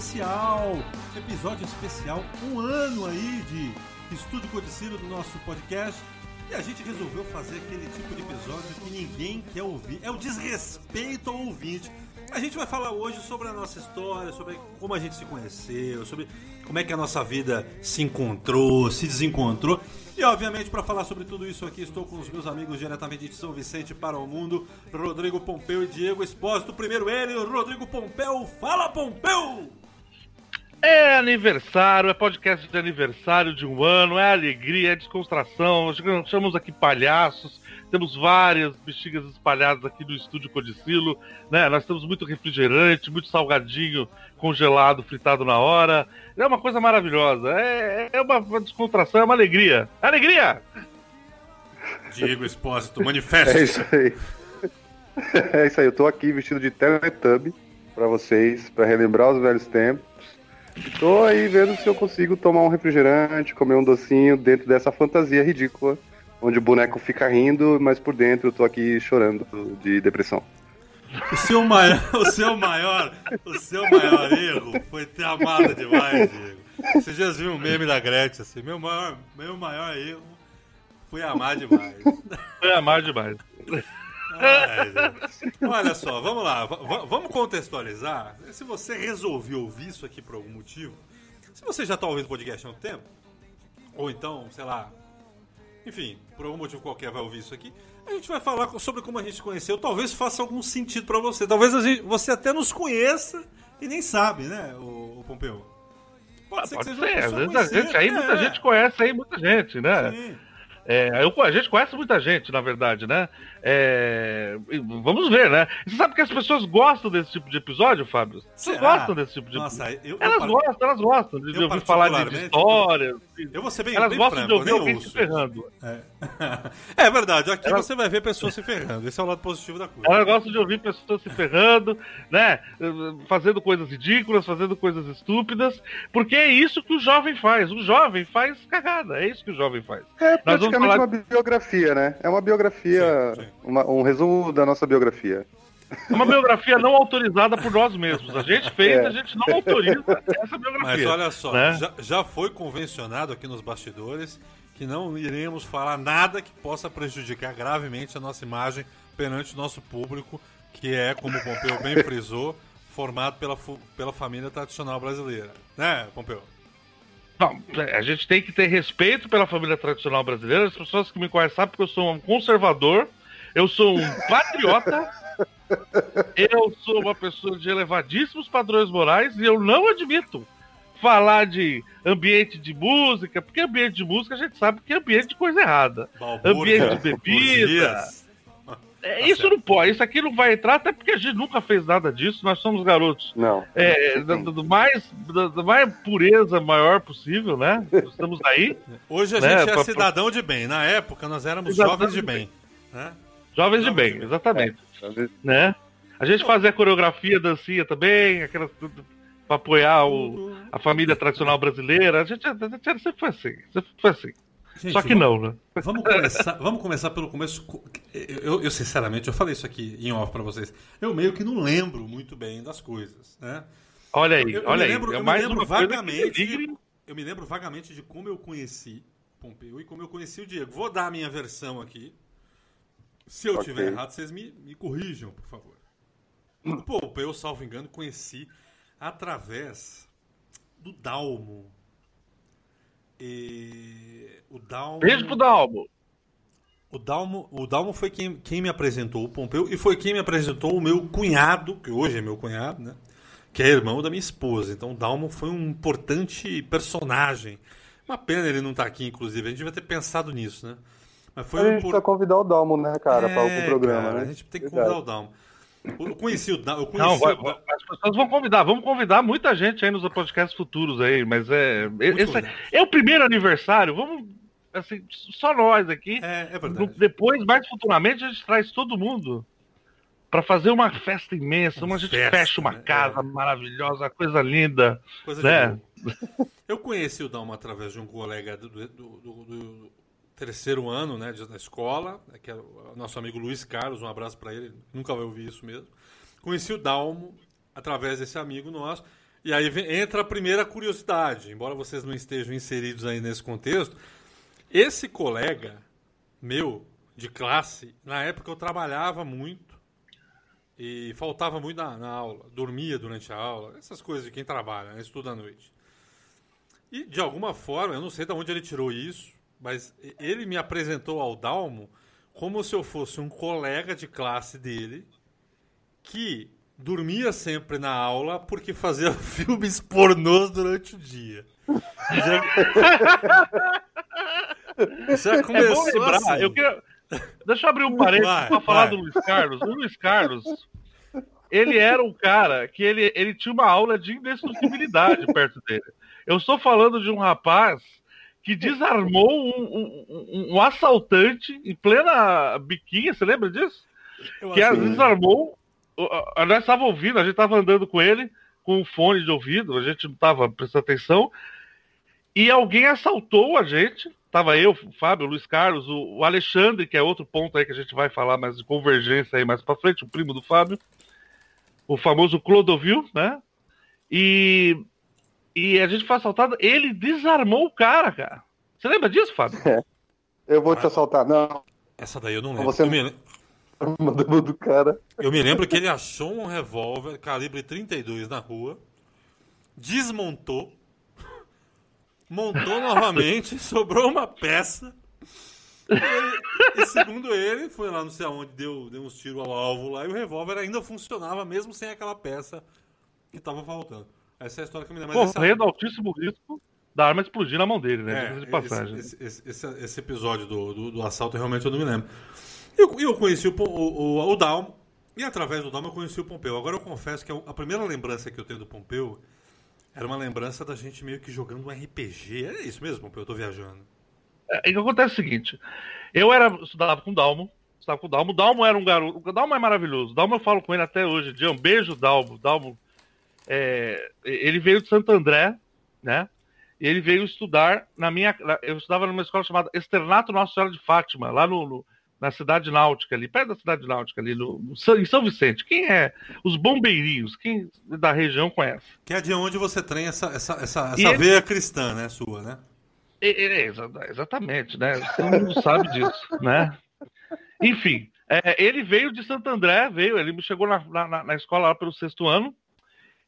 especial. Episódio especial, um ano aí de Estúdio Codicilo do nosso podcast. E a gente resolveu fazer aquele tipo de episódio que ninguém quer ouvir. É o desrespeito ao ouvinte. A gente vai falar hoje sobre a nossa história, sobre como a gente se conheceu, sobre como é que a nossa vida se encontrou, se desencontrou. E obviamente para falar sobre tudo isso aqui estou com os meus amigos diretamente de São Vicente para o mundo, Rodrigo Pompeu e Diego Espósito. Primeiro ele, Rodrigo Pompeu. Fala Pompeu! É aniversário, é podcast de aniversário de um ano, é alegria, é descontração. Chamamos aqui palhaços, temos várias bexigas espalhadas aqui no estúdio Codicilo, né? Nós temos muito refrigerante, muito salgadinho congelado, fritado na hora. É uma coisa maravilhosa. É, é uma, uma descontração, é uma alegria. Alegria! Diego Espósito, manifesto. É isso aí. É isso aí, eu tô aqui vestido de Teletubby pra vocês, pra relembrar os velhos tempos. Tô aí vendo se eu consigo tomar um refrigerante, comer um docinho dentro dessa fantasia ridícula, onde o boneco fica rindo, mas por dentro eu tô aqui chorando de depressão. O seu maior, o seu maior, o seu maior erro foi ter amado demais, Diego. Você já viu um meme da Gretchen assim, meu maior, meu maior erro foi amar demais. Foi amar demais. Olha só, vamos lá, vamos contextualizar. Se você resolveu ouvir isso aqui por algum motivo, se você já está ouvindo o podcast há um tempo, ou então, sei lá, enfim, por algum motivo qualquer vai ouvir isso aqui, a gente vai falar sobre como a gente conheceu. Talvez faça algum sentido para você. Talvez gente, você até nos conheça e nem sabe, né, o, o Pompeu? Pode ser, Pode ser. Às vezes a gente, aí é. muita gente conhece aí muita gente, né? Sim. É, eu, a gente conhece muita gente, na verdade, né? É, vamos ver, né? Você sabe que as pessoas gostam desse tipo de episódio, Fábio? Vocês gostam desse tipo de Nossa, eu, elas eu, gostam, elas gostam de, ouvir falar de histórias. Eu vou ser bem Elas bem gostam franco, de ouvir alguém se ferrando. É. é verdade, aqui elas... você vai ver pessoas se ferrando. Esse é o lado positivo da coisa. Elas gostam de ouvir pessoas se ferrando, né? Fazendo coisas ridículas, fazendo coisas estúpidas, porque é isso que o jovem faz. O jovem faz cagada, é isso que o jovem faz. É praticamente falar... uma biografia, né? É uma biografia, sim, sim. Uma, um resumo da nossa biografia. É uma biografia não autorizada por nós mesmos. A gente fez, é. a gente não autoriza essa biografia. Mas olha só, né? já, já foi convencionado aqui nos bastidores que não iremos falar nada que possa prejudicar gravemente a nossa imagem perante o nosso público, que é, como o Pompeu bem frisou, formado pela, pela família tradicional brasileira. Né, Pompeu? Não, a gente tem que ter respeito pela família tradicional brasileira. As pessoas que me conhecem sabem que eu sou um conservador, eu sou um patriota, eu sou uma pessoa de elevadíssimos padrões morais e eu não admito falar de ambiente de música, porque ambiente de música a gente sabe que é ambiente de coisa errada. Balbúrdia, ambiente de bebida. É, isso não pode, isso aqui não vai entrar, até porque a gente nunca fez nada disso, nós somos garotos. Não. É, do, do mais, da, mais pureza maior possível, né? Estamos aí. Hoje a né, gente é pra, cidadão pra... de bem, na época nós éramos jovens de bem. Né? Jovens de bem, exatamente. É. Né? A gente fazia a coreografia, dancinha também, aquelas para apoiar o, a família tradicional brasileira. A gente, a gente sempre foi assim, sempre foi assim. Gente, Só que vamos, não, né? Vamos começar, vamos começar pelo começo. Eu, eu, sinceramente, eu falei isso aqui em off para vocês. Eu meio que não lembro muito bem das coisas, né? Olha aí, eu, olha eu lembro, aí. É eu me lembro vagamente. Eu me lembro vagamente de como eu conheci Pompeu e como eu conheci o Diego. Vou dar a minha versão aqui. Se eu okay. tiver errado, vocês me, me corrijam, por favor. O Pompeu, salvo engano, conheci através do Dalmo. E... O Dalmo. Beijo pro Dalmo! O Dalmo, o Dalmo foi quem, quem me apresentou o Pompeu e foi quem me apresentou o meu cunhado, que hoje é meu cunhado, né? Que é irmão da minha esposa. Então o Dalmo foi um importante personagem. Uma pena ele não estar tá aqui, inclusive. A gente vai ter pensado nisso, né? Mas foi a gente um... precisa convidar o Dalmo, né, cara, é, para o programa, cara, né? A gente tem que convidar o Dalmo. Eu conheci o Eu conheci não, vai, vai, as pessoas vão convidar, vamos convidar muita gente aí nos podcasts futuros aí, mas é. Esse é, é, o primeiro aniversário, vamos. Assim, só nós aqui. É, é verdade. Depois, mais futuramente, a gente traz todo mundo para fazer uma festa imensa. Uma, a gente festa, fecha uma né? casa é. maravilhosa, coisa linda. Coisa né? Eu conheci o Dalma através de um colega do, do, do, do terceiro ano né, da escola, né, que é o nosso amigo Luiz Carlos, um abraço para ele, nunca vai ouvir isso mesmo. conheci o Dalmo através desse amigo nosso. E aí vem, entra a primeira curiosidade, embora vocês não estejam inseridos aí nesse contexto. Esse colega meu de classe, na época eu trabalhava muito e faltava muito na, na aula, dormia durante a aula, essas coisas de quem trabalha, né, estuda à noite. E de alguma forma, eu não sei de onde ele tirou isso, mas ele me apresentou ao Dalmo como se eu fosse um colega de classe dele que dormia sempre na aula porque fazia filmes pornôs durante o dia. Já, Já começou é lembrar, assim. eu queria... Deixa eu abrir um parênteses para falar do Luiz Carlos. O Luiz Carlos, ele era um cara que ele, ele tinha uma aula de indestrutibilidade perto dele. Eu estou falando de um rapaz que desarmou um, um, um assaltante em plena biquinha, você lembra disso? Eu que desarmou nós estávamos ouvindo, a gente estava andando com ele, com um fone de ouvido, a gente não estava prestando atenção, e alguém assaltou a gente. Tava eu, o Fábio, o Luiz Carlos, o, o, Alexandre, que é outro ponto aí que a gente vai falar mais de convergência aí mais para frente, o primo do Fábio, o famoso Clodovil, né? E, e a gente foi assaltado, ele desarmou o cara, cara. Você lembra disso, Fábio? É. Eu vou te assaltar, não. Essa daí eu não lembro. Você... Eu me do cara. Eu me lembro que ele achou um revólver calibre 32 na rua, desmontou, montou novamente, sobrou uma peça. E, e, segundo ele, foi lá não sei aonde, deu, deu uns tiros ao alvo lá e o revólver ainda funcionava mesmo sem aquela peça que estava faltando. Essa é a história que me lembro. Correndo essa... altíssimo risco da arma explodir na mão dele, né? É, de passagem. Esse, esse, esse, esse episódio do, do, do, assalto realmente eu não me lembro. Eu, eu conheci o, o, o, o Dalmo, e através do Dalmo eu conheci o Pompeu. Agora eu confesso que a primeira lembrança que eu tenho do Pompeu era uma lembrança da gente meio que jogando um RPG. É isso mesmo, Pompeu? Eu tô viajando. É, e que acontece é o seguinte: eu era, estudava com o Dalmo, estava com o Dalmo. O Dalmo era um garoto. O Dalmo é maravilhoso. O Dalmo eu falo com ele até hoje. Dia, um beijo, Dalmo. Dalmo é, ele veio de Santo André, né? E ele veio estudar na minha. Eu estudava numa escola chamada Externato Nossa Senhora de Fátima, lá no, no na cidade náutica ali, perto da cidade náutica ali, no, no, em São Vicente. Quem é? Os bombeirinhos, quem da região conhece. Que é de onde você tem essa, essa, essa, essa veia ele... cristã, né, sua, né? É, é, exatamente, né? Todo mundo sabe disso, né? Enfim, é, ele veio de Santo André, veio, ele chegou na, na, na escola lá pelo sexto ano,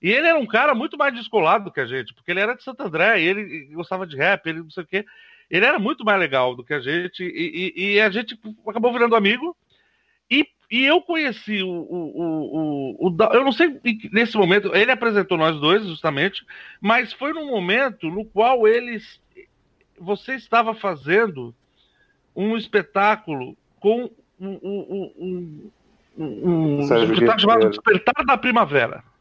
e ele era um cara muito mais descolado do que a gente, porque ele era de Santo André, e ele gostava de rap, ele não sei o quê. Ele era muito mais legal do que a gente, e, e, e a gente acabou virando amigo. E, e eu conheci o, o, o, o, Eu não sei nesse momento, ele apresentou nós dois, justamente, mas foi num momento no qual eles. Você estava fazendo um espetáculo com um, um, um, um, um espetáculo chamado Despertar da Primavera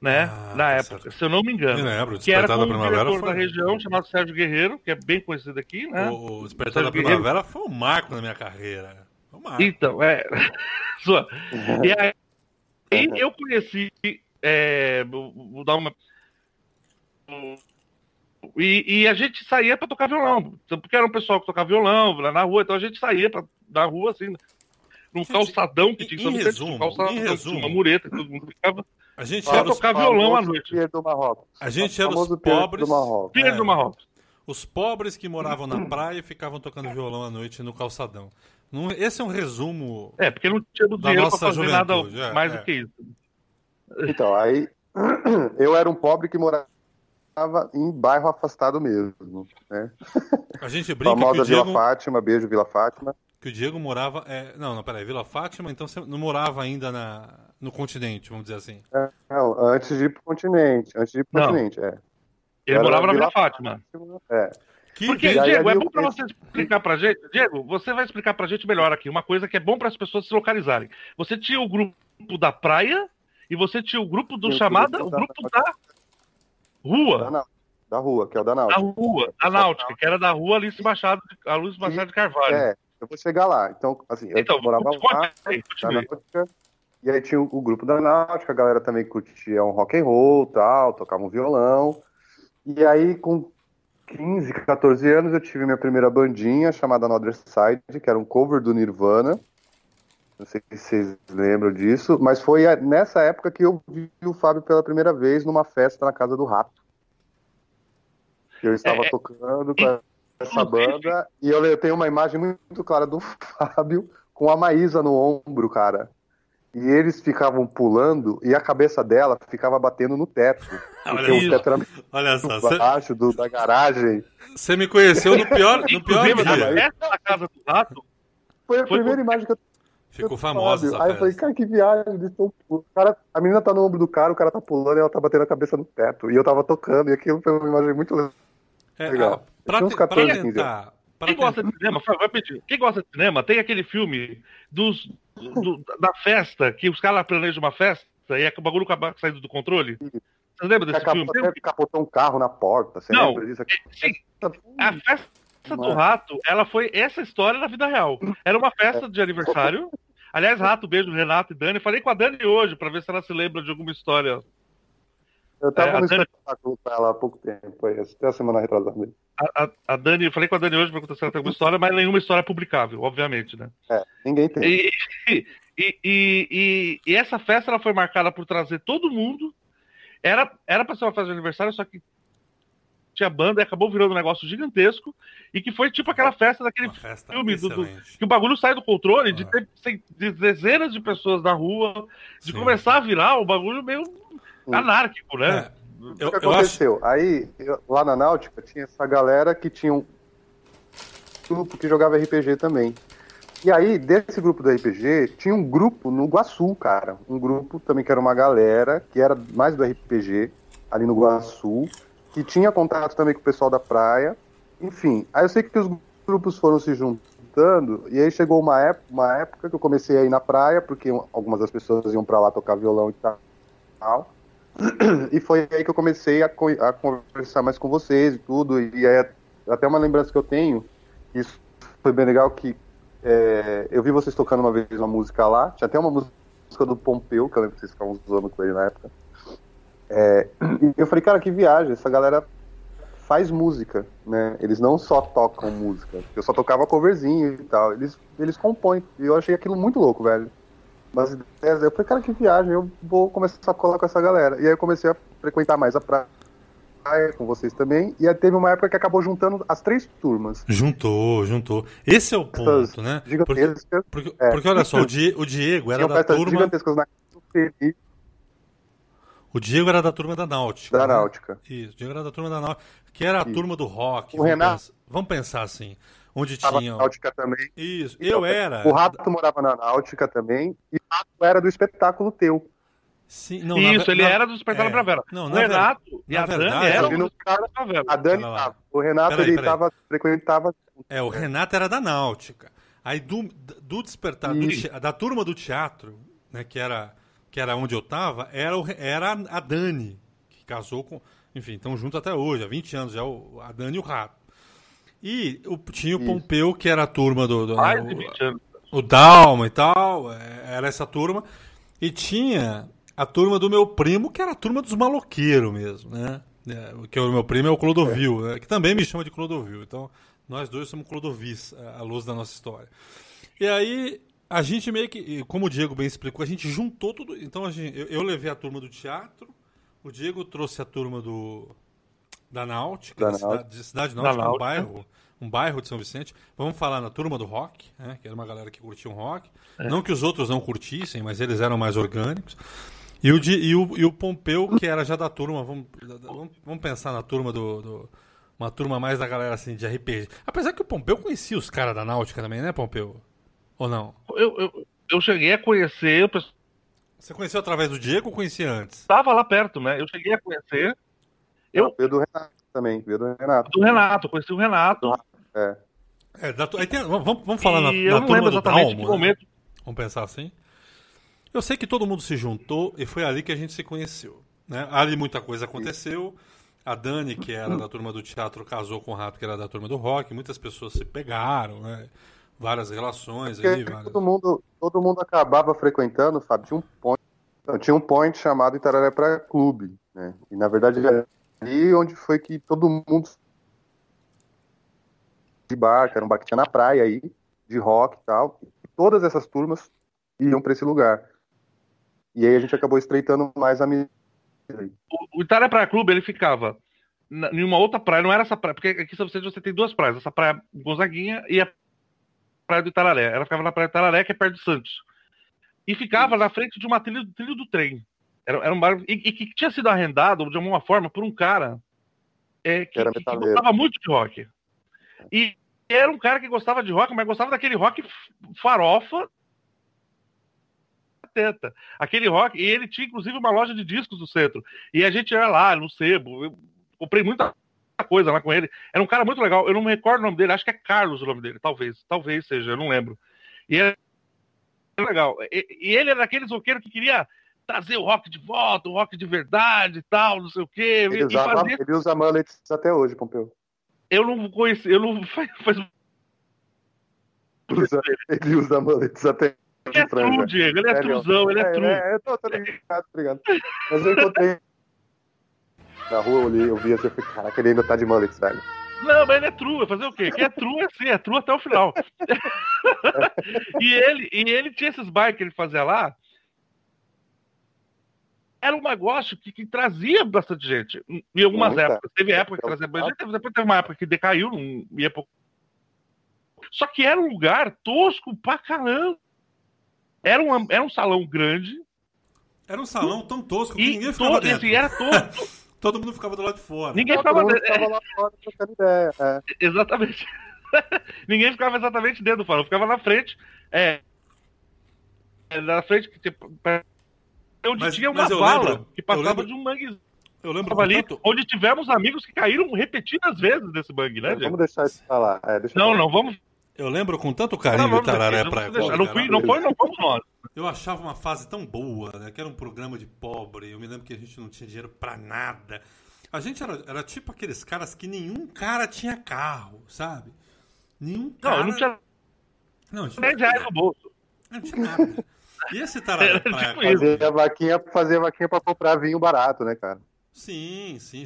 né? Ah, na tá época, certo. se eu não me engano. Me lembro, que era com da Primavera diretor foi... da região chamado Sérgio Guerreiro, que é bem conhecido aqui, né? O, o Despertar da Primavera Guerreiro. foi um marco na minha carreira. Um então, é. e aí, eu conheci. É, vou dar uma. E, e, a gente saía para tocar violão, porque era um pessoal que tocava violão lá na rua, então a gente saía pra, na rua assim, num calçadão que tinha em, em resumo, calçadão, em resumo, uma mureta que todo mundo ficava. A gente era tocar violão à noite. do Marrocos. A gente era os pobres. Do Marrocos. É, do Marrocos. Os pobres que moravam na praia e ficavam tocando violão à noite no calçadão. esse é um resumo. É, porque não tinha do dinheiro para fazer nada é, mais é. do que isso. Então, aí eu era um pobre que morava em bairro afastado mesmo. Né? A gente brinca Famosa que o Diego... Vila Fátima, beijo Vila Fátima. Que o Diego morava. É... Não, não, peraí, Vila Fátima, então você não morava ainda na, no continente, vamos dizer assim. É, não, antes de ir pro continente. Antes de ir pro não. continente, é. Ele morava na Vila Fátima. Fátima. É. Que Porque, Diego, é bom para você explicar pra gente. Diego, você vai explicar pra gente melhor aqui. Uma coisa que é bom para as pessoas se localizarem. Você tinha o grupo da praia e você tinha o grupo do chamada, o grupo da rua. Da, da rua, que é o da Náutica. Da rua, da Náutica, que era da rua Alice Machado, Alice Machado de Carvalho. É, eu vou chegar lá. Então, assim, eu então, morava lá, aí, na Náutica, e aí tinha o, o, grupo da Náutica, a galera também curtia um rock and roll, tal, tocava um violão. E aí, com 15, 14 anos, eu tive minha primeira bandinha chamada Another Side, que era um cover do Nirvana. Não sei se vocês lembram disso, mas foi nessa época que eu vi o Fábio pela primeira vez numa festa na casa do Rato. Eu estava é, é. tocando com essa banda e eu tenho uma imagem muito clara do Fábio com a Maísa no ombro, cara. E eles ficavam pulando e a cabeça dela ficava batendo no teto. Olha, o teto era Olha só, baixo do, da garagem. Você me conheceu no pior, no pior dia. Essa casa do rato foi a foi primeira por... imagem que eu Ficou famosa essa Aí eu falei, cara, que viagem. Eles tão... o cara, a menina tá no ombro do cara, o cara tá pulando e ela tá batendo a cabeça no teto. E eu tava tocando, e aquilo foi uma imagem muito é, legal. É, pra, uns 14, pra tentar, Quem gosta de cinema, vai pedir. Quem gosta de cinema, tem aquele filme dos, do, da festa, que os caras planejam uma festa e o bagulho acaba saindo do controle. Você lembra desse filme? Capotou um carro na porta. Você Não, lembra disso? Sim, a festa do rato, ela foi essa história na vida real. Era uma festa de aniversário Aliás, Rato, beijo, Renato e Dani. Falei com a Dani hoje para ver se ela se lembra de alguma história. Eu tava é, no Dani... espetáculo com ela há pouco tempo, aí, até a semana retrasada. A, a, a, Dani, falei com a Dani hoje para contar se ela tem alguma história, mas nenhuma história publicável, obviamente, né? É, ninguém tem. E, e, e, e, essa festa ela foi marcada por trazer todo mundo. Era era para ser uma festa de aniversário, só que tinha banda e acabou virando um negócio gigantesco e que foi tipo aquela festa daquele festa filme do, do, que o bagulho sai do controle de ter de dezenas de pessoas na rua, de Sim. começar a virar o um bagulho meio anárquico, né? É. Eu, o que aconteceu? Acho... Aí, eu, lá na Náutica, tinha essa galera que tinha um grupo que jogava RPG também. E aí, desse grupo do RPG, tinha um grupo no Guaçu, cara. Um grupo também que era uma galera, que era mais do RPG, ali no Guaçu que tinha contato também com o pessoal da praia. Enfim, aí eu sei que os grupos foram se juntando, e aí chegou uma época, uma época que eu comecei a ir na praia, porque algumas das pessoas iam para lá tocar violão e tal. E foi aí que eu comecei a, a conversar mais com vocês e tudo. E aí, até uma lembrança que eu tenho, isso foi bem legal, que é, eu vi vocês tocando uma vez uma música lá, tinha até uma música do Pompeu, que eu lembro que vocês ficavam usando com ele na época. É, e eu falei, cara, que viagem, essa galera faz música, né? Eles não só tocam música. Eu só tocava coverzinho e tal. Eles, eles compõem. E eu achei aquilo muito louco, velho. Mas eu falei, cara, que viagem, eu vou começar a colar com essa galera. E aí eu comecei a frequentar mais a praia com vocês também. E aí teve uma época que acabou juntando as três turmas. Juntou, juntou. Esse é o ponto, né? Porque, porque, é. porque, olha só, o, Diego, o Diego era da turma. Gigantescas na o Diego era da turma da Náutica. Da né? Náutica. Isso, o Diego era da turma da Náutica, que era a Isso. turma do rock. O vamos Renato. Pensar, vamos pensar assim. Onde tinha. Na Náutica também. Isso, eu era. O Rato morava na Náutica também, e o Rato era do espetáculo teu. Sim, não, Isso, na, ele na, era do espetáculo é, Pravera. Não, o Renato e a Dani eram do espetáculo Pravera. A Dani tava. O Renato, peraí, ele peraí. tava, frequentava. É, o Renato era da Náutica. Aí do, do despertar, do, da turma do teatro, né, que era que era onde eu tava, era, o, era a Dani, que casou com. Enfim, estão juntos até hoje, há 20 anos já, o, a Dani e o Rato. E o, tinha o Isso. Pompeu, que era a turma do. do Mais de 20 anos. O Dalma e tal, é, era essa turma. E tinha a turma do meu primo, que era a turma dos maloqueiros mesmo, né? É, que o meu primo é o Clodovil, né? que também me chama de Clodovil. Então, nós dois somos Clodovis, à luz da nossa história. E aí, a gente meio que, como o Diego bem explicou, a gente juntou tudo. Então gente, eu, eu, levei a turma do teatro, o Diego trouxe a turma do da Náutica, da, cidade, de cidade Náutica, da um bairro, um bairro de São Vicente. Vamos falar na turma do rock, né, que era uma galera que curtia um rock. É. Não que os outros não curtissem, mas eles eram mais orgânicos. E o, e o, e o Pompeu, que era já da turma, vamos, vamos, pensar na turma do, do, Uma turma mais da galera assim de RPG. Apesar que o Pompeu conhecia os caras da Náutica também, né, Pompeu? Ou não? Eu, eu, eu cheguei a conhecer. Você conheceu através do Diego ou conhecia antes? Estava lá perto, né? Eu cheguei a conhecer. Eu... Veio do Renato também, veio do Renato. Do Renato, conheci o Renato. É. é da, aí tem, vamos, vamos falar e na, na turma do Dalmo, né? momento. Vamos pensar assim. Eu sei que todo mundo se juntou e foi ali que a gente se conheceu. Né? Ali muita coisa aconteceu. A Dani, que era da turma do teatro, casou com o Rato, que era da turma do rock. Muitas pessoas se pegaram, né? várias relações aí, várias... todo mundo todo mundo acabava frequentando Fábio tinha um point tinha um point chamado Itararé para Clube né e na verdade era ali onde foi que todo mundo de bar que era um bar que tinha na praia aí de rock e tal e todas essas turmas iam pra esse lugar. E aí a gente acabou estreitando mais a amizade. O, o Itália Praia Clube, ele ficava em uma outra praia, não era essa praia, porque aqui em você tem duas praias, essa praia Gonzaguinha e a praia do Itararé. Ela ficava na praia do Itararé, que é perto de Santos. E ficava na frente de uma trilha, trilha do trem. Era, era um bar e, e, que tinha sido arrendado de alguma forma por um cara é, que, que, que, gostava muito de rock. E era um cara que gostava de rock, mas gostava daquele rock farofa. Aquele rock, e ele tinha inclusive uma loja de discos no centro. E a gente ia lá no sebo. Eu comprei muita coisa lá com ele. Era um cara muito legal. Eu não me recordo o nome dele, acho que é Carlos o nome dele, talvez. Talvez seja, eu não lembro. E era legal. E, e ele era daqueles roqueiros que queria trazer o rock de volta, o rock de verdade e tal, não sei o quê. Ele, usava, fazia... ele usa mullets até hoje, Pompeu. Eu não conheci, eu não faz. faz... Ele, usa, ele usa mullets até ele é true, Diego, ele é, é truzão, ele é, é true. É, eu tô, tô ligado, obrigado. Mas eu encontrei na rua, eu, li, eu vi assim, eu falei, caraca, ele ainda tá de mullets, velho. Não, mas ele é true, fazer o quê? Que é true é assim, é true até o final. e, ele, e ele tinha esses bikes que ele fazia lá, era um negócio que, que trazia bastante gente. Em algumas Muita. épocas. Teve época que trazia bastante gente, depois teve uma época que decaiu, não ia pouco. Só que era um lugar tosco pra caramba. Era, uma, era um salão grande. Era um salão tão tosco que ninguém ficava todo, dentro. Assim, era tosco. Todo mundo ficava do lado de fora. Ninguém ficava, todo ficava lá fora trocando ideia. É. Exatamente. ninguém ficava exatamente dentro do ficava na frente. É, na frente que tipo, onde mas, tinha uma bala lembro, que passava lembro, de um mangue. Eu lembro ali, tanto... onde tivemos amigos que caíram repetidas vezes nesse bang, né? Vamos deixar isso falar. É, não, não, vamos. Eu lembro com tanto carinho não, Tararé não, pra não, não, fui, não foi, não fomos nós. Eu achava uma fase tão boa, né? Que era um programa de pobre. Eu me lembro que a gente não tinha dinheiro pra nada. A gente era, era tipo aqueles caras que nenhum cara tinha carro, sabe? Nenhum cara. Não, não tinha. Não, tinha 10 reais no bolso. Não tinha nada. E esse tararé praia? Tipo fazer a vaquinha, fazer a vaquinha pra comprar vinho barato, né, cara? Sim, sim.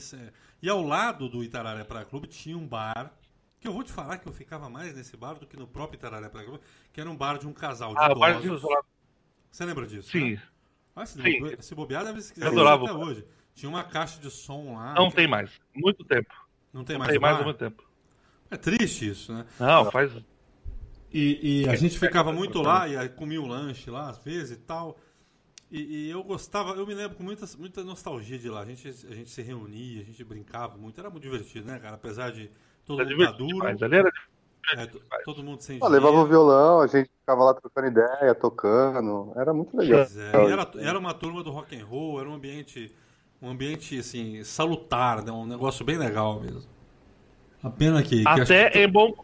E ao lado do Itararé Praia Clube tinha um bar que eu vou te falar que eu ficava mais nesse bar do que no próprio Itararé Praia Clube, que era um bar de um casal de ah, idosos. Você lembra disso? Sim. Né? Ah, se, Sim. se bobear, deve ser até hoje. Tinha uma caixa de som lá. Não tem mais. Muito tempo. Não tem Não mais. Tem mais há muito tempo. É triste isso, né? Não, faz e, e a gente ficava muito lá e comia o lanche lá às vezes e tal. E, e, eu gostava, eu me lembro com muita, muita nostalgia de lá. A gente, a gente se reunia, a gente brincava muito, era muito divertido, né, cara? Apesar de todo mundo estar duro. Ali era é, todo mundo sem ah, Levava o violão, a gente ficava lá trocando ideia, tocando. Era muito legal. É, era, era uma turma do rock and roll, era um ambiente, um ambiente assim, salutar, né? um negócio bem legal mesmo. A pena que. que Até que... é bom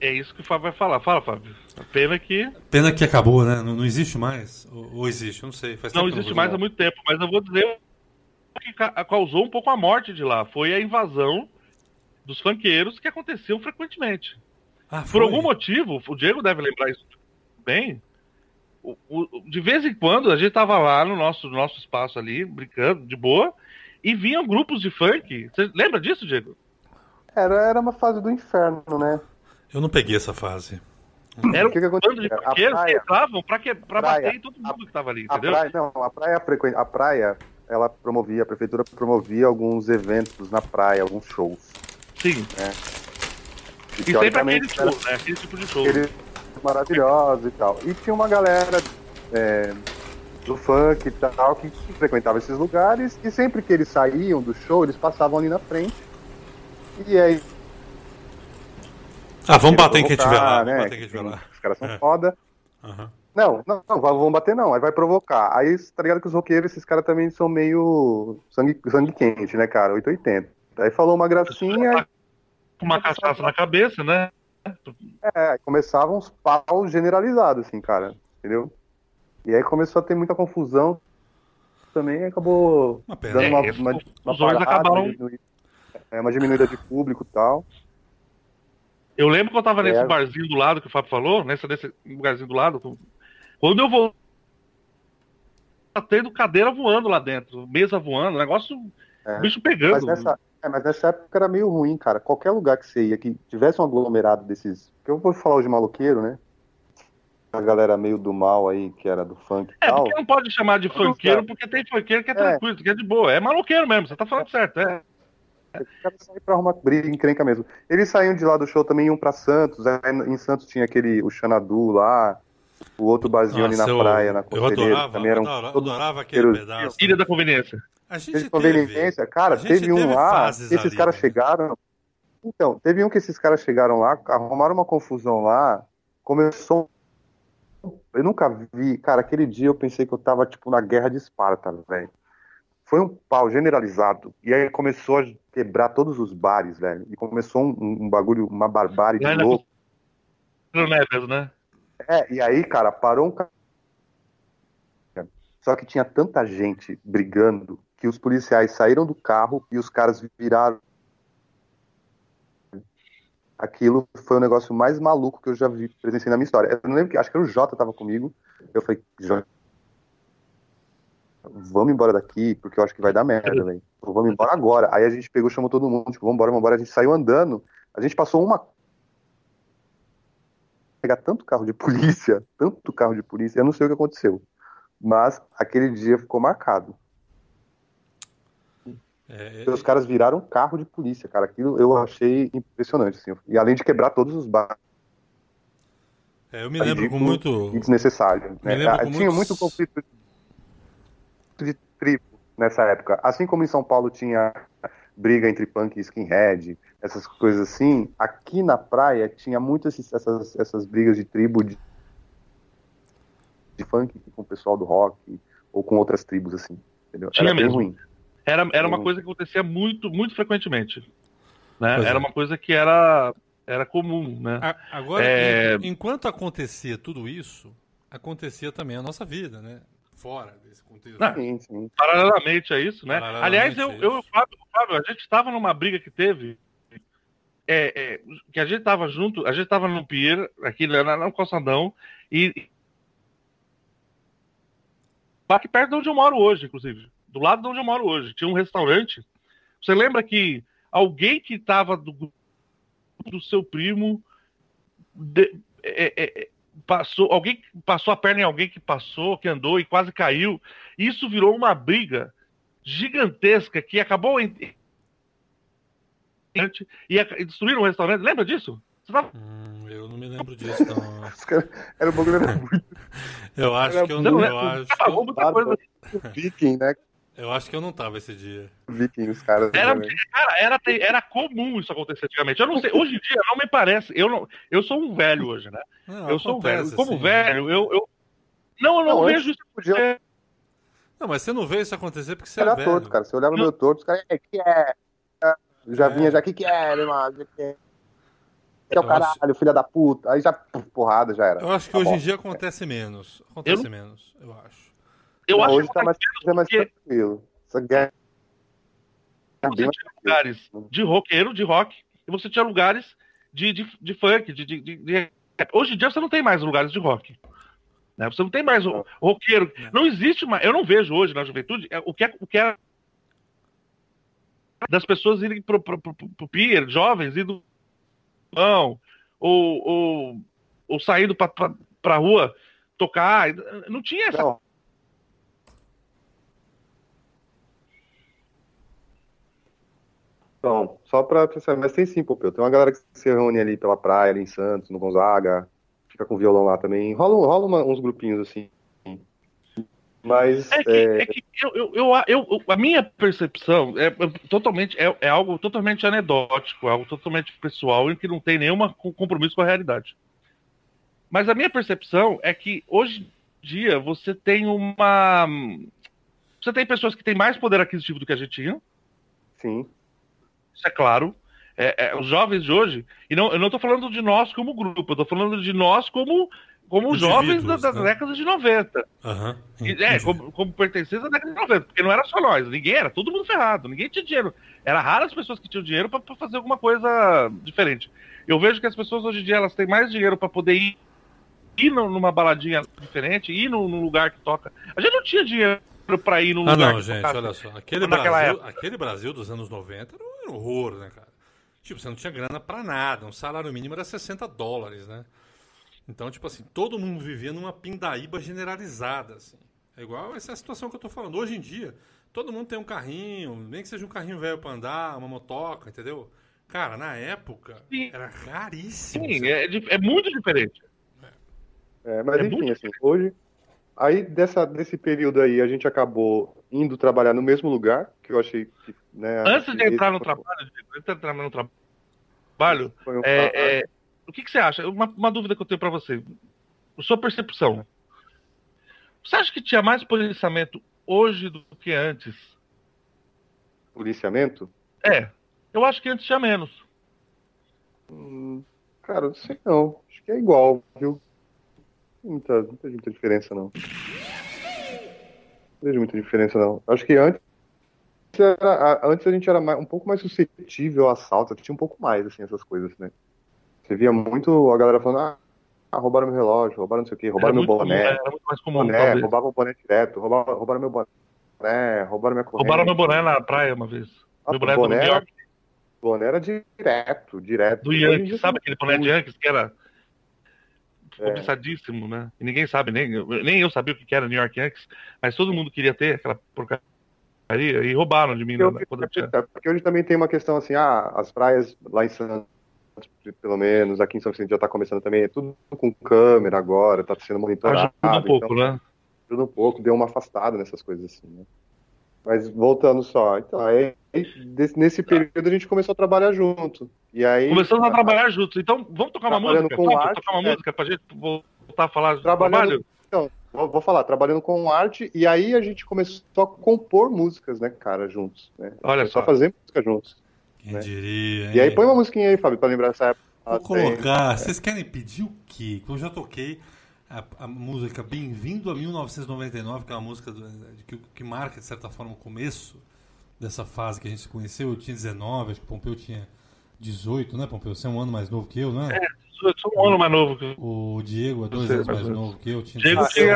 é isso que o Fábio vai falar. Fala, Fábio. A pena que. Pena que acabou, né? Não, não existe mais? Ou, ou, existe? Não sei. Faz não existe mais há muito tempo, mas eu vou dizer o que causou um pouco a morte de lá. Foi a invasão dos funkeiros que aconteciam frequentemente. Ah, Por algum motivo, o Diego deve lembrar isso bem. O, o, de vez em quando a gente tava lá no nosso, no nosso espaço ali, brincando, de boa, e vinham grupos de funk. Você lembra disso, Diego? Era, era uma fase do inferno, né? Eu não peguei essa fase. Era um que que bando de que entravam pra, que, pra praia, bater em todo mundo a, que tava ali, entendeu? A praia, não, a praia, a praia, ela promovia, a prefeitura promovia alguns eventos na praia, alguns shows. Sim. Né? E, e sempre aquele show, né? Aquele tipo de show. Aquele maravilhoso e tal. E tinha uma galera é, do funk e tal que, que frequentava esses lugares e sempre que eles saíam do show, eles passavam ali na frente. E aí ah, vamos bater em quem tiver lá. Né? Quem tiver lá. Os caras são é. foda. Uhum. Não, não, não, vamos bater não, aí vai provocar. Aí, tá ligado que os roqueiros, esses caras também são meio sangue, sangue quente, né, cara? 880. Aí falou uma gracinha. Uma cachaça na cabeça, né? É, começavam uns pau generalizados, assim, cara, entendeu? E aí começou a ter muita confusão também acabou uma dando uma, é, uma, uma, uma acabaram... diminuída, é, uma diminuída de público e tal. Eu lembro que eu tava nesse é. barzinho do lado que o Fábio falou, nesse, nesse lugarzinho do lado. Quando eu vou. Tá tendo cadeira voando lá dentro, mesa voando, negócio. É. Bicho pegando. Mas nessa, é, mas nessa época era meio ruim, cara. Qualquer lugar que você ia que tivesse um aglomerado desses. Que eu vou falar hoje maloqueiro, né? a galera meio do mal aí, que era do funk É, tal. porque não pode chamar de funkeiro, porque tem funkeiro que é tranquilo, que é de boa. É maloqueiro mesmo, você tá falando certo. É. Caras saíram pra arrumar briga, encrenca mesmo. Eles saíam de lá do show também iam pra Santos. Aí em Santos tinha aquele, o Xanadu lá, o outro barzinho ali na eu- praia, na Eu Conselheiro. adorava, Também eram adorava, adorava aquele pedaço. Ilha da Conveniência. A gente Teve conveniência. Cara, a gente teve um lá, fases que esses caras né? chegaram. Então, teve um que esses caras chegaram lá, arrumaram uma confusão lá, começou. Eu nunca vi, cara, aquele dia eu pensei que eu tava, tipo, na guerra de Esparta, velho. Foi um pau generalizado. E aí começou a quebrar todos os bares, velho. E começou um, um bagulho, uma barbárie de na louco. No Neves, né? É, e aí, cara, parou um Só que tinha tanta gente brigando que os policiais saíram do carro e os caras viraram. Aquilo foi o negócio mais maluco que eu já vi presenciei na minha história. Eu não lembro que, acho que era o Jota tava comigo. Eu falei, Jota, vamos embora daqui, porque eu acho que vai dar merda, velho. Vamos embora agora. Aí a gente pegou, chamou todo mundo, tipo, vamos embora, vamos embora. A gente saiu andando. A gente passou uma pegar tanto carro de polícia, tanto carro de polícia, eu não sei o que aconteceu. Mas aquele dia ficou marcado. É, Os caras viraram um carro de polícia, cara. Aquilo eu achei impressionante, assim. E além de quebrar todos os bares é, eu me lembro com muito. desnecessário. Né? lembro Ah, com Tinha muitos- muito conflito de tribo nessa época. Assim como em São Paulo tinha briga entre punk e skinhead, essas coisas assim, aqui na praia tinha muito esses- essas, essas brigas de tribo de, de funk com o pessoal do rock ou com outras tribos, assim. Entendeu? Tinha Era bem mesmo. ruim. Era, era uma coisa que acontecia muito, muito frequentemente. Né? Pois é. Era uma coisa que era, era comum, né? A- Agora, É. en- enquanto acontecia tudo isso, acontecia também a nossa vida, né? Fora desse contexto. Ah, Sim, sim. Paralelamente a isso, né? Aliás, eu, eu e. Fábio, Fábio, a gente estava numa briga que teve. é, é, que a gente tava junto, a gente tava no pier, aqui na, no calçadão, e. Aqui perto de onde eu moro hoje, inclusive. Do lado de onde eu moro hoje. Tinha um restaurante. Você lembra que alguém que estava do grupo do seu primo de- é, é, passou, alguém passou a perna em alguém que passou, que andou e quase caiu. Isso virou uma briga gigantesca que acabou em e destruíram o restaurante. Lembra disso? Você tava... Hum, eu não me lembro disso, não. Os caras- Era um bagulho muito Eu acho Era que eu Não, não. Eu acho, Acabou muita coisa. viking, né? Eu acho que eu não tava esse dia. Viking, os caras. Era, cara, era, era comum isso acontecer antigamente. Eu não sei, hoje em dia não me parece. Eu, não, eu sou um velho hoje, né? Não, eu sou um velho. Como assim. velho, eu, eu. Não, eu não, Não, vejo isso Podia acontecer. Não, mas você não vê isso acontecer porque você é olhar velho. torto, cara. Você olhava meio torto, os caras, é, que é? Já É. vinha, já, que que é, meu irmão? Que é? Que é o Eu acho- caralho, filha da puta. Aí já, porrada, já era. Eu acho que Tá hoje em bom. dia acontece menos. Acontece Eu menos, eu acho. Eu Não, acho hoje que tá mais, é mais tranquilo. Essa guerra. você mais tinha lugares de roqueiro, de rock, e você tinha lugares de, de, de funk, de, de, de- de- Hoje em dia você não tem mais lugares de rock. Né? Você não tem mais o roqueiro. Não existe mais. Eu não vejo hoje na juventude é, o que é, o que é das pessoas irem pro, pro, pro, pro pier, jovens, indo não, ou, ou, ou saindo pra, pra, pra rua tocar. Não tinha essa Não. Então, só pra pensar, mas tem sim, Popeu. Tem uma galera que se reúne ali pela praia, ali em Santos, no Gonzaga, fica com violão lá também. Rola, rola uma- uns grupinhos assim. Mas É que, é, é que eu, eu, eu, eu- a minha percepção é, é totalmente é, é algo totalmente anedótico, algo totalmente pessoal e que não tem nenhum compromisso com a realidade. Mas a minha percepção é que hoje em dia você tem uma você tem pessoas que têm mais poder aquisitivo do que a gente tinha, sim. Isso é claro. É, é, os jovens de hoje, e não, eu não estou falando de nós como grupo, eu estou falando de nós como, como jovens da- das né? décadas de 90. Aham. E, É, como, como pertencentes à década de 90, porque não era só nós, ninguém era, todo mundo ferrado, ninguém tinha dinheiro. Era raras as pessoas que tinham dinheiro para fazer alguma coisa diferente. Eu vejo que as pessoas hoje em dia elas têm mais dinheiro para poder ir, ir nu- numa baladinha diferente, ir num, num lugar que toca. A gente não tinha dinheiro para ir num Ah, lugar não, gente, olha só. Aquele Brasil, aquele Brasil dos anos 90 era um- horror, né, cara? Tipo, você não tinha grana pra nada. Um salário mínimo era 60 dólares, né? Então, tipo assim, todo mundo vivia numa pindaíba generalizada, assim. É igual essa situação que eu tô falando. Hoje em dia, todo mundo tem um carrinho, nem que seja um carrinho velho pra andar, uma motoca, entendeu? Cara, na época, Sim. era raríssimo. Sim, é, é muito diferente. É, mas É enfim, muito assim, hoje. Aí dessa, desse período aí a gente acabou indo trabalhar no mesmo lugar, que eu achei que. Né, Antes de entrar no foi- trabalho, antes de entrar no trabalho, um- é, é, o que, que você acha? Uma, uma dúvida que eu tenho pra você. Sua percepção. Você acha que tinha mais policiamento hoje do que antes? policiamento? É. Eu acho que antes tinha menos. Hum, cara, não sei não. Acho que é igual, viu? Muita, muita, muita diferença não. Não vejo muita diferença não. Acho que antes era, antes a gente era mais- um pouco mais suscetível a assalto, tinha um pouco mais assim essas coisas, né? Você via muito a galera falando, ah, ah, roubaram meu relógio, roubaram não sei o quê, roubaram meu muito comum, boné, era muito mais comum, boné, talvez. roubavam o boné direto, roubaram, roubaram meu boné, roubaram minha corrente. Roubaram meu boné na praia uma vez. Nossa, meu boné, o boné era- boné era direto, direto. do Yankees. Sabe aquele boné de Yankees que era É. cobiçadíssimo, né? E ninguém sabe, nem, nem eu sabia o que era New York Yankees, mas todo mundo queria ter aquela porcaria e roubaram de mim Porque, né, eu porque hoje também tem uma questão assim, ah, as praias lá em Santos, pelo menos, aqui em São Vicente já está começando também, é tudo com câmera agora, está sendo monitorado. Ajuda um pouco, então, né? ajuda um pouco, deu uma afastada nessas coisas assim, né? Mas voltando só, então, aí, desse- nesse período a gente começou a trabalhar junto. E aí. Começamos a trabalhar juntos. Então, vamos tocar uma Trabalhando música? com Vamos arte, tocar uma é. música pra gente voltar a falar de Trabalhando- trabalho? Então, vou, vou falar, trabalhando com arte, e aí a gente começou a compor músicas, né, cara, juntos. Né? Olha só. fazer música juntos. Quem né? diria, E aí hein? põe uma musiquinha aí, Fábio, pra lembrar essa época. Vou colocar. Vocês querem pedir o quê? Eu já toquei a, a música Bem-vindo a 1999, que é uma música do- que, que marca, de certa forma, o começo dessa fase que a gente se conheceu. Eu tinha 19, acho que o Pompeu tinha 18, né, Pompeu? Você é um ano mais novo que eu, não é? Eu sou um ano mais novo que O Diego é dois Você, anos mais novo que eu. Tinha Diego 16.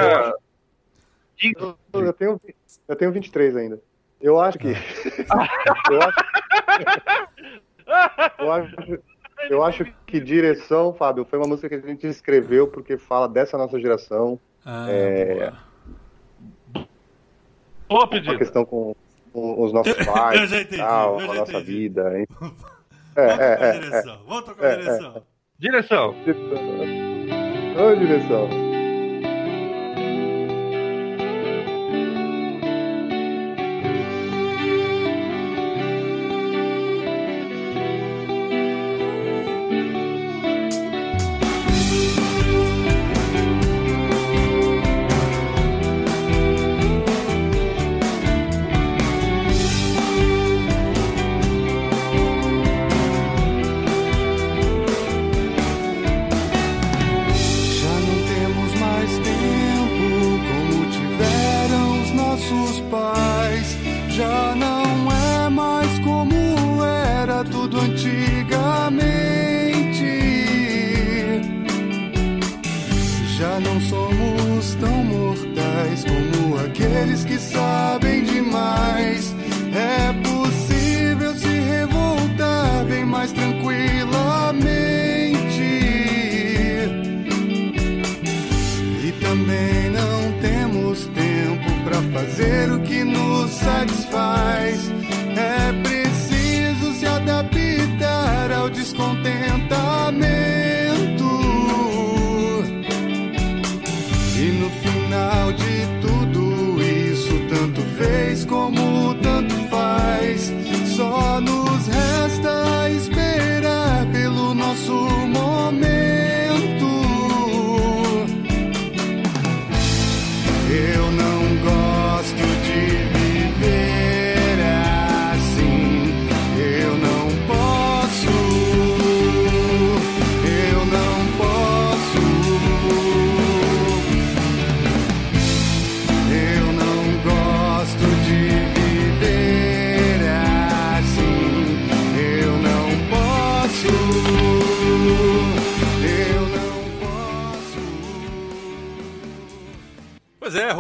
tinha. Eu tenho, eu tenho 23 ainda. Eu acho que. eu, acho, eu, acho, eu acho que Direção, Fábio, foi uma música que a gente escreveu porque fala dessa nossa geração, Ah, É, boa. Boa uma pedida. questão com, com os nossos pais, eu já entendi, tal, eu a já nossa entendi. vida. hein? Vamos É, é, a é, é. direção. Vamos tocar a É, é. direção. Direção. Ô, direção.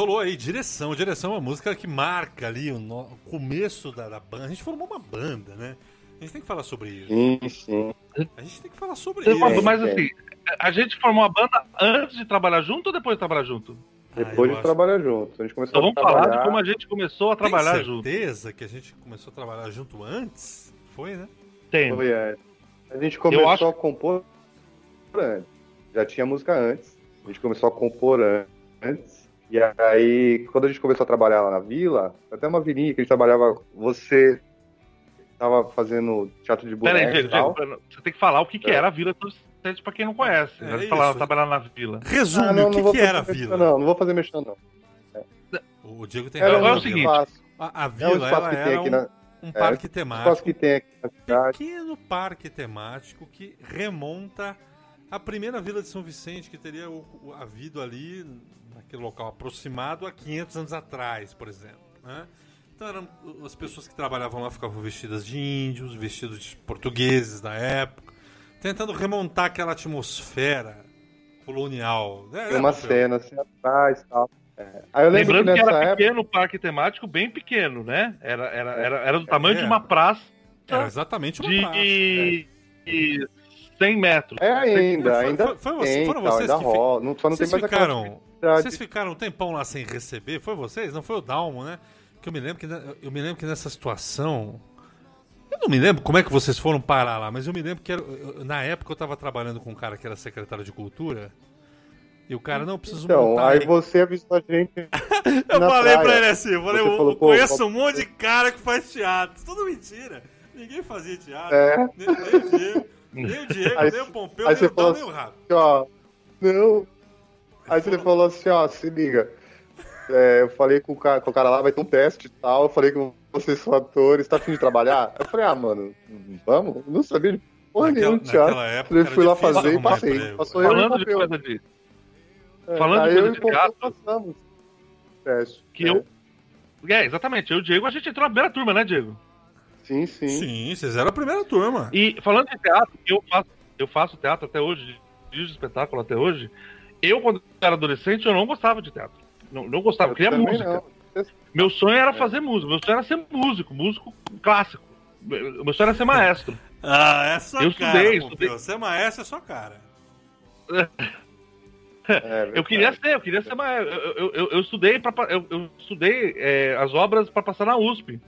Rolou aí. Direção. Direção é uma música que marca ali o, no- o começo da, da banda. A gente formou uma banda, né? A gente tem que falar sobre isso. Sim, sim. A gente tem que falar sobre isso. Mas é. assim, a gente formou a banda antes de trabalhar junto ou depois de trabalhar junto? Ah, Depois de acho- trabalhar junto. A gente começou Então vamos a falar trabalhar. de como a gente começou a trabalhar Tem junto. certeza que a gente começou a trabalhar junto antes? Foi, né? Tem. Foi, é. A gente começou acho- a compor antes. Já tinha música antes. A gente começou a compor an- antes. E aí, quando a gente começou a trabalhar lá na vila, até uma vilinha que a gente trabalhava, você tava fazendo teatro de Pera aí, bonecos e Diego, tal. Diego, você tem que falar o que, que É. era a Vila Vicente pra quem não conhece. É É, isso. falar trabalhar na Vila. Resume, Ah, não, o que, não que era a vila? Não, não vou fazer mexer, não. O Diego tem Era razão. é o um seguinte, espaço, A, a é um vila espaço que tem era aqui um, na. um é, parque temático. que tem aqui na cidade. pequeno parque temático que remonta à primeira vila de São Vicente que teria havido ali naquele local aproximado há 500 anos atrás, por exemplo. né? Então eram as pessoas que trabalhavam lá ficavam vestidas de índios, vestidos de portugueses da época, tentando remontar aquela atmosfera colonial. né? Tem uma cena assim atrás e tal. É. Aí eu lembro Lembrando que que, era época. pequeno, parque temático, bem pequeno, né? Era, era, era, era do tamanho É. de uma praça Era exatamente uma de, praça. de 100 metros. É ainda, ainda foi- foi você- tem, foram tal, vocês ainda que rola. Não, só não Vocês tem mais aquela ficaram, vocês ficaram um tempão lá sem receber? Foi vocês? Não foi o Dalmo, né? Que eu me lembro que eu me lembro que nessa situação eu não me lembro como é que vocês foram parar lá, mas eu me lembro que era- eu- na época eu tava trabalhando com um cara que era secretário de cultura e o cara não precisa Então, montar. aí aí- você avisou a gente. eu falei praia. pra ele assim, eu falei, eu, falou, eu conheço pô- um monte de cara que faz teatro. Tudo mentira. Ninguém fazia teatro. É. Nem, nem o Diego, nem o Diego, Aí- nem o Pompeu, nem o falou nem o Rato. ó, não. Aí você falou assim, ó, se liga. É, eu falei com o, cara, com o cara lá, vai ter um teste e tal. Eu falei com vocês são atores, tá afim de trabalhar? Eu falei, ah, mano, vamos? Eu não sabia de porra nenhuma de teatro. época Eu fui lá fazer e passei. emprego. Passou eu Falando de Pompeu. coisa de. É, falando de coisa eu de teatro, passamos. Teste. Que É. eu. É, exatamente. Eu e o Diego, a gente entrou na primeira turma, né, Diego? Sim, sim. Sim, vocês eram a primeira turma. E falando de teatro, eu faço, eu faço teatro até hoje, dirijo espetáculo até hoje. Eu, quando era adolescente, eu não gostava de teatro. Não, não gostava, eu queria música. não. Meu sonho era fazer música, meu sonho era ser músico, músico clássico. Meu sonho era ser maestro. Ah, é sua Eu cara, estudei, estudei. É maestro, é sua cara. É, Eu queria ser, eu queria ser maestro. Eu, eu, eu, eu estudei, pra, eu, eu estudei é, as obras para passar na USP.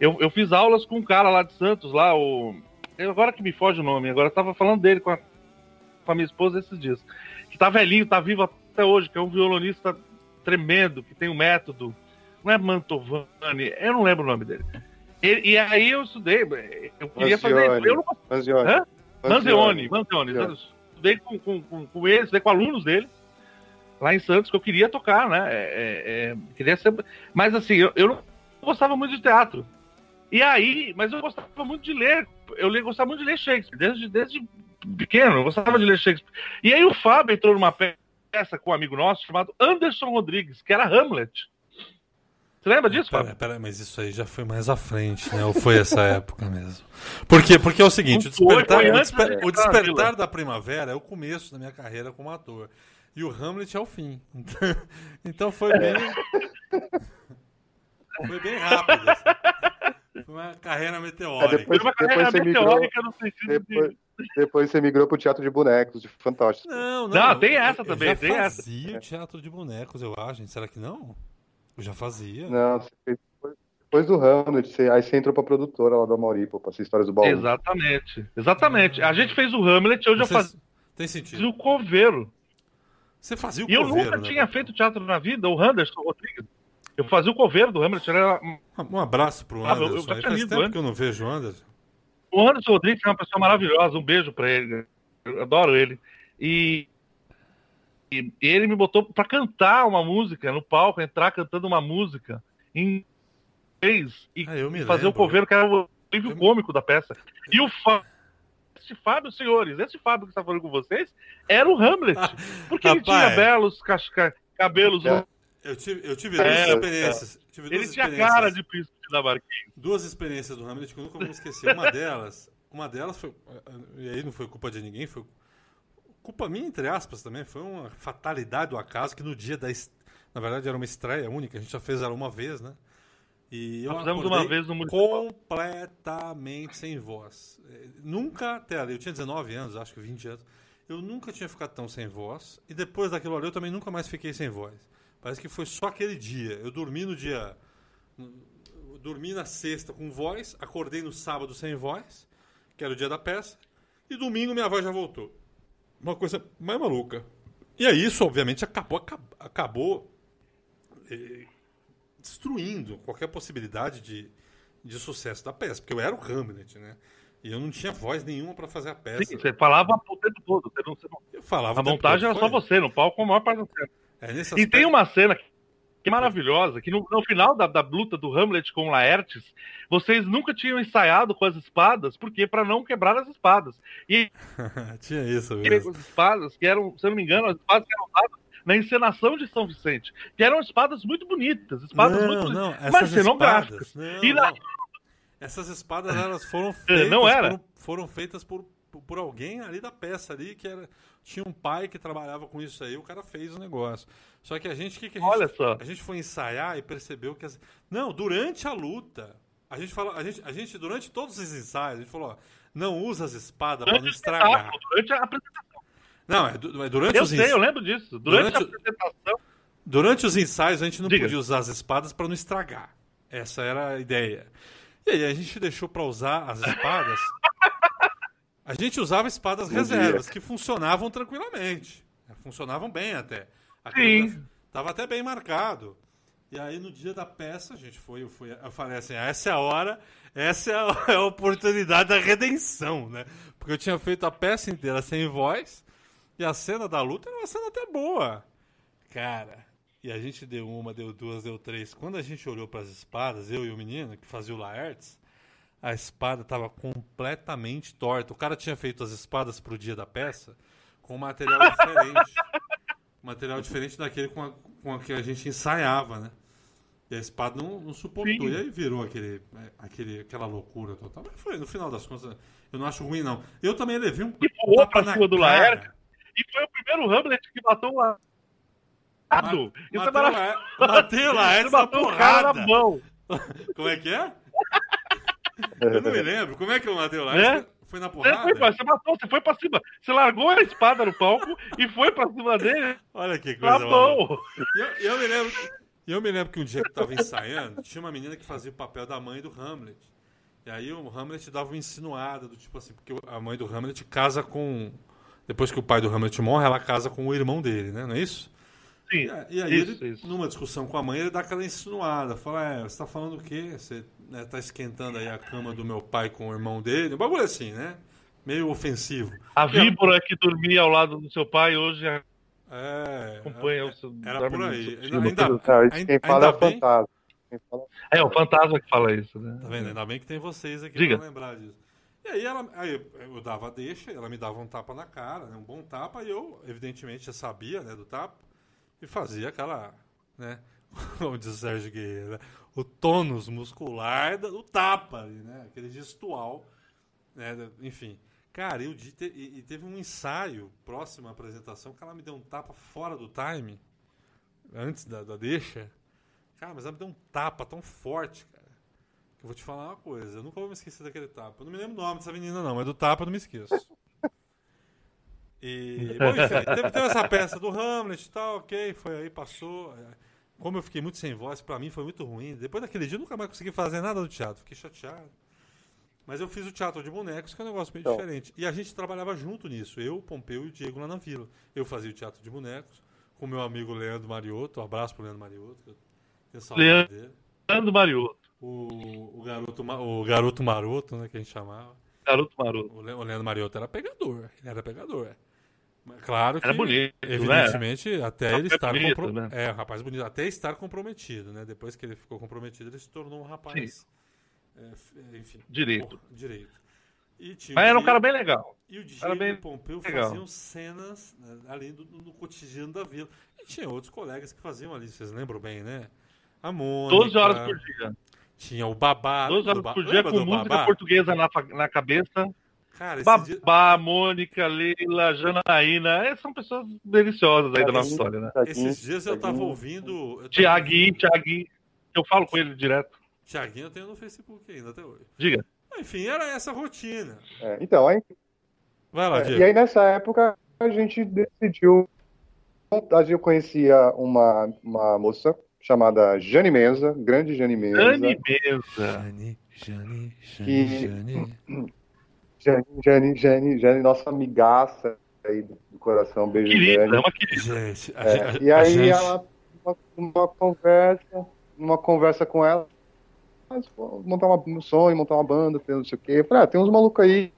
Eu, eu fiz aulas com um cara lá de Santos, lá, o. Agora que me foge o nome, agora eu tava falando dele com a, com a minha esposa esses dias. Que tá velhinho, tá vivo até hoje, que é um violonista tremendo, que tem um método. Não é Mantovani, eu não lembro o nome dele. E, e aí eu estudei, eu queria fazer Manzioni. isso. Eu não Manzioni. Hã? Manzioni. Eu estudei com, com, com, com eles, estudei com alunos dele, lá em Santos, que eu queria tocar, né? É, é, é, queria ser... Mas assim, eu, eu não gostava muito de teatro. E aí, mas eu gostava muito de ler. Eu gostava muito de ler Shakespeare, desde, desde pequeno, eu gostava de ler Shakespeare. E aí o Fábio entrou numa peça com um amigo nosso chamado Anderson Rodrigues, que era Hamlet. Você lembra disso, Pera, Fábio? pera, mas isso aí já foi mais à frente, né? Ou foi essa época mesmo? Por quê? Porque é o seguinte, o despertar, o o despertar da primavera é o começo da minha carreira como ator. E o Hamlet é o fim. Então, então foi bem. Foi bem rápido. assim. Foi uma carreira É, meteórica. depois, Foi uma carreira depois você migrou. meteórica no sentido Depois, de... depois você migrou pro teatro de bonecos, de fantástico. Não, não. Não, tem eu- essa eu também, já tem essa. fazia o teatro de bonecos, eu acho. gente. Será que não? Eu já fazia. Não, você fez depois, depois do Hamlet, você- aí você entrou pra produtora lá do Amaurípo, pra ser histórias do baú. Exatamente, exatamente. A gente fez o Hamlet, eu já fazia Tem sentido. o coveiro. Você fazia o E eu coveiro, nunca né, tinha feito teatro na vida, o Anderson Rodrigues. Eu fazia o coveiro do Hamlet. Era... Um abraço pro Ah, eu- eu Anderson. faz lido tempo antes. que eu não vejo o Anderson. O Anderson Rodrigues é uma pessoa maravilhosa, um beijo pra ele. Eu adoro ele. E, e ele me botou pra cantar uma música no palco, entrar cantando uma música em inglês e Ah, eu me fazer o coveiro, que era o livro Eu- cômico da peça. E o Fábio, esse Fábio, senhores, esse Fábio que está falando com vocês, era o Hamlet. Porque ele tinha belos cabelos. É. Eu tive, eu tive É, duas cara. experiências. Tive duas Ele tinha experiências. cara de príncipe da Marquinhos. Duas experiências do Hamlet que eu nunca vou esquecer. Uma delas, uma delas foi. E aí não foi culpa de ninguém, foi culpa minha, entre aspas, também. Foi uma fatalidade do acaso que no dia da. est- Na verdade, era uma estreia única, a gente já fez ela uma vez, né? E eu Nós fizemos uma vez no municipal. completamente sem voz. É, Nunca, até ali, eu tinha 19 anos, acho que 20 anos, eu nunca tinha ficado tão sem voz. E depois daquilo ali, eu também nunca mais fiquei sem voz. Parece que foi só aquele dia. Eu dormi no dia. dormi na sexta com voz, acordei no sábado sem voz, que era o dia da peça, e domingo minha voz já voltou. Uma coisa mais maluca. E aí isso, obviamente, acabou, acab- acabou eh, destruindo qualquer possibilidade de, de sucesso da peça, porque eu era o Hamlet, né? E eu não tinha voz nenhuma para fazer a peça. Sim, você falava o tempo todo. Você não, você não- Eu falava a tempo montagem todo, era só você, no palco, a maior parte da cena. É, E tem aspecto- uma cena que é maravilhosa, que no, no final da, da luta do Hamlet com o Laertes, vocês nunca tinham ensaiado com as espadas, porque para não quebrar as espadas. E tinha isso as mesmo. espadas, que eram, se eu não me engano, as espadas que eram usadas na encenação de São Vicente, que eram espadas muito bonitas, espadas muito Não, bonitas. não, mas cenográficas. espadas. Não, E na-. Essas espadas elas foram feitas Não era? Foram feitas por, por, alguém ali da peça ali que era tinha um pai que trabalhava com isso aí, o cara fez o negócio. Só que a gente que, que a gente Olha só. a gente foi ensaiar e percebeu que as... não, durante a luta, a gente falou, a gente, a gente durante todos os ensaios, a gente falou, ó, não usa as espadas para não estragar. durante a apresentação. Não, é, é durante Eu os sei, ensaios. eu lembro disso. Durante, Durante a apresentação. Durante os ensaios a gente não Diga. podia usar as espadas para não estragar. Essa era a ideia. E aí a gente deixou para usar as espadas. A gente usava espadas Bom reservas que funcionavam tranquilamente. Funcionavam bem até. A Sim. Tava até bem marcado. E aí no dia da peça, a gente foi, eu, fui, eu falei assim, "Ah, essa é a hora, essa é a, é a oportunidade da redenção, né? Porque eu tinha feito a peça inteira sem voz e a cena da luta era uma cena até boa. Cara, e a gente deu uma, deu duas, deu três. Quando a gente olhou para as espadas, eu e o menino que fazia o Laertes, a espada estava completamente torta. O cara tinha feito as espadas pro dia da peça com um material diferente. material diferente daquele com a, com a que a gente ensaiava, né? E a espada não, não suportou. Sim. E aí virou aquele, aquele, aquela loucura total. Mas foi, no final das contas, eu não acho ruim, não. Eu também levei um E tapa pra cima do cara. Laertes. E foi o primeiro Hamlet que matou o Laertes. Isso é Matei o maravilhoso. Laer- Matei o na matou o mão. Como é que é? Eu não me lembro. Como é que eu matei o Laertes? É? Foi na Você, porrada? foi pra, você matou, você foi pra cima. Você largou a espada no palco e foi pra cima dele Olha que na coisa. E eu, eu me lembro, eu me lembro que um dia que eu tava ensaiando, tinha uma menina que fazia o papel da mãe do Hamlet. E aí o Hamlet dava uma insinuada do tipo assim, porque a mãe do Hamlet casa com. Depois que o pai do Hamlet morre, ela casa com o irmão dele, né? Não é isso? Sim, E, e aí, isso, ele, isso. numa discussão com a mãe, ele dá aquela insinuada. Fala, é, você tá falando o quê? Você né, tá esquentando aí a cama do meu pai com o irmão dele? Um bagulho assim, né? Meio ofensivo. A víbora que dormia ao lado do seu pai hoje É. acompanha o seu. Era por aí. Ainda- ainda- Ainda- quem fala é o bem- fantasma. Quem fala- É o fantasma que fala isso, né? Tá vendo? Ainda bem que tem vocês aqui Diga. pra lembrar disso. E aí, ela, aí eu dava a deixa, ela me dava um tapa na cara, né, um bom tapa, e eu, evidentemente, já sabia né, do tapa, e fazia aquela, né, como diz o Sérgio Guerreiro, né, o tônus muscular do tapa, ali, né, aquele gestual, né, enfim. Cara, eu, e, e teve um ensaio próximo à apresentação que ela me deu um tapa fora do time, antes da, da deixa. Cara, mas ela me deu um tapa tão forte, cara. Que eu vou te falar uma coisa, eu nunca vou me esquecer daquele tapa. Eu não me lembro o nome dessa menina, não, mas do tapa eu não me esqueço. E, bom, enfim, teve, teve essa peça do Hamlet e tal, ok, foi aí, passou. É, Como eu fiquei muito sem voz, pra mim foi muito ruim. Depois daquele dia eu nunca mais consegui fazer nada do teatro, fiquei chateado. Mas eu fiz o teatro de bonecos, que é um negócio meio Então. diferente. E a gente trabalhava junto nisso, eu, o Pompeu e o Diego lá na vila. Eu fazia o teatro de bonecos com o meu amigo Leandro Mariotto, um abraço pro Leandro Mariotto, que eu tenho saudade Leandro- dele Leandro Mariotto, o, o, garoto, o garoto maroto, né, que a gente chamava. garoto maroto. O, Le, o Leandro Mariotto era pegador. Ele era pegador. Claro que, Era bonito, né? evidentemente, até ele estar bonito, compro- né? É, um rapaz bonito. Até estar comprometido, né? Depois que ele ficou comprometido, ele se tornou um rapaz. é, é, enfim. Direito. porra, direito. E Mas era um Diego- cara bem legal. e o Diego Era bem e o Pompeu legal. faziam cenas né, ali do, do cotidiano da vila. E tinha outros colegas que faziam ali, vocês lembram bem, né? A Mônica. 12 horas por dia. Tinha o Babá. 12 lembra horas do Ba- por dia lembra com música Babá? portuguesa na, na cabeça. Cara, esse dia... Babá, Mônica, Leila, Janaína. Essas são pessoas deliciosas aí da nossa história, né? esses dias eu tava ouvindo. eu tava Tiaguinho, Tiaguinho. Eu falo com ele direto. Tiaguinho eu tenho no Facebook ainda até hoje. Diga. Enfim, era essa rotina. É, então, aí, Vai lá, é, Diego. e aí nessa época a gente decidiu. A gente conhecia uma, uma moça chamada Jane Menza, grande Jane Menza. Dani Mesa. Jane, Jane, Que- Jane. Jane, Jane, Jane, Jane, nossa amigaça aí do coração, beijo Querida, é Jane. uma querida. Gente, a, É, gente- e a aí gente- ela, uma, uma conversa, uma conversa com ela, montar uma, um sonho, montar uma banda, não sei o quê. Eu falei, ah, tem uns malucos aí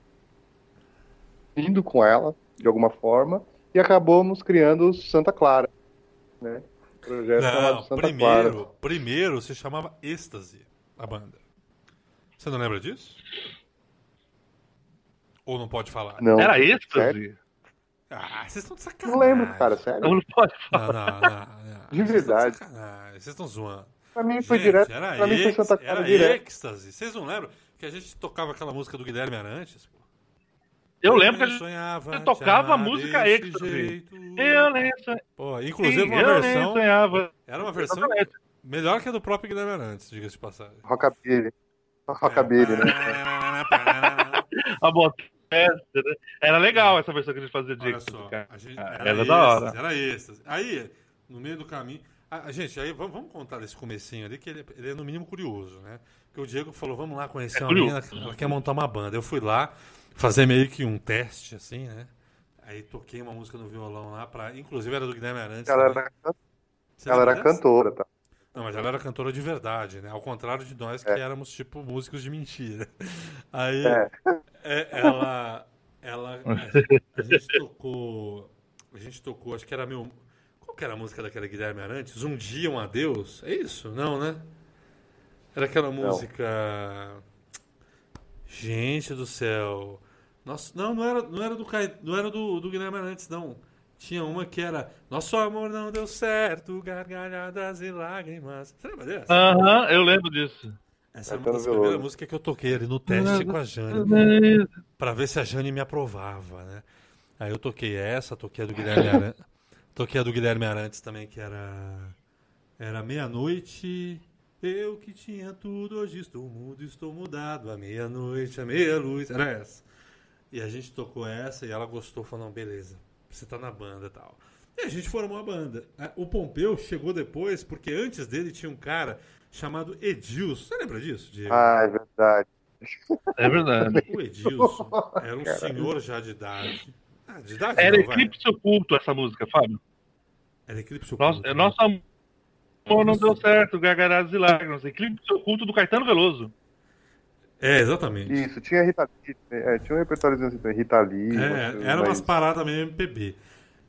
indo com ela, de alguma forma, e acabamos criando o Santa Clara, né? Projeto Não, chamado Santa primeiro, Clara. primeiro se chamava Êxtase, a banda. Você não lembra disso? Ou não pode falar? Não, Era sério? êxtase? Ah, vocês estão de Não sacanagem. lembro, cara, sério. Não pode falar. Não, não, não. não. De verdade. Vocês estão zoando. Pra mim foi Gente, direto, era pra mim foi Santa Clara era direto. êxtase. Vocês não lembram que a gente tocava aquela música do Guilherme Arantes? pô? Eu lembro que a gente sonhava eu tocava amar música êxtase. Eu sonhava. Pô, inclusive uma eu nem versão. sonhava. Era uma versão Exatamente. melhor que a do próprio Guilherme Arantes, diga-se de passagem. Rockabilly. Rockabilly, né? É. A bota. Né? Era legal essa versão que a gente fazia de Olha só, a gente, Ah, era, era da hora. Era êxtase. Aí, no meio do caminho. A, a gente, aí vamos, contar desse comecinho ali, que ele, ele é no mínimo curioso, né? Porque o Diego falou, vamos lá conhecer É uma menina, ela quer montar uma banda. Eu fui lá fazer meio que um teste, assim, né? Aí toquei uma música no violão lá, pra, inclusive era do Guilherme Arantes. Ela também. era, ela era cantora, tá? Não, mas ela era cantora de verdade, né? Ao contrário de nós que É. éramos, tipo, músicos de mentira. Aí, É. é, ela, ela, a, a gente tocou, a gente tocou, acho que era meu, qual que era a música daquela Guilherme Arantes? Um dia, um adeus? É isso? Não, né? Era aquela música, gente do céu, nossa, não, não era, não era do, não era do, do Guilherme Arantes, não. Tinha uma que era Nosso amor não deu certo, gargalhadas e lágrimas. Você lembra dessa? Aham, eu lembro disso. Essa é uma das primeiras músicas que eu toquei ali no teste com a Jane, pra ver se a Jane me aprovava, né? Aí eu toquei essa, toquei a do Guilherme Arantes, toquei a do Guilherme Arantes também, que era era meia-noite, eu que tinha tudo, hoje estou mudo, estou mudado, a meia-noite, a meia-luz, era essa. E a gente tocou essa e ela gostou, falou, não, beleza, você tá na banda e tal. E a gente formou a banda. O Pompeu chegou depois, porque antes dele tinha um cara chamado Edilson. Você lembra disso, Diego? Ah, é verdade. É verdade. O Edilson era um senhor já de idade. Ah, de idade Era não, vai. Eclipse Oculto essa música, Fábio. Era Eclipse Nossa, Oculto. nosso amor não deu certo, gargalhadas e lágrimas. Eclipse Oculto do Caetano Veloso. É, exatamente. Isso, tinha Rita Lee, é, tinha um repertóriozinho assim, Rita Lee. É, umas- era umas mas- paradas meio MPB.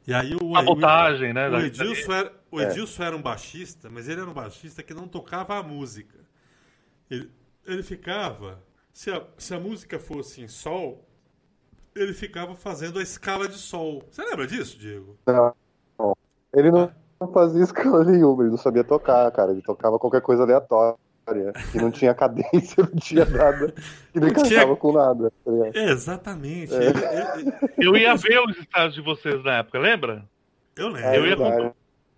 E aí o, Sabotagem, né? o, Edilson, era, o É. Edilson era um baixista, mas ele era um baixista que não tocava a música. Ele, ele ficava. Se a, se a música fosse em sol, ele ficava fazendo a escala de sol. Você lembra disso, Diego? Não, não. Ele não, Ah. não fazia escala nenhuma, ele não sabia tocar, cara. Ele tocava qualquer coisa aleatória. Que não tinha cadência, não tinha nada. E nem Não tinha- cantava com nada. É, exatamente. É. Ele- ele- Eu ia ver os estados de vocês na época, lembra? eu lembro. É Eu ia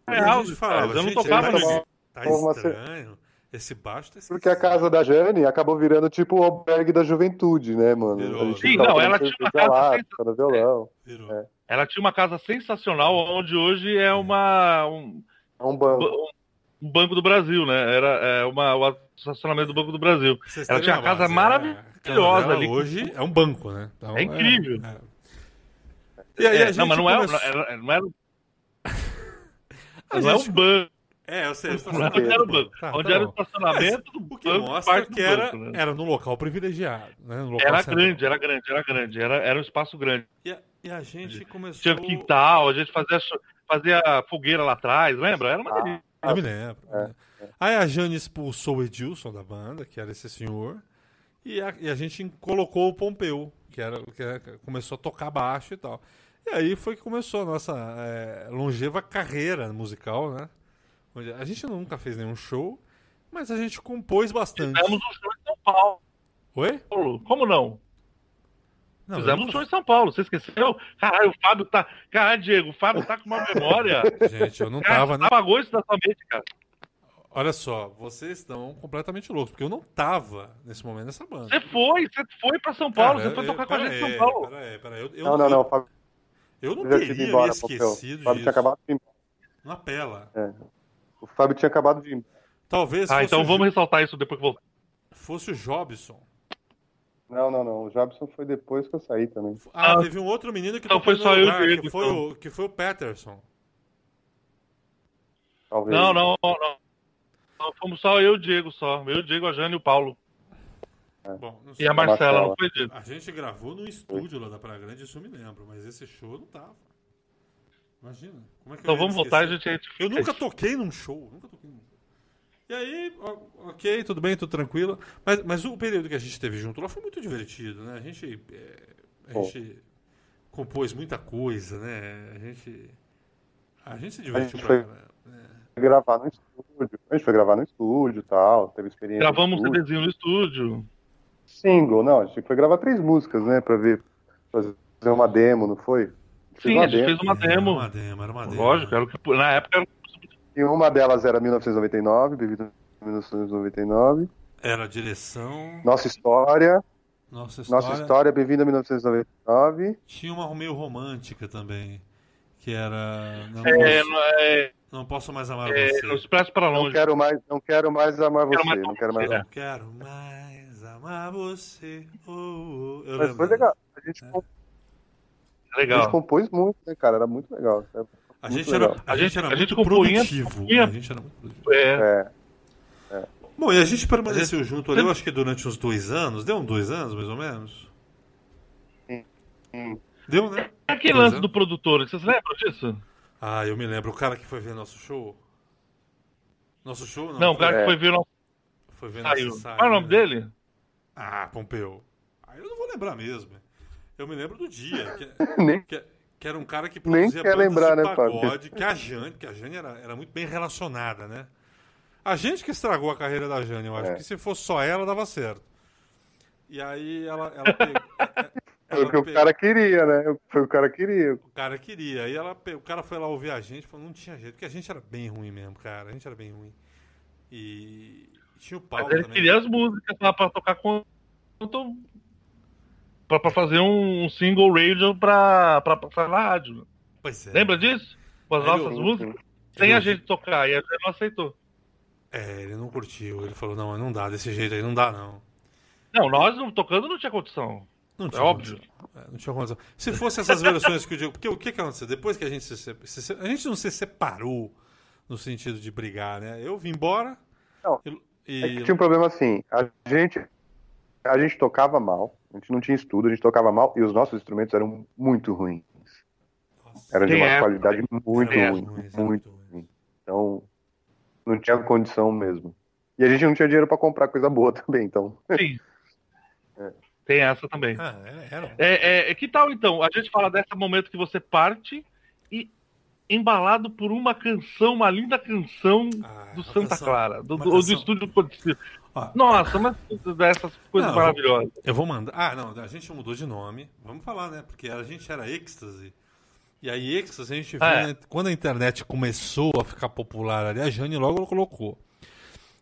É, os gente falava, estados, eu não tocava tá, no- tá estranho. Esse baixo tá Porque a casa da Jane acabou virando tipo o albergue da juventude, né, mano? Virou. A gente Sim, não, ela tinha uma casa lá, tocando violão. Virou. É. Ela tinha uma casa sensacional, onde hoje é uma, um, É um banco. um Banco do Brasil, né? Era é, uma, o estacionamento do Banco do Brasil. Vocês Ela tinha uma casa base, maravilhosa a casa dela ali. Hoje é um banco, né? Então, É incrível. é. E aí É, a gente não, mas não é, começou- era, não era, não é um banco. É, eu sei. eu estou sabendo. era o banco. Tá, onde tá era o estacionamento do O que banco, mostra que era, banco, né? era no local privilegiado, né? No local Era grande, era grande, era grande. Era, era um espaço grande. E a, e a gente começou... Tinha quintal, a gente fazia, fazia fogueira lá atrás, lembra? Era uma Ah, delícia. Eu me lembro. É, né? Aí a Jane expulsou o Edilson da banda, que era esse senhor, e a, e a gente colocou o Pompeu, que, era, que era- começou a tocar baixo e tal. E aí foi que começou a nossa é, longeva carreira musical, né? Onde a gente nunca fez nenhum show, mas a gente compôs bastante. Fizemos um show em São Paulo. Oi? Como não? Não, eu Fizemos um show em São Paulo, você esqueceu? Caralho, o Fábio tá. Caralho, Diego, o Fábio tá com uma memória. Gente, eu não Cara, tava, né? apagou isso da sua mente, cara. Olha só, vocês estão completamente loucos, porque eu não tava nesse momento nessa banda. Você foi, você foi pra São Paulo, Cara, você foi eu- tocar com a gente em São Paulo. Pera aí, pera aí. Eu, eu, Não, não, não. Eu, Fábio eu não tinha teria ido embora, me esquecido O Fábio disso. tinha acabado de ir embora. Na pela. O Fábio tinha acabado de ir embora. Talvez Ah, fosse, então o, vamos Jo- ressaltar isso depois que voltar. fosse o Jobson. Não, não, não. O Jobson foi depois que eu saí também. Ah, Ah, teve um outro menino que tocou foi só eu e o lugar, Diego, que foi, então. o, que foi o Peterson. Talvez. Não, não, não. Não, Fomos só eu e o Diego só. Eu, o Diego, a Jane e o Paulo. Bom, não sei. E a Marcela, Marcela. não foi Diego. A gente gravou no estúdio lá da Praia Grande, isso eu me lembro, mas esse show não tava. Imagina. Como é que Então vamos voltar e a esquecer? gente. Eu nunca toquei num show, nunca toquei num show. E aí, ok, tudo bem, tudo tranquilo. Mas, mas o período que a gente teve junto lá foi muito divertido, né? A gente, é, a Bom. gente compôs muita coisa, né? A gente, a gente se A divertiu gente pra foi- né? Gravar no estúdio. A gente foi gravar no estúdio e tal. Teve experiência. Gravamos um no estúdio. CDzinho no estúdio. Single, não. A gente foi gravar três músicas, né? Pra ver. Fazer uma demo, não foi? A Sim, uma a gente demo. fez uma Era demo. uma demo, era uma demo. Lógico, era o que, na época era E uma delas era 1999, Bebida 1999. Era a direção, Nossa história. nossa história. Nossa história, bem-vindo a 1999. Tinha uma meio romântica também, que era... Não, É, posso, não, é, não posso mais amar é, você. para Não longe. quero mais, não quero mais amar Quero você. mais Não quero mais. Não quero mais amar você. Oh, oh. Eu Mas lembro foi legal. A gente, comp- a gente Legal. compôs muito, né, cara? Era muito legal. A Muito gente, era, legal. a A gente gente- era a muito gente produtivo. compunha- A gente era muito produtivo. É, É. Bom, e a gente permaneceu junto ali, eu acho que durante uns dois anos. Deu uns dois anos, mais ou menos? Hum. Deu, né? aquele lance anos. do produtor, vocês lembram disso? Ah, eu me lembro. O cara que foi ver nosso show. Nosso show? Não, Não, o cara É. que foi ver o nosso foi ver saiu. nosso Qual é o nome né? dele? Ah, Pompeu. Aí eu não vou lembrar mesmo. Eu me lembro do dia. Que, Nem, que, que era um cara que Nem produzia quer bandas lembrar, de né, pagode, que a Jane, que a Jane era, era muito bem relacionada, né? A gente que estragou a carreira da Jane, eu acho É. que se fosse só ela, dava certo. E aí ela, ela pegou. foi ela o que o cara queria, né? Foi o que o cara queria. o cara queria. Aí ela, o cara foi lá ouvir a gente e falou, não tinha jeito, porque a gente era bem ruim mesmo, cara. A gente era bem ruim. E tinha o Paulo Mas ele também. queria as músicas lá pra tocar com. Pra, pra fazer um single radio pra, pra passar na rádio. Pois é. Lembra disso? Com as nossas eu- músicas? Ele Sem a gente tocar. E a gente não aceitou. É, ele não curtiu. Ele falou, não, não dá, desse jeito aí não dá, não. Não, nós não tocando não tinha condição. Não É óbvio. condição. É, não tinha condição. Se fosse essas versões que eu digo. Porque o que, que aconteceu? Depois que a gente se, se- se- A gente não se separou no sentido de brigar, né? Eu vim embora. Não, E, É que tinha um problema assim, a gente, a gente tocava mal, a gente não tinha estudo, a gente tocava mal e os nossos instrumentos eram muito ruins. Nossa, Eram de uma essa qualidade muito Era ruim, era muito ruim. Então, não tinha condição mesmo. E a gente não tinha dinheiro pra comprar coisa boa também, então. Sim. Tem essa também. Ah, era, era. É, é, que tal então? A gente fala desse momento que você parte e embalado por uma canção, uma linda canção Ah, do Santa canção- Clara, do, do, do canção- estúdio Codicil. Ó, Nossa, mas dessas coisas Não, maravilhosas. Eu vou mandar. Ah, não, a gente mudou de nome. Vamos falar, né? Porque a gente era Ecstasy. E aí, Ecstasy, a gente viu. É. né, Quando a internet começou a ficar popular ali, a Jane logo colocou.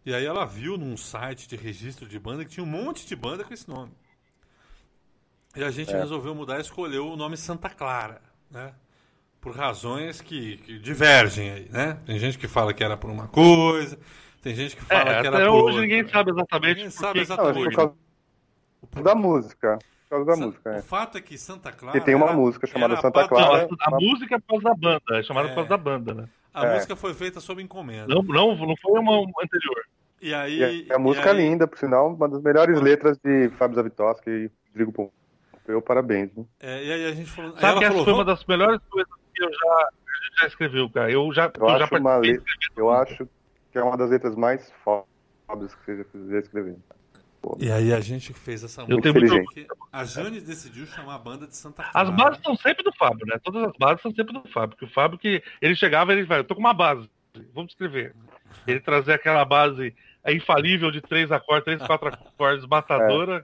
E aí ela viu num site de registro de banda que tinha um monte de banda com esse nome. E a gente resolveu mudar e escolheu o nome Santa Clara, né? Por razões que, que divergem aí, né? Tem gente que fala que era por uma coisa, tem gente que É, fala que era até hoje ninguém sabe exatamente Ninguém sabe exatamente. Não, acho que foi. por causa da música. Por causa da Sa- música, O é. fato é que Santa Clara. E tem uma era- música chamada Santa patro- Não, Clara. a, a música é por causa da banda, é chamada por causa da banda, né? A É. música foi feita sob encomenda. Não, não, não foi uma, anterior. E aí. E a, a música e é aí- linda, por sinal, uma das melhores letras de Fábio Zavitoski e Rodrigo Pompeu, parabéns. Né? é, e aí a gente falou. Sabe ela que essa falou, foi uma das melhores coisas que eu já, já escreveu, cara. Eu já, Eu, eu já acho uma letra, eu acho que é uma das letras mais fodas que você já escreveu. E aí a gente fez essa Eu música. tenho muito- porque a Jane decidiu chamar a banda de Santa Clara. As bases são sempre do Fábio, né? Todas as bases são sempre do Fábio. Porque o Fábio que ele chegava, ele vai, eu tô com uma base, vamos escrever. Ele trazia aquela base infalível de três acordes, três, quatro acordes, matadora,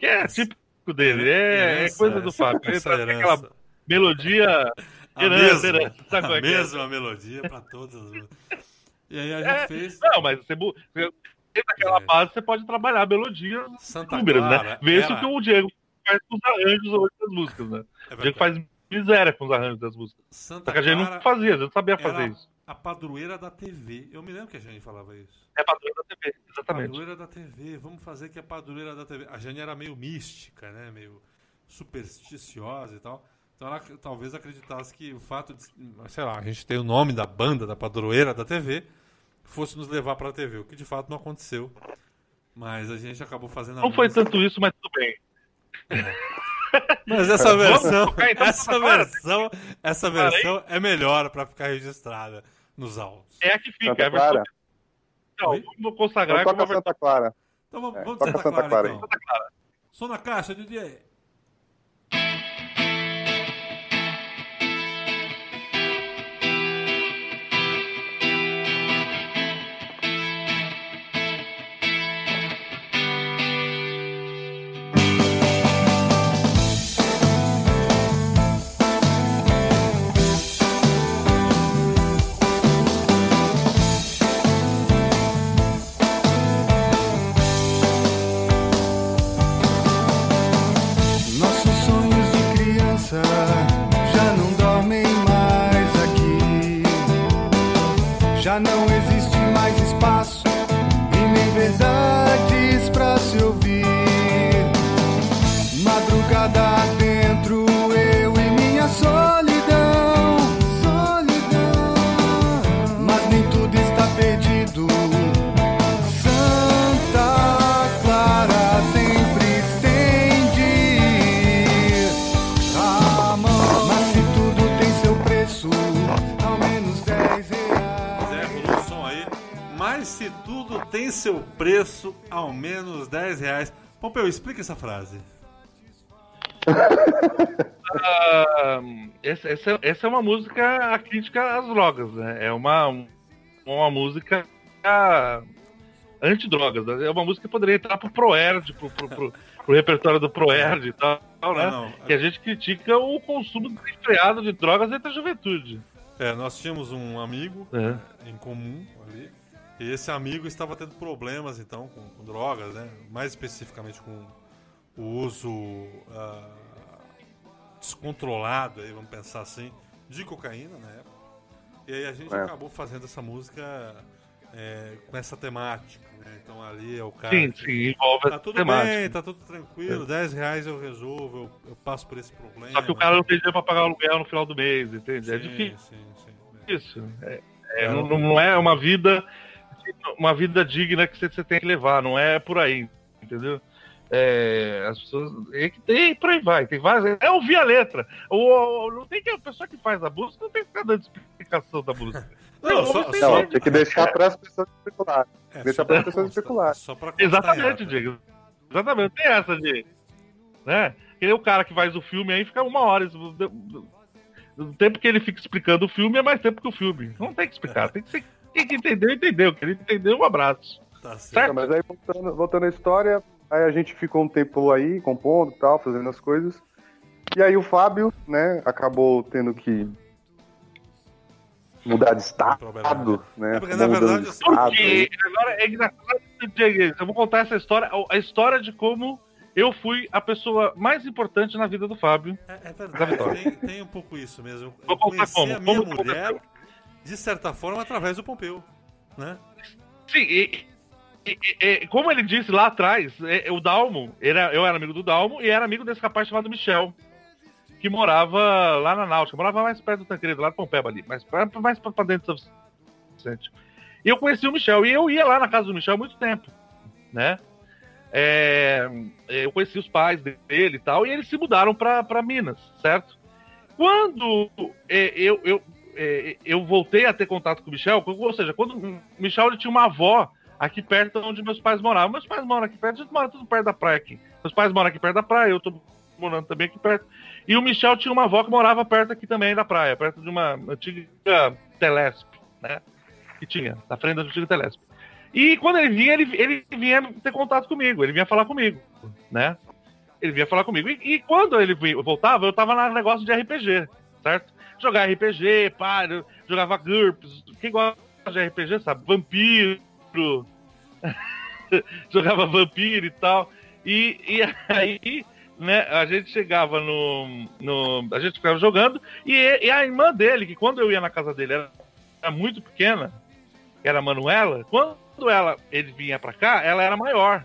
que é típico dele, é, é coisa do Fábio. Ele essa trazia aquela melodia A herança, mesma, a como é é? mesma melodia para todas as. E aí a gente É, fez Não, mas você, dentro daquela É. base você pode trabalhar melodias, Santa números, né? Vê era- que o Diego faz com os arranjos hoje das músicas, né? é O Diego faz miséria com os arranjos das músicas. Santa Só que a gente Clara não fazia, a gente não sabia fazer isso. a padroeira da TV. Eu me lembro que a gente falava isso. É padrão da TV, exatamente. Padroeira da TV, vamos fazer que a padroeira da TV. A Jane era meio mística, né? Meio supersticiosa e tal. Então ela talvez acreditasse que o fato de, sei lá, a gente ter o nome da banda da padroeira da TV fosse nos levar pra TV, o que de fato não aconteceu. Mas a gente acabou fazendo a Não foi tanto isso, mas tudo bem. Mas essa Vamos versão, tocar, então, essa Santa Clara? versão, essa versão é melhor pra ficar registrada nos áudios. É a que fica. Santa é a versão Clara. Não, vamos consagrar Então com toca Santa Clara. Então vamos, É, vamos toca Santa Santa Clara, Clara aí. então. Santa Clara. Som na caixa, DJ. Seu preço, ao menos 10 reais. Pompeu, explica essa frase. Ah, essa, essa, essa é uma música a crítica às drogas, né? É uma, uma música ah, anti-drogas. né? É uma música que poderia entrar pro Proerd, pro, pro, pro, pro repertório do Proerd e tal, né? Não, não. Que a gente critica o consumo desenfreado de drogas entre a juventude. É, nós tínhamos um amigo É. em comum ali. E esse amigo estava tendo problemas, então, com, com drogas, né? Mais especificamente com o uso ah, descontrolado, aí, vamos pensar assim, de cocaína na época. E aí a gente É. acabou fazendo essa música é, com essa temática, né? Então ali é o cara. Sim, que- sim, envolve Tá tudo temática. bem, tá tudo tranquilo, 10 reais eu resolvo, eu, eu passo por esse problema. Só que o cara não tem dinheiro pra pagar o aluguel no final do mês, entende? é Sim, difícil. Sim, sim. é. isso. É, é, não, não é uma vida uma vida digna que você, tem que levar, não é por aí, entendeu? É, as pessoas. É que tem, por aí vai, tem várias. É ouvir a letra. O, não tem que a pessoa que faz a música não tem que ficar dando explicação da música. Não, só- ouve, só- Não, tem que deixar para as pessoas especularem. É, Deixa só pra pra pessoas em Exatamente, ata. Diego. Exatamente, não tem essa de. Né? Que nem o cara que faz o filme aí fica uma hora. isso- O tempo que ele fica explicando o filme é mais tempo que o filme. Não tem que explicar. Tem que ser. Quem que entendeu, entendeu. Quem entendeu, um abraço. Tá certo. Certo? Mas aí, voltando, voltando à história, aí a gente ficou um tempo aí, compondo e tal, fazendo as coisas. E aí o Fábio, né, acabou tendo que mudar de estado, né? É porque, na verdade, de assim, estado, Porque agora é engraçado, eu vou contar essa história, a história de como eu fui a pessoa mais importante na vida do Fábio. É, é Da verdade, tem, tem um pouco isso mesmo. Eu, Vou eu contar como, a minha como mulher, de certa forma, através do Pompeu. Né? Sim, e, e- e- como ele disse lá atrás, é, o Dalmo, era, eu era amigo do Dalmo e era amigo desse rapaz chamado Michel, que morava lá na Náutica, morava mais perto do Tancredo, lá de Pompeba ali, mais, mais pra, dentro de São Vicente. E eu conheci o Michel, e eu ia lá na casa do Michel há muito tempo, né? É, eu conheci os pais dele e tal, e eles se mudaram pra Minas, certo? Quando é, eu, eu, é, eu voltei a ter contato com o Michel, ou seja, quando o Michel ele tinha uma avó aqui perto onde meus pais moravam. Meus pais moram aqui perto, a gente mora tudo perto da praia aqui. Meus pais moram aqui perto da praia, eu tô morando também aqui perto. E o Michel tinha uma avó que morava perto aqui também da praia, perto de uma antiga Telesp, né? Que tinha, na frente da antiga Telesp. E quando ele vinha, ele, ele vinha ter contato comigo, ele vinha falar comigo, né? Ele vinha falar comigo. E, e quando ele voltava, eu tava no negócio de RPG, certo? Jogar RPG, pá, jogava GURPS. Quem gosta de RPG, sabe? Vampiro. jogava vampiro e tal. E, e aí, né, a gente chegava no, no. A gente ficava jogando, e, e, a irmã dele, que quando eu ia na casa dele era, era muito pequena, que era a Manuela, quando ela, ele vinha pra cá, ela era maior.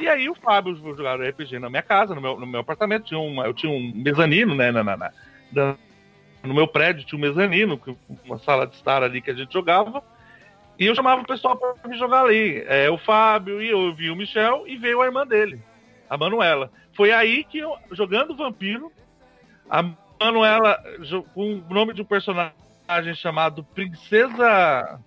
E aí o Fábio jogava RPG na minha casa, no meu, no meu apartamento, tinha uma, eu tinha um mezanino, né, na, na, na, no meu prédio tinha um mezanino, uma sala de estar ali que a gente jogava, e eu chamava o pessoal para me jogar ali. É, o Fábio, e eu vi o Michel, e veio a irmã dele, a Manuela. Foi aí que eu, jogando Vampiro, a Manuela, com o nome de um personagem chamado Princesa.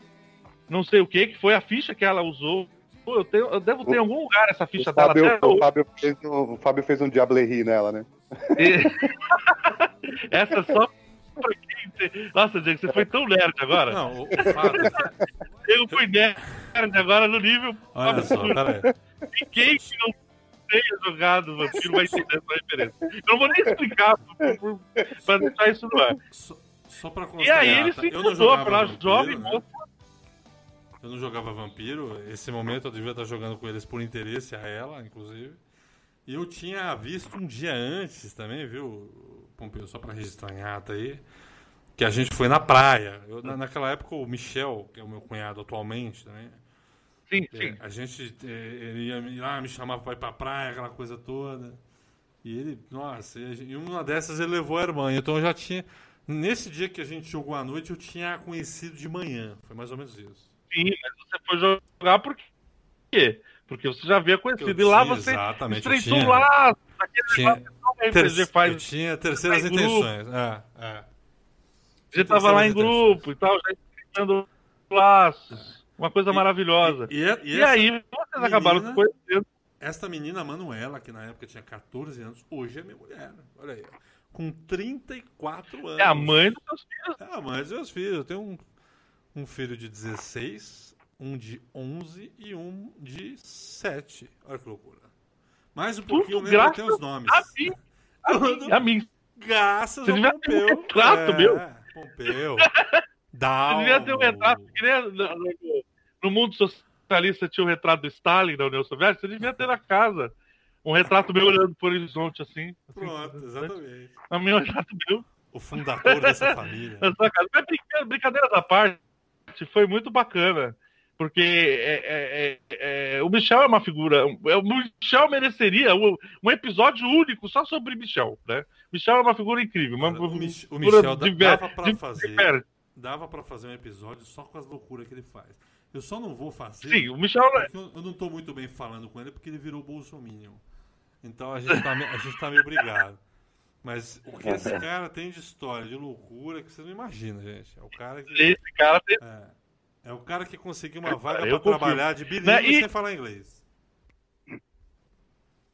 Não sei o que, que foi a ficha que ela usou. Eu, tenho, eu devo ter em algum lugar essa ficha o dela. Fábio, o, Fábio fez, o Fábio fez um Diablerie nela, né? E... essa é só nossa, Diego, você foi tão nerd agora. Não, o, o. Eu fui nerd agora no nível. Olha só, peraí. E quem que não tenha jogado Vampiro vai entender essa referência. Eu não vou nem explicar pra deixar isso no ar. Só, só pra E aí ele se mudou pra jovem né? moça. Eu não jogava Vampiro. Esse momento eu devia estar jogando com eles por interesse a ela, inclusive. E eu tinha visto um dia antes também, viu, Pompeu? Só pra registrar em ata aí. Que a gente foi na praia. Eu, na, naquela época, o Michel, que é o meu cunhado atualmente também. Sim, é, sim. a gente. é, ele ia me, ah, me chamava pra ir pra praia, aquela coisa toda. E ele, nossa, e, uma dessas ele levou a irmã. Então eu já tinha. Nesse dia que a gente jogou à noite, eu tinha conhecido de manhã. Foi mais ou menos isso. Sim, mas você foi jogar por quê? Porque você já havia conhecido. Eu e lá tinha, você eu estreitou tinha- lá. Aquele Tinha, ter, eu faz. tinha terceiras intenções. É, é. A gente tava lá em grupo e tal, já estreitando laços. Uma coisa E- maravilhosa. E, e, E, essa, aí, vocês acabaram se menina- conhecendo. esta menina Manuela, que na época tinha 14 anos, hoje é minha mulher. Olha aí. Com 34 anos. É a mãe dos seus filhos. É a mãe dos meus filhos. Eu tenho um, um filho de 16, um de 11 e um de 7. Olha que loucura. Mais um pouquinho, Tudo graças até os nomes. A mim, a a mim. Graças Você ao ter um Pompeu. retrato, é, meu. Pompeu. Você Dalmo. devia ter um retrato, que nem no, no- no mundo socialista tinha o retrato do Stalin da União Soviética, você devia ter na casa. Um retrato meu olhando pro horizonte assim. Pronto, exatamente. A meu retrato meu O fundador dessa família. na sua casa. Mas brinca- brincadeiras à parte, foi muito bacana. Porque é, é, é, é, o Michel é uma figura. é, O Michel mereceria um, um episódio único só sobre Michel. Né? Michel é uma figura incrível. Uma, Cara, o Mich- o figura Michel diver- dava pra di- fazer. diver- Dava pra fazer um episódio só com as loucuras que ele faz. Eu só não vou fazer. Sim, o Michel é- eu, eu não tô muito bem falando com ele porque ele virou Bolsominion. Então a gente tá, me- a gente tá meio brigado. Mas o que esse cara tem de história, de loucura, que você não imagina, gente. É o cara que. esse cara tem É, é o cara que conseguiu uma vaga confio. trabalhar de bilíngue Né, e- sem falar inglês.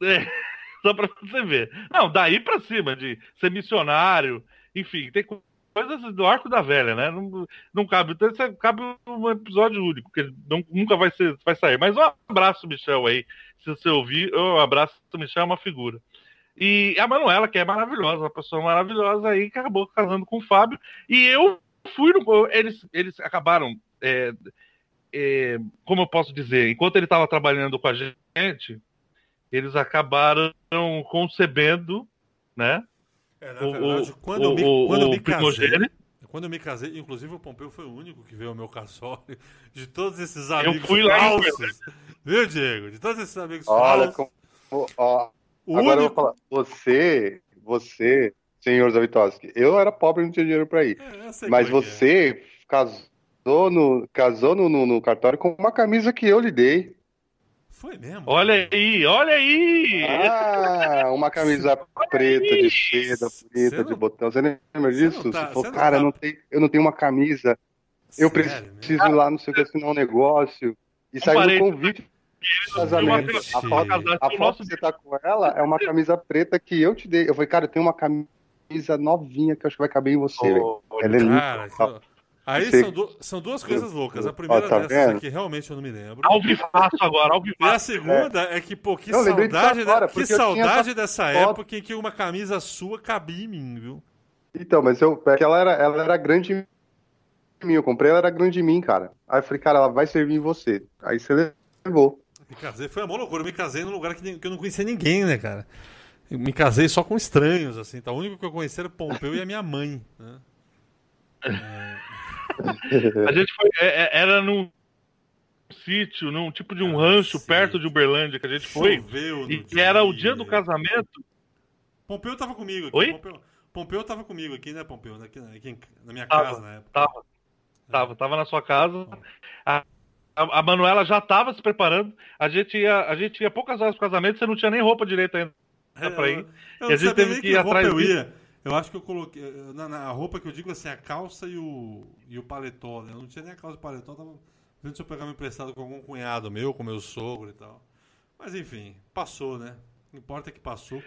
É, só pra você ver. Não, daí pra cima, de ser missionário, enfim, tem co- coisas do arco da velha, né? Não, não cabe. Então, isso cabe um episódio único, que não- nunca vai, ser, vai sair. Mas um abraço, Michel, aí. Se você ouvir, um abraço, Michel é uma figura. E a Manuela, que é maravilhosa, uma pessoa maravilhosa, aí que acabou casando com o Fábio. E eu fui no. Eles, eles acabaram. É, é, como eu posso dizer, enquanto ele estava trabalhando com a gente, eles acabaram concebendo, né? É, na O, verdade, o, quando eu me, o- quando eu me casei. primogênito. Quando eu me casei, inclusive o Pompeu foi o único que veio ao meu casório. De todos esses amigos fui lá falsos. Viu, Diego? De todos esses amigos Olha, falsos. como, ó, O agora eu único. vou falar. Você, você, senhor Zavitoski, eu era pobre e não tinha dinheiro pra ir. É, eu Mas como é que é. você casou no, casou no, no, no cartório com uma camisa que eu lhe dei. Foi mesmo? Olha aí, olha aí! Ah, uma camisa preta de seda, bonita, não- de botão. Você lembra disso? não tá- Você falou, cara, tá- não tem, eu não tenho uma camisa. Eu Sério preciso ir lá, não sei o que, assinar um negócio. E saiu no convite de casamento. A foto, a foto que você tá com ela é uma camisa preta que eu te dei. Eu falei, cara, eu tenho uma camisa novinha que eu acho que vai caber em você, velho. Ela é linda. Que- Aí Você- são, du- são duas coisas loucas. A primeira Ó, tá dessas vendo? aqui realmente eu não me lembro. Ao vivaço agora, ao E a segunda é, que, pô, que Eu saudade, agora, da- que saudade essa dessa foto. época em que uma camisa sua cabia em mim, viu? Então, mas eu, é que ela era, ela era grande mim, eu comprei, ela era grande de mim, cara. Aí eu falei, cara, ela vai servir em você. Aí você levou. Me casei, foi uma loucura. Eu me casei num lugar que, nem- que eu não conhecia ninguém, né, cara? Eu me casei só com estranhos, assim. Tá? O único que eu conhecia era Pompeu e a minha mãe. Né? A gente foi. é- é- era num sítio, num tipo de um rancho sim. perto de Uberlândia que a gente foi. Choveu E era o dia do casamento. Pompeu tava comigo aqui. Oi? Pompeu, Pompeu tava comigo aqui, né, Pompeu? Aqui, aqui na minha Tava, casa na época. Tava. Tava, tava na sua casa. A, a, a Manuela já tava se preparando. A gente ia, a gente ia poucas horas pro casamento, você não tinha nem roupa direita ainda. É, pra ir. eu- Eu E a gente teve que ir atrás eu ia. Eu acho que eu coloquei. Na, na roupa que eu digo assim, a calça e o, e o paletó. Né? Eu não tinha nem a calça e o paletó, tava vendo se eu pegava emprestado com algum cunhado meu, com meu sogro e tal. Mas enfim, passou, né? O que importa é que passou.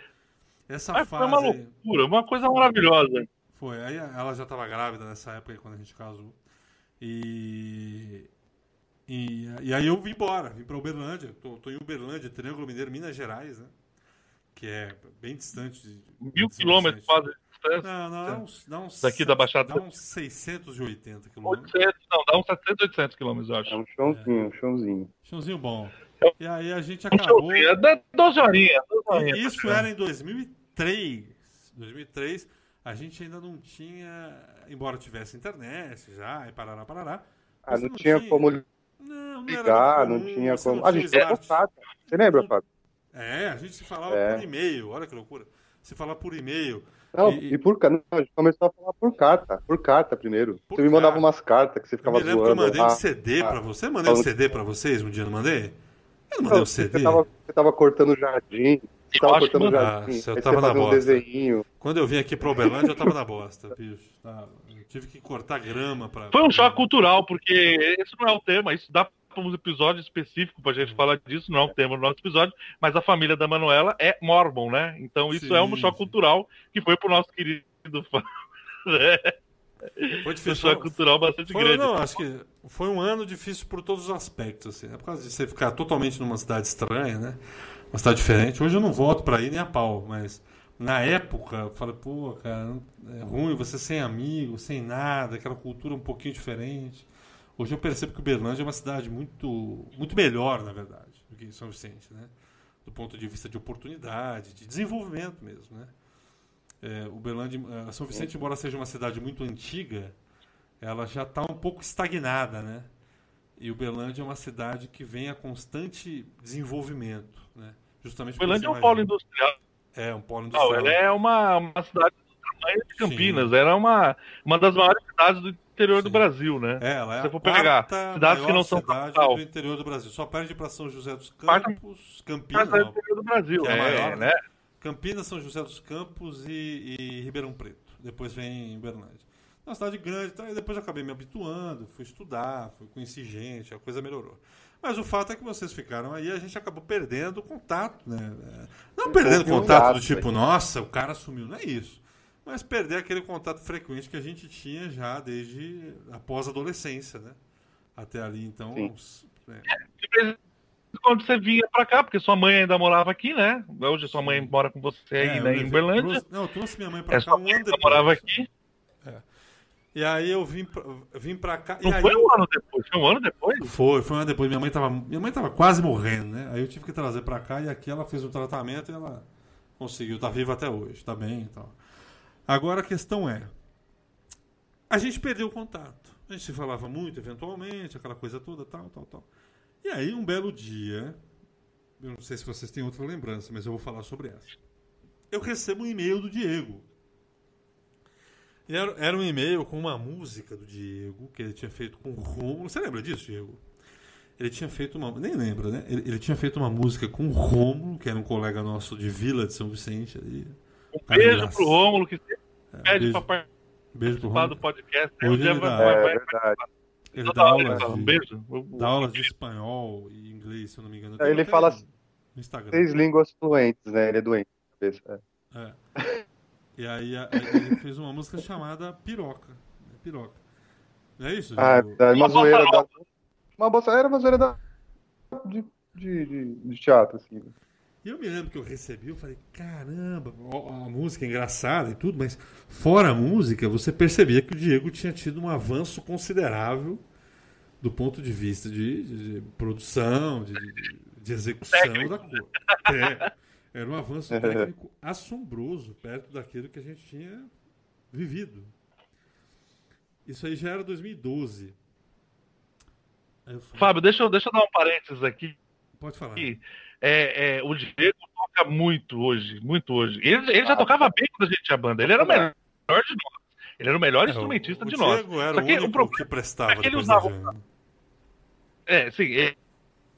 Essa Mas foi fase. uma aí- loucura, uma coisa maravilhosa. Foi, aí ela já estava grávida nessa época aí, quando a gente casou. E, e, e aí eu vim embora, vim para Uberlândia. Tô, tô em Uberlândia, Triângulo Mineiro, Minas Gerais, né? Que é bem distante de. Mil quilômetros quase distância. Não, não, dá uns, dá uns, Daqui da Baixada. Dá uns 680 quilômetros. 800, não, dá uns 700, 800 quilômetros, eu É acho. um chãozinho, um chãozinho. Chãozinho bom. É E aí a gente Um acabou. showzinho, é da- 12 horinhas. 12 horinhas. Isso era em 2003. 2003, a gente ainda não tinha, embora tivesse internet já, e parará, parará. Ah, você não tinha como Não, não era ligar, não tinha você como. não A tinha gente era contato. Você lembra, Fábio? É, a gente se falava É. por e-mail, olha que loucura. Se falar por e-mail. Não, E- e, por carta. Não, a gente começou a falar por carta. Por carta primeiro. Por você me mandava umas cartas que você Eu ficava me lembro que eu zoando. mandei um ah, CD ah, pra você. Eu mandei um CD pra vocês um dia, não mandei? Eu não mandei não, um CD. Você tava, você tava cortando o jardim. Você tava cortando o jardim. Nossa, eu aí tava na fazia um bosta. desenho. Quando eu vim aqui pra Uberlândia, eu tava na bosta, bicho. Tá, Eu tive que cortar grama pra. Foi um choque cultural, porque esse não é o tema, isso dá um episódio específico pra gente falar disso, não é o tema do nosso episódio, mas a família da Manuela é mormon, né? Então isso Sim, é um choque sim. cultural que foi pro nosso querido fã. É, Foi um difícil. choque cultural bastante Foi, grande. não, acho que foi um ano difícil por todos os aspectos, assim, né? Por causa de você ficar totalmente numa cidade estranha, né? Uma cidade diferente. Hoje eu não volto pra ir nem a pau, mas na época eu falei, pô, cara, é ruim você sem amigos, sem nada, aquela cultura um pouquinho diferente. Hoje eu percebo que Uberlândia é uma cidade muito, muito melhor, na verdade, do que São Vicente, né? Do ponto de vista de oportunidade, de desenvolvimento mesmo, né? É, Uberlândia, eh, São Vicente, embora seja uma cidade muito antiga, ela já está um pouco estagnada, né? E Uberlândia é uma cidade que vem a constante desenvolvimento, né? Justamente Uberlândia é um polo industrial, É, um polo não, industrial. ela é uma, uma cidade do tamanho de Campinas, era uma, uma das maiores cidades do interior do Sim. Brasil, né? É, ela é Se a for pegar quarta cidades que não são cidade capital. do interior do Brasil. Só perde para São José dos Quarta- Campos, Campinas, Cidade do interior do Brasil, é a é, maior, né? Campinas, São José dos Campos e, e Ribeirão Preto. Depois vem Uberlândia. É uma cidade grande, tá? e depois eu acabei me habituando, fui estudar, fui conhecer gente, a coisa melhorou. Mas o fato é que vocês ficaram aí, a gente acabou perdendo o contato, né? É, Não perdendo contato do tipo, aí. nossa, o cara sumiu, não é isso. Mas perder aquele contato frequente que a gente tinha já desde a pós-adolescência, né? Até ali, então. É, em quando você vinha pra cá, porque sua mãe ainda morava aqui, né? Hoje sua mãe mora com você aí É, eu né, em Uberlândia. trouxe- não, eu trouxe minha mãe pra É, cá sua um mãe ano ainda depois. morava aqui. E aí eu vim pra, vim pra cá. Não e aí foi eu- um ano depois, foi um ano depois? Foi, foi um ano depois. Minha mãe tava, minha mãe tava quase morrendo, né? Aí eu tive que trazer pra cá e aqui ela fez o tratamento e ela conseguiu, tá viva até hoje, tá bem e tal. Agora a questão é: a gente perdeu o contato. A gente se falava muito, eventualmente, aquela coisa toda, tal, tal, tal. E aí, um belo dia, eu não sei se vocês têm outra lembrança, mas eu vou falar sobre essa. Eu recebo um e-mail do Diego. Era, era um e-mail com uma música do Diego, que ele tinha feito com o Rômulo. Você lembra disso, Diego? Ele tinha feito uma. Nem lembra, né? Ele, ele tinha feito uma música com o Rômulo, que era um colega nosso de Vila de São Vicente ali. Um Cara, beijo pro Rômulo, que É, pede beijo, pra participar do podcast. Aí Hoje um ele vai, dá- vai, É vai verdade. Ele dá hora aulas de, Um beijo. dá aulas de espanhol e inglês, se eu não me engano. Aí ele fala assim. Seis línguas fluentes, né? Ele é doente. na cabeça, é. É. E aí, ele fez uma música chamada Piroca. né? Piroca. Não é isso? Ah, é. Uma zoeira da. Uma bossa era uma zoeira da. De, de, de, de teatro, assim. E eu me lembro que eu recebi, eu falei, caramba, a música é engraçada e tudo, mas fora a música, você percebia que o Diego tinha tido um avanço considerável do ponto de vista de, de, de produção, de, de execução técnico. da cor. É, era um avanço técnico assombroso perto daquilo que a gente tinha vivido. Isso aí já era 2012. Falei, Fábio, deixa eu, deixa eu dar um parênteses aqui. Pode falar. É, é, o Diego toca muito hoje, muito hoje. Ele, ele já tocava bem quando a gente tinha banda. Ele era o melhor de nós. Ele era o melhor é, instrumentista o, de o nós. Diego era Só que o único o que prestava. É ele usava. É, sim. Ele,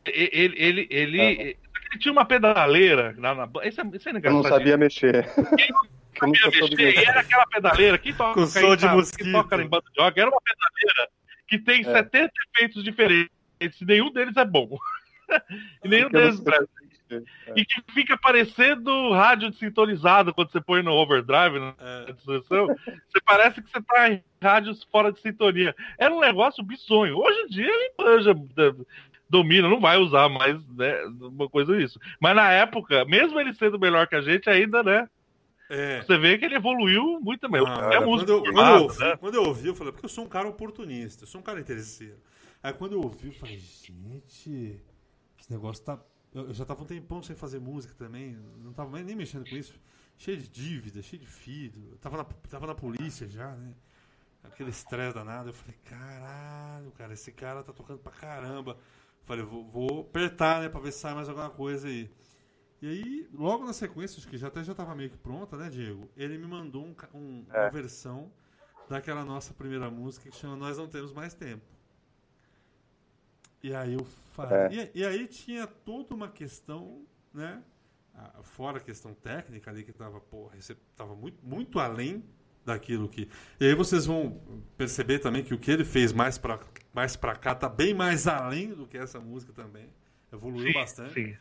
ele, ele, ele, é. ele, tinha uma pedaleira na, na isso é, isso é Eu não sabia mexer. Ele não sabia mexer. E era aquela pedaleira que toca, Com som de que toca em banda de rock. Era uma pedaleira que tem é. 70 efeitos diferentes. E nenhum deles é bom. e nenhum deles. É. E que fica parecendo rádio sintonizado quando você põe no overdrive, na é. distorção. Você parece que você tá em rádios fora de sintonia. Era um negócio bizonho. Hoje em dia ele manja, domina, não vai usar mais né, uma coisa isso. Mas na época, mesmo ele sendo melhor que a gente, ainda, né? É. Você vê que ele evoluiu muito mesmo. Ah, é música. Quando eu, quando, eu ouvi, né? quando eu ouvi, eu falei, porque eu sou um cara oportunista, eu sou um cara interesseiro. Aí quando eu ouvi, eu falei, gente, esse negócio tá. Eu já tava um tempão sem fazer música também, não tava nem mexendo com isso. Cheio de dívida, cheio de filho. Tava na, tava na polícia já, né? Aquele estresse danado. Eu falei, caralho, cara, esse cara tá tocando pra caramba. Falei, vou, vou apertar, né, pra ver se sai mais alguma coisa aí. E aí, logo na sequência, acho que já até já estava meio que pronta, né, Diego? Ele me mandou um, um, é. uma versão daquela nossa primeira música que chama Nós Não Temos Mais Tempo. E aí eu falei. É. E, e, aí tinha toda uma questão, né? Fora a questão técnica ali que estava, porra, tava muito, muito além daquilo que. E aí vocês vão perceber também que o que ele fez mais para mais pra cá tá bem mais além do que essa música também. Evoluiu sim, bastante. Sim.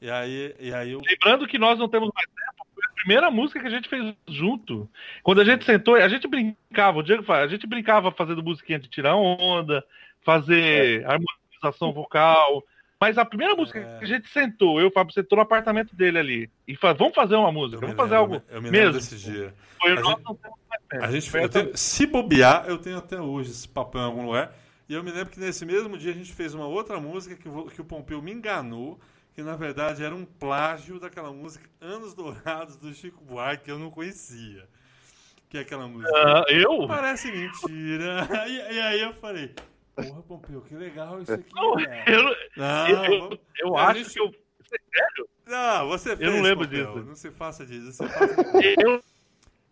E aí, e aí eu... Lembrando que nós não temos mais tempo, foi a primeira música que a gente fez junto. Quando a gente sentou, a gente brincava, o Diego a gente brincava fazendo musiquinha de tirar onda, fazer é. Harmonização vocal. Mas a primeira música é. que a gente sentou, eu e o Fábio sentou no apartamento dele ali. E falou, vamos fazer uma música, vamos fazer algo eu me mesmo. desse dia. Foi, a gente. A gente, tenho, se bobear, eu tenho até hoje esse papel em algum lugar. E eu me lembro que nesse mesmo dia a gente fez uma outra música que, que o Pompeu me enganou que na verdade era um plágio daquela música Anos Dourados do Chico Buarque que eu não conhecia. Que é aquela música. Uh, eu? Parece mentira. E, e, aí eu falei, porra, Pompeu, que legal isso aqui. Não, eu, não, eu, eu, eu acho gente... que eu. Sério? Não, você fez. Eu não lembro Pompeu. disso. Não se faça disso. Você faça eu...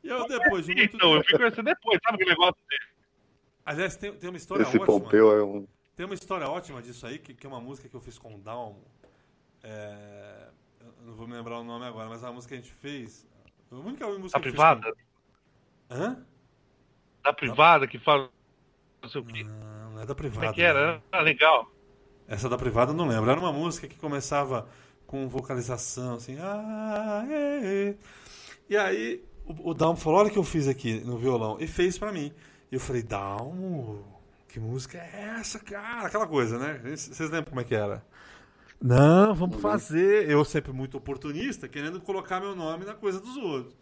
E eu depois de muito Então, eu fico conhecendo depois, sabe que negócio dele? Aliás, tem, tem uma história Esse ótima. Pompeu é um. Tem uma história ótima disso aí, que, que é uma música que eu fiz com o Dalmo é, não vou me lembrar o nome agora, mas a música que a gente fez. A única música da privada? Com... Hã? Da privada que fala. Não sei o quê. Não, não é da privada. Como é que era? Ah, legal. Essa da privada eu não lembro. Era uma música que começava com vocalização, assim. Ah, é, é. E aí o, o Dalmo falou: olha o que eu fiz aqui no violão. E fez pra mim. E eu falei: Dalmo, que música é essa, cara? Aquela coisa, né? Vocês lembram como é que era? Não, vamos uhum. fazer. Eu sempre muito oportunista, querendo colocar meu nome na coisa dos outros.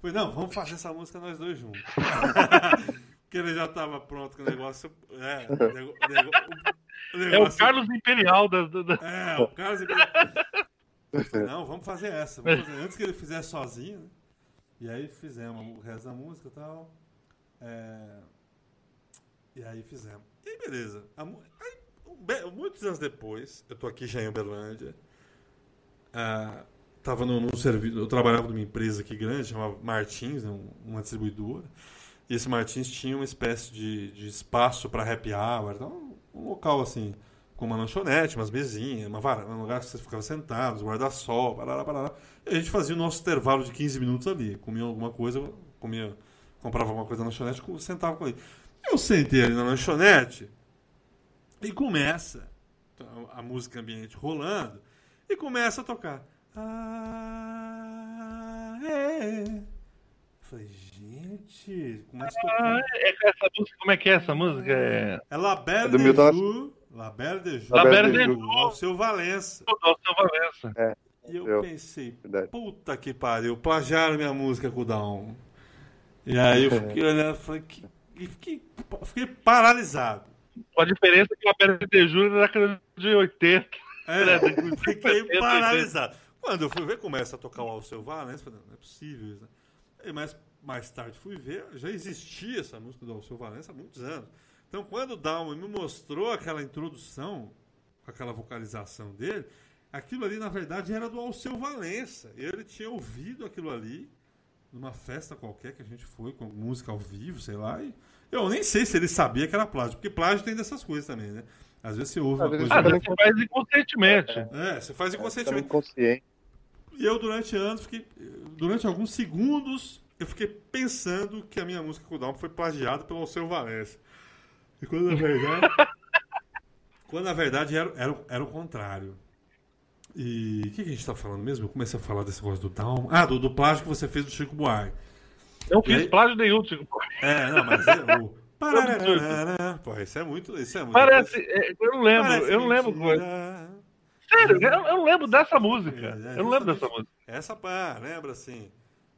Falei, não, vamos fazer essa música nós dois juntos. Porque ele já estava pronto com o negócio. É, o, nego, o, negócio, é o Carlos Imperial da. da... É, o Carlos Imperial. Não, vamos fazer essa. Vamos fazer. Antes que ele fizesse sozinho, né? E aí fizemos o resto da música e tal. É... E aí fizemos. E aí, beleza. Aí muitos anos depois, eu tô aqui já em Uberlândia. Ah, tava no, no serviço, eu trabalhava numa empresa aqui grande, chamava Martins, né, uma distribuidora. E esse Martins tinha uma espécie de, de espaço para happy hour, então, um local assim, com uma lanchonete, umas mesinhas, uma varanda, um lugar que você ficava sentado, guarda-sol, parará, parará. E a gente fazia o nosso intervalo de 15 minutos ali, comia alguma coisa, comia, comprava alguma coisa na lanchonete, sentava com ele. Eu sentei ali na lanchonete, e começa a música ambiente rolando e começa a tocar. Ah, é. Falei, gente, começa a tocar. Ah, é essa música, como é que é essa música? É, é La Belle é de Ju. La Belle de Ju. La Belle de Ju. Alceu Valença. Alceu Valença. É. E eu Eu. pensei, Verdade. puta que pariu, plagiaram minha música com o Down. E aí eu fiquei olhando e falei, que- e fiquei, fiquei paralisado. Com a diferença que o ABT Júnior era década de 80. É, Né, fiquei de- paralisado. Quando eu fui ver, começa a tocar o Alceu Valença, falei, não é possível isso, né? E mais, mais tarde fui ver, já existia essa música do Alceu Valença há muitos anos. Então, quando o Dalma me mostrou aquela introdução, com aquela vocalização dele, aquilo ali, na verdade, era do Alceu Valença. Ele tinha ouvido aquilo ali numa festa qualquer que a gente foi, com música ao vivo, sei lá, e eu nem sei se ele sabia que era plágio, porque plágio tem dessas coisas também, né? Às vezes você ouve uma vezes coisa... Ah, você faz inconscientemente. É, você faz Tá inconscientemente. inconsciente. E eu, durante anos, fiquei. Durante alguns segundos, eu fiquei pensando que a minha música com o Down foi plagiada pelo Alceu Valença. E quando na verdade. quando na verdade era, era, o- era o contrário. E o que, que a gente tá falando mesmo? Eu comecei a falar desse negócio do Down. Ah, do, do plágio que você fez do Chico Buarque. Não E fiz aí? plágio nenhum, tipo. É, não, mas é o. Parararara. Pô, isso é muito. Isso é muito Parece. é, Eu não lembro, eu não lembro. Sério, eu, eu não lembro dessa música. É, é, Eu não lembro dessa música. Essa pá, lembra assim?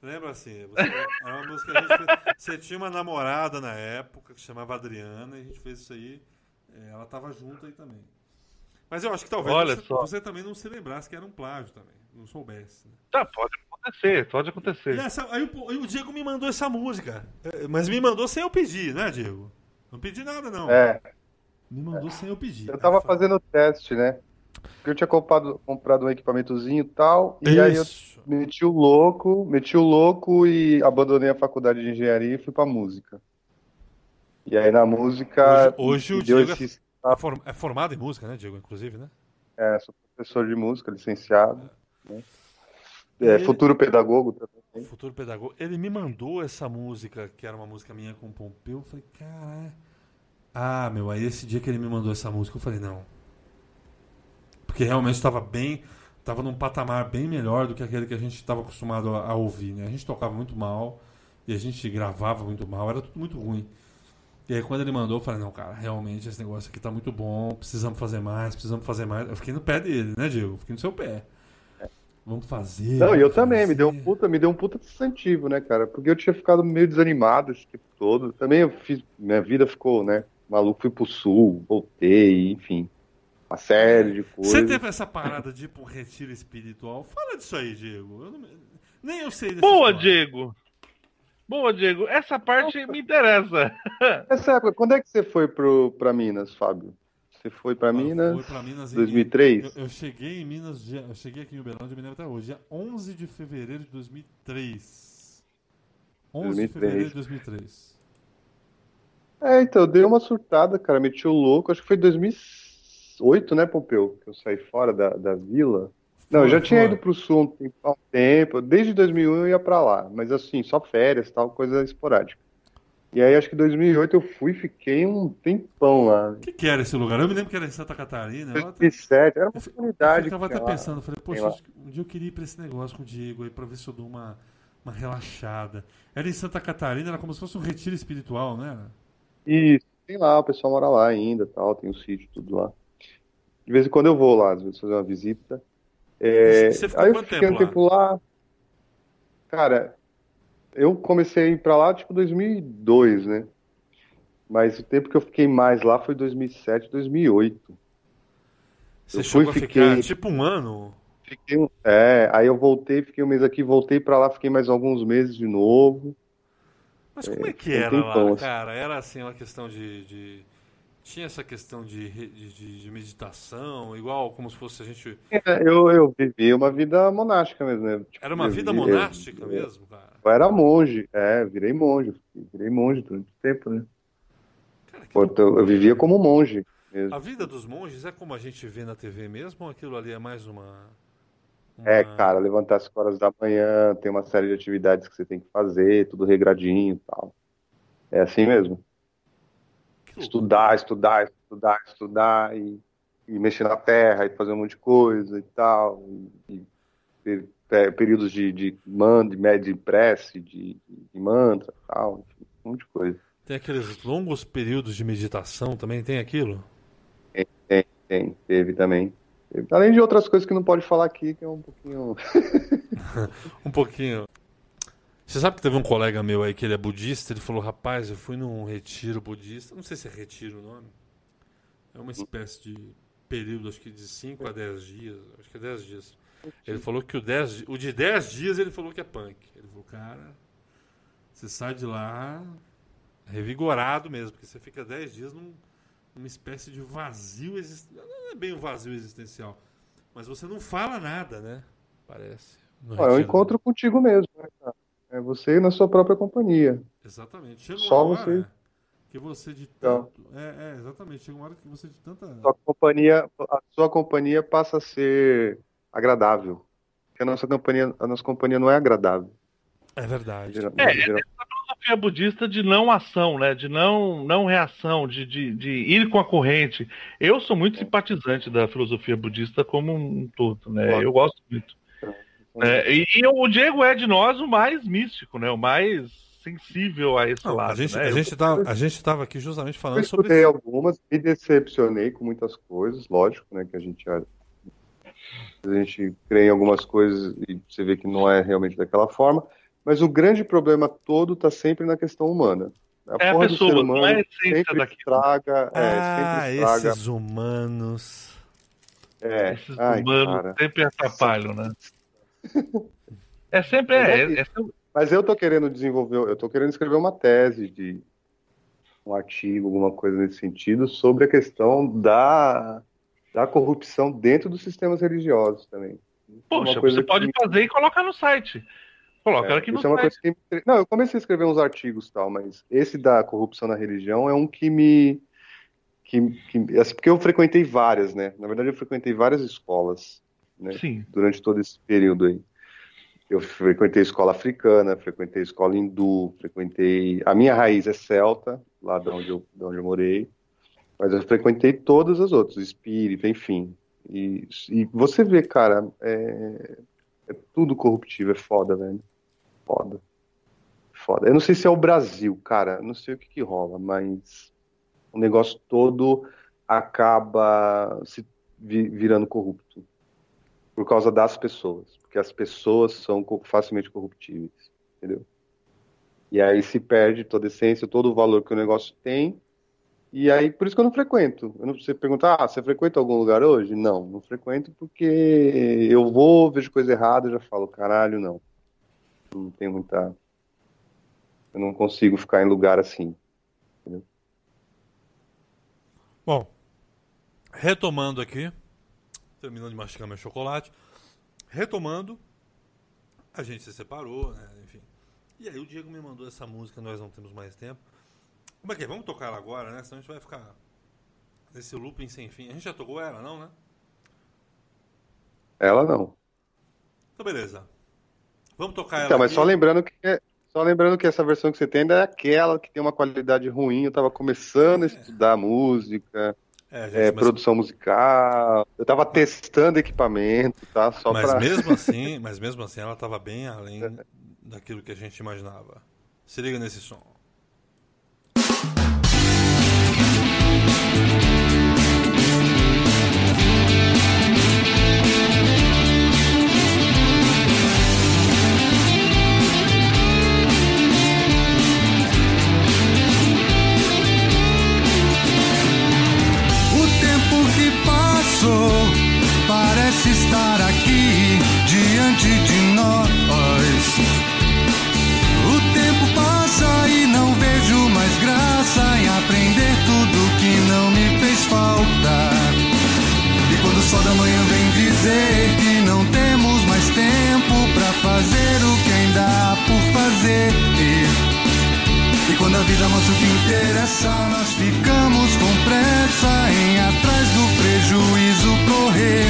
Lembra assim? Você, era uma música que a gente fez. Você tinha uma namorada na época que chamava Adriana e a gente fez isso aí. é, Ela tava junto aí também. Mas eu acho que talvez Olha você, só. você também não se lembrasse que era um plágio também. Não soubesse. né? Tá, pode acontecer, pode E acontecer. essa- aí, o, aí o Diego me mandou essa música. É, Mas me mandou sem eu pedir, né, Diego? Não pedi nada, não. É, Me mandou sem eu pedir. eu tava fazendo o teste, né? Porque eu tinha comprado, comprado um equipamentozinho e tal, e aí eu Isso. meti o louco, meti o louco e abandonei a faculdade de engenharia e fui pra música. E aí na música Hoje- hoje o Diego é- esse É, é formado em música, né, Diego? Inclusive, né? É, sou professor de música, licenciado. né? E É, ele- futuro pedagogo também. Futuro pedagogo. Ele me mandou essa música, que era uma música minha com o Pompeu. Eu falei, caralho. Ah, meu, aí esse dia que ele me mandou essa música, eu falei, não. Porque realmente estava bem. Tava num patamar bem melhor do que aquele que a gente estava acostumado a, a ouvir, né? A gente tocava muito mal e a gente gravava muito mal, era tudo muito ruim. E aí quando ele mandou, eu falei, não, cara, realmente esse negócio aqui tá muito bom, precisamos fazer mais, precisamos fazer mais. Eu fiquei no pé dele, né, Diego? Eu Fiquei no seu pé. Vamos fazer. Não, e eu vamos também, me deu um fazer. puta, me deu um puta incentivo, né, cara? Porque eu tinha ficado meio desanimado esse tempo todo. Também eu fiz, minha vida ficou, né, maluco, fui pro sul, voltei, enfim. Uma série de Você coisas. teve essa parada de ir um retiro espiritual? Fala disso aí, Diego. Eu não- Nem eu sei Boa, história. Diego. Boa, Diego. Essa parte me interessa. Essa época, quando é que você foi pro, pra Minas, Fábio? Você foi pra Eu Minas fui pra Minas em- 2003? Eu, eu cheguei em Minas, eu cheguei aqui em Uberlândia, me lembro até hoje, dia 11 de fevereiro de 2003. 11 de 2003. fevereiro de 2003. É, então, eu dei uma surtada, cara, meti o louco. Acho que foi 2008, né, Pompeu? Que eu saí fora da, da vila. Não, eu já tinha ido pro sul um tempo, há um tempo. Desde 2001 eu ia pra lá, mas assim, só férias, tal, coisa esporádica. E aí acho que em 2008 eu fui e fiquei um tempão lá. O que, que era esse lugar? Eu me lembro que era em Santa Catarina. Eu, até, 2007, era uma eu comunidade. ficava que até lá. pensando, eu falei, poxa, um dia eu queria ir pra esse negócio com o Diego aí pra ver se eu dou uma, uma relaxada. Era em Santa Catarina, era como se fosse um retiro espiritual, né? Isso, tem lá, o pessoal mora lá ainda, tal, tem um sítio, tudo lá. De vez em quando eu vou lá, às vezes fazer uma visita. É, Você ficou aí eu quanto fiquei um tempo tempo lá. Cara, eu comecei a ir pra lá tipo 2002, né? Mas o tempo que eu fiquei mais lá foi 2007, 2008. Você Eu chegou fui, a ficar fiquei- tipo um ano. Fiquei um- é, aí eu voltei, fiquei um mês aqui, voltei pra lá, fiquei mais alguns meses de novo. Mas como é que tem era lá, assim. cara? Era assim uma questão de, de- Tinha essa questão de, de, de- meditação, igual como se fosse a gente. É, Eu, eu vivi uma vida monástica mesmo, né? Tipo, Era uma vida vi- monástica eu- mesmo, cara. Eu era monge, é, virei monge, virei monge durante muito tempo, né? Cara, Pô, eu vivia como monge mesmo. A vida dos monges é como a gente vê na TV mesmo ou aquilo ali é mais uma. É, cara, levantar às 5 horas da manhã, tem uma série de atividades que você tem que fazer, tudo regradinho e tal. É assim mesmo. Estudar, estudar, estudar, estudar e, e mexer na terra e fazer um monte de coisa e tal. E, e per- pe- períodos de, de, man, de, de prece, de, de mantra e tal, enfim, um monte de coisa. Tem aqueles longos períodos de meditação também, tem aquilo? Tem, teve também. Além de outras coisas que não pode falar aqui, que é um pouquinho. um pouquinho. Você sabe que teve um colega meu aí que ele é budista, ele falou, rapaz, eu fui num retiro budista, não sei se é retiro o nome. É uma espécie de período, acho que de 5 a 10 dias, acho que é 10 dias. Ele falou que o, 10, o de 10 dias ele falou que é punk. Ele falou, cara, você sai de lá revigorado mesmo, porque você fica 10 dias num, numa espécie de vazio existencial. Não é bem um vazio existencial, mas você não fala nada, né? Parece. é um encontro contigo mesmo, né, cara? É você na sua própria companhia. Exatamente. Chega Só hora você. Que você de então. tanto. É, é, exatamente. Chega uma hora que você de tanta. Sua companhia, a sua companhia passa a ser agradável. Porque a nossa companhia, a nossa companhia não é agradável. É verdade. É, é essa filosofia budista de não ação, né? De não, não reação, de, de, de ir com a corrente. Eu sou muito simpatizante da filosofia budista como um todo, né? Eu gosto muito. É, e, e, o Diego é de nós o mais místico, né? O mais sensível a esse não, lado. A gente, né? a, gente tá, a gente estava aqui justamente falando eu sobre. Eu algumas, me decepcionei com muitas coisas, lógico, né? Que a gente a gente crê em algumas coisas e você vê que não é realmente daquela forma. Mas o grande problema todo está sempre na questão humana. A é porra a pessoa, do ser humano não é sempre estraga, é, ah, sempre estraga. esses humanos. É, esses ai, humanos cara. sempre atrapalham, né? É sempre é, é, é, Mas eu tô querendo desenvolver, eu tô querendo escrever uma tese de um artigo, alguma coisa nesse sentido, sobre a questão da da corrupção dentro dos sistemas religiosos também. Poxa, você pode que... fazer e colocar no site. Coloca é, aqui no isso site. É que... Não, eu comecei a escrever uns artigos tal, mas esse da corrupção na religião é um que me. Que, que, assim, porque eu frequentei várias, né? Na verdade, eu frequentei várias escolas né? Sim. durante todo esse período aí. Eu frequentei escola africana, frequentei escola hindu, frequentei. A minha raiz é celta, lá de onde eu, de onde eu morei. Mas eu frequentei todas as outras, espírita, enfim. E, e você vê, cara, é, é tudo corruptivo, é foda, velho. Foda. Foda. Eu não sei se é o Brasil, cara, não sei o que, que rola, mas o negócio todo acaba se virando corrupto por causa das pessoas, porque as pessoas são facilmente corruptíveis, entendeu? E aí se perde toda a essência, todo o valor que o negócio tem e aí, por isso que eu não frequento. Eu não você perguntar, ah, você frequenta algum lugar hoje? Não, não frequento porque eu vou, vejo coisa errada, já falo, caralho, não. Não tem muita. Eu não consigo ficar em lugar assim. Entendeu? Bom, retomando aqui, terminando de mastigar meu chocolate, retomando, a gente se separou, né? Enfim. E aí o Diego me mandou essa música, nós não temos mais tempo. Como é que é? Vamos tocar ela agora, né? Senão a gente vai ficar nesse looping sem fim. A gente já tocou ela, não, né? Ela não. Então, beleza. Vamos tocar ela. Então, mas aqui. só lembrando que só lembrando que essa versão que você tem ainda é aquela que tem uma qualidade ruim. Eu tava começando a estudar música, é, é, mas... produção musical. Eu tava testando equipamento, tá? Só mas pra... mesmo assim, mas mesmo assim ela tava bem além daquilo que a gente imaginava. Se liga nesse som. Parece estar aqui diante de nós. O tempo passa e não vejo mais graça em aprender tudo que não me fez falta. E quando o sol da manhã vem dizer que não temos mais tempo para fazer o que ainda há por fazer. E quando a vida mostra o que interessa, nós ficamos com pressa em atrás do prejuízo correr.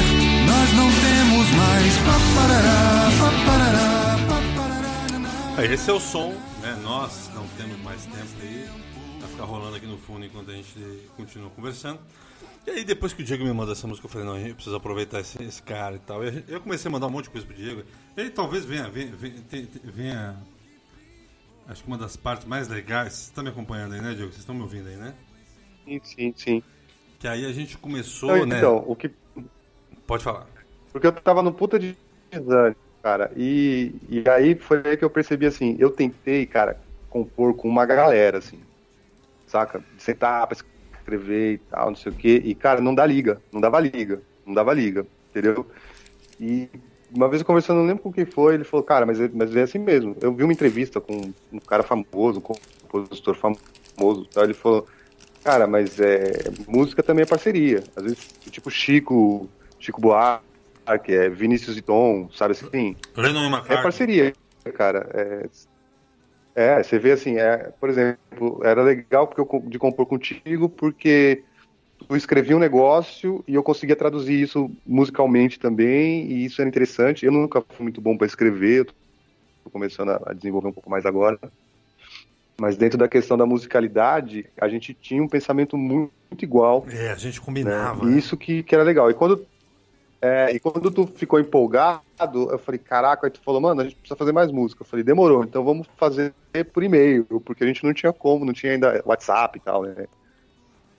Esse é o som, né? Nós não temos mais tempo aí. Vai ficar rolando aqui no fundo enquanto a gente continua conversando. E aí, depois que o Diego me mandou essa música, eu falei, não, a gente precisa aproveitar esse, esse cara e tal. E eu comecei a mandar um monte de coisa pro Diego. Ele talvez venha, venha, venha, venha Acho que uma das partes mais legais. Você está me acompanhando aí, né, Diego? Vocês estão me ouvindo aí, né? Sim, sim, sim. Que aí a gente começou, então, né? Então, o que. Pode falar. Porque eu tava no puta de desânimo, cara. E, e aí foi aí que eu percebi assim, eu tentei, cara, compor com uma galera, assim. Saca? Sentar pra escrever e tal, não sei o quê. E, cara, não dá liga. Não dava liga. Não dava liga. Entendeu? E uma vez eu conversando, não lembro com quem foi, ele falou, cara, mas, é- mas é assim mesmo. Eu vi uma entrevista com um cara famoso, um compositor famoso, tal, ele falou, cara, mas é, música também é parceria. Às vezes, tipo Chico, Chico Buarque, é Vinícius e Tom, sabe assim? Lennon e É McCartney. parceria, cara. É, é, você vê assim, é, por exemplo, era legal porque eu, de compor contigo, porque tu escrevia um negócio e eu conseguia traduzir isso musicalmente também, e isso era interessante. Eu nunca fui muito bom para escrever, eu tô começando a desenvolver um pouco mais agora. Mas dentro da questão da musicalidade, a gente tinha um pensamento muito, muito igual. É, a gente né? combinava. E né? isso que, que era legal. E quando, é, e quando tu ficou empolgado, eu falei, caraca, aí tu falou, mano, a gente precisa fazer mais música. Eu falei, demorou, então vamos fazer por e-mail, porque a gente não tinha como, não tinha ainda WhatsApp e tal, né?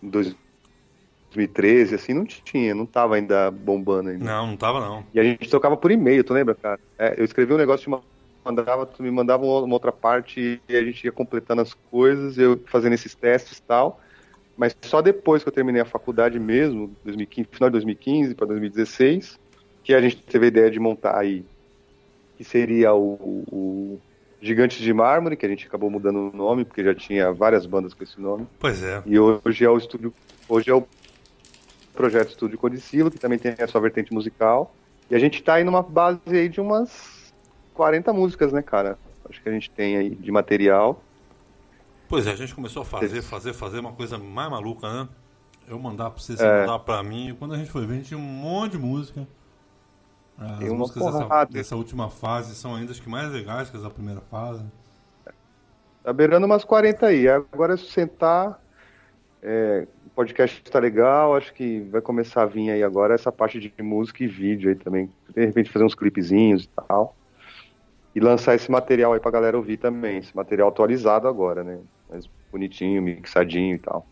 Em 2013, assim, não tinha, não tava ainda bombando ainda. Não, não tava não. E a gente trocava por e-mail, tu lembra, cara? É, eu escrevi um negócio, te mandava, tu me mandava uma outra parte e a gente ia completando as coisas, eu fazendo esses testes e tal. Mas só depois que eu terminei a faculdade mesmo, 2015, final de 2015 para 2016, que a gente teve a ideia de montar aí, que seria o, o Gigantes de Mármore, que a gente acabou mudando o nome, porque já tinha várias bandas com esse nome. Pois é. E hoje é o estúdio, hoje é o projeto Estúdio Codicilo, que também tem a sua vertente musical. E a gente tá aí numa base aí de umas 40 músicas, né, cara? Acho que a gente tem aí de material. Pois é, a gente começou a fazer, fazer, fazer uma coisa mais maluca, né? Eu mandar pra você, você É. mandar pra mim. E quando a gente foi ver, a gente tinha um monte de música. As Tem uma músicas dessa, dessa última fase são ainda as que mais legais que as da primeira fase. Tá beirando umas 40 aí. Agora é sentar. É, o podcast tá legal, acho que vai começar a vir aí agora essa parte de música e vídeo aí também. De repente fazer uns clipezinhos e tal. E lançar esse material aí pra galera ouvir também. Esse material atualizado agora, né? Mais bonitinho, mixadinho e tal.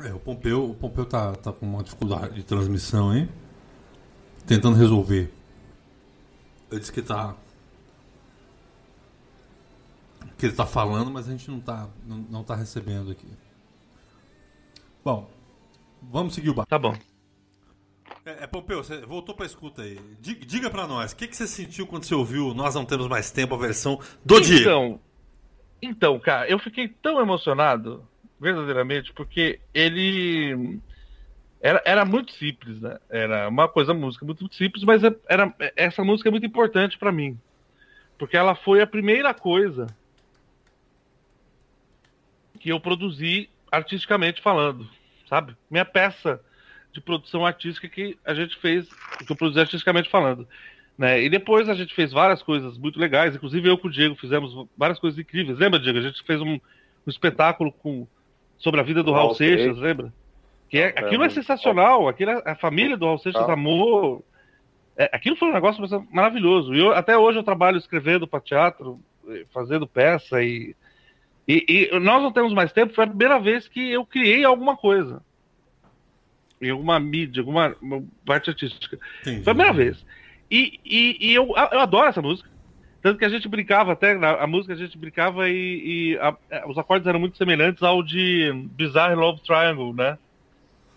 É, o Pompeu, o Pompeu tá, tá com uma dificuldade de transmissão aí. Tentando resolver. Ele disse que tá. Que ele tá falando, mas a gente não tá, não, não tá recebendo aqui. Bom, vamos seguir o barco. Tá bom. É, é, Pompeu, você voltou pra escuta aí. Diga, diga pra nós, o que, que você sentiu quando você ouviu Nós Não Temos Mais Tempo, a versão do dia? Então, então, cara, eu fiquei tão emocionado, verdadeiramente, porque ele era, era muito simples, né? Era uma coisa, música muito simples, mas é- era, essa música é muito importante pra mim. Porque ela foi a primeira coisa que eu produzi artisticamente falando, sabe? Minha peça de produção artística que a gente fez, que eu produzi artisticamente falando. Né? E depois a gente fez várias coisas muito legais, inclusive eu com o Diego fizemos várias coisas incríveis. Lembra, Diego? A gente fez um, um espetáculo com, sobre a vida do Raul Seixas, lembra? Que é, É, aquilo é sensacional, aquilo é- a família do Raul Seixas Ah. amou. É, aquilo foi um negócio maravilhoso. E eu, até hoje eu trabalho escrevendo para teatro, eh, fazendo peça e, e, e nós não temos mais tempo. Foi a primeira vez que eu criei alguma coisa. Em alguma mídia, alguma uma parte artística. Entendi. Foi a primeira vez. E, e, e eu, eu adoro essa música. Tanto que a gente brincava até, a música a gente brincava e, e a- a- os acordes eram muito semelhantes ao de Bizarre Love Triangle, né?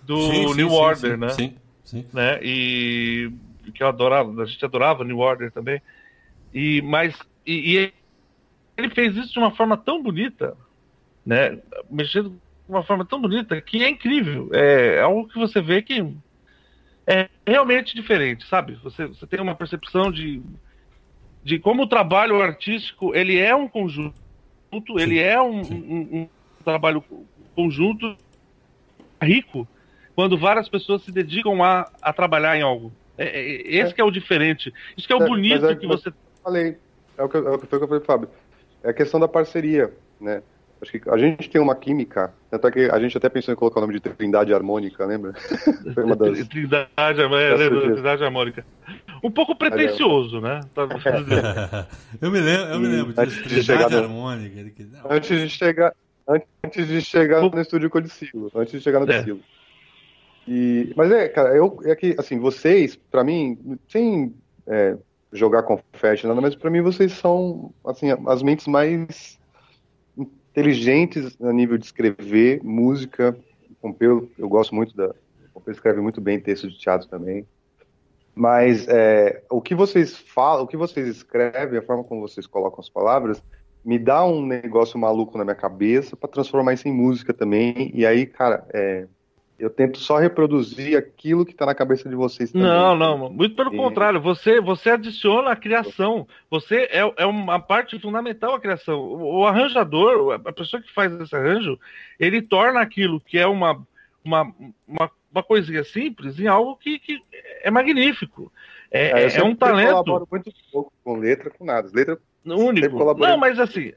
Do Sim, sim, New sim, Order, sim, né? Sim, sim. né? E que eu adorava, a gente adorava New Order também. E mas e, e ele fez isso de uma forma tão bonita, né? Mexendo de uma forma tão bonita que é incrível. É algo que você vê que é realmente diferente, sabe? Você, você tem uma percepção de de como o trabalho artístico ele é um conjunto, ele é um, um- um trabalho conjunto rico quando várias pessoas se dedicam a, a trabalhar em algo. É, é- esse que é o diferente. Isso que é o É, bonito é- que você. Falei. É o que, eu- é o que foi o que eu falei, Fábio. É a questão da parceria, né? Acho que a gente tem uma química, tanto é que a gente até pensou em colocar o nome de Trindade Harmônica, lembra? Foi uma das... Trindade, é, lembra. Trindade harmônica. Um pouco pretencioso, né? Tá- eu me lembro, eu me lembro disso. de chegar Trindade no- harmônica. Antes de chegar, antes de chegar no estúdio Codicilo, antes de chegar no É. Codicilo. E, mas é, cara, eu, é que, assim, vocês, pra mim, sem é, jogar confete, nada, mas pra mim vocês são, assim, as mentes mais inteligentes a nível de escrever música. Pompeu, eu gosto muito da. Pompeu escreve muito bem texto de teatro também. Mas é, o que vocês falam, o que vocês escrevem, a forma como vocês colocam as palavras, me dá um negócio maluco na minha cabeça para transformar isso em música também. E aí, cara, é, eu tento só reproduzir aquilo que está na cabeça de vocês também. Não, não, muito pelo e... contrário. Você, você adiciona a criação. Você é, é uma parte fundamental a criação. O, o, arranjador, a pessoa que faz esse arranjo, ele torna aquilo que é uma, uma, uma, uma coisinha simples em algo que, que é magnífico. É, é, é um talento. Eu colaboro muito pouco com letra, com nada. Letra único. Não, mas assim,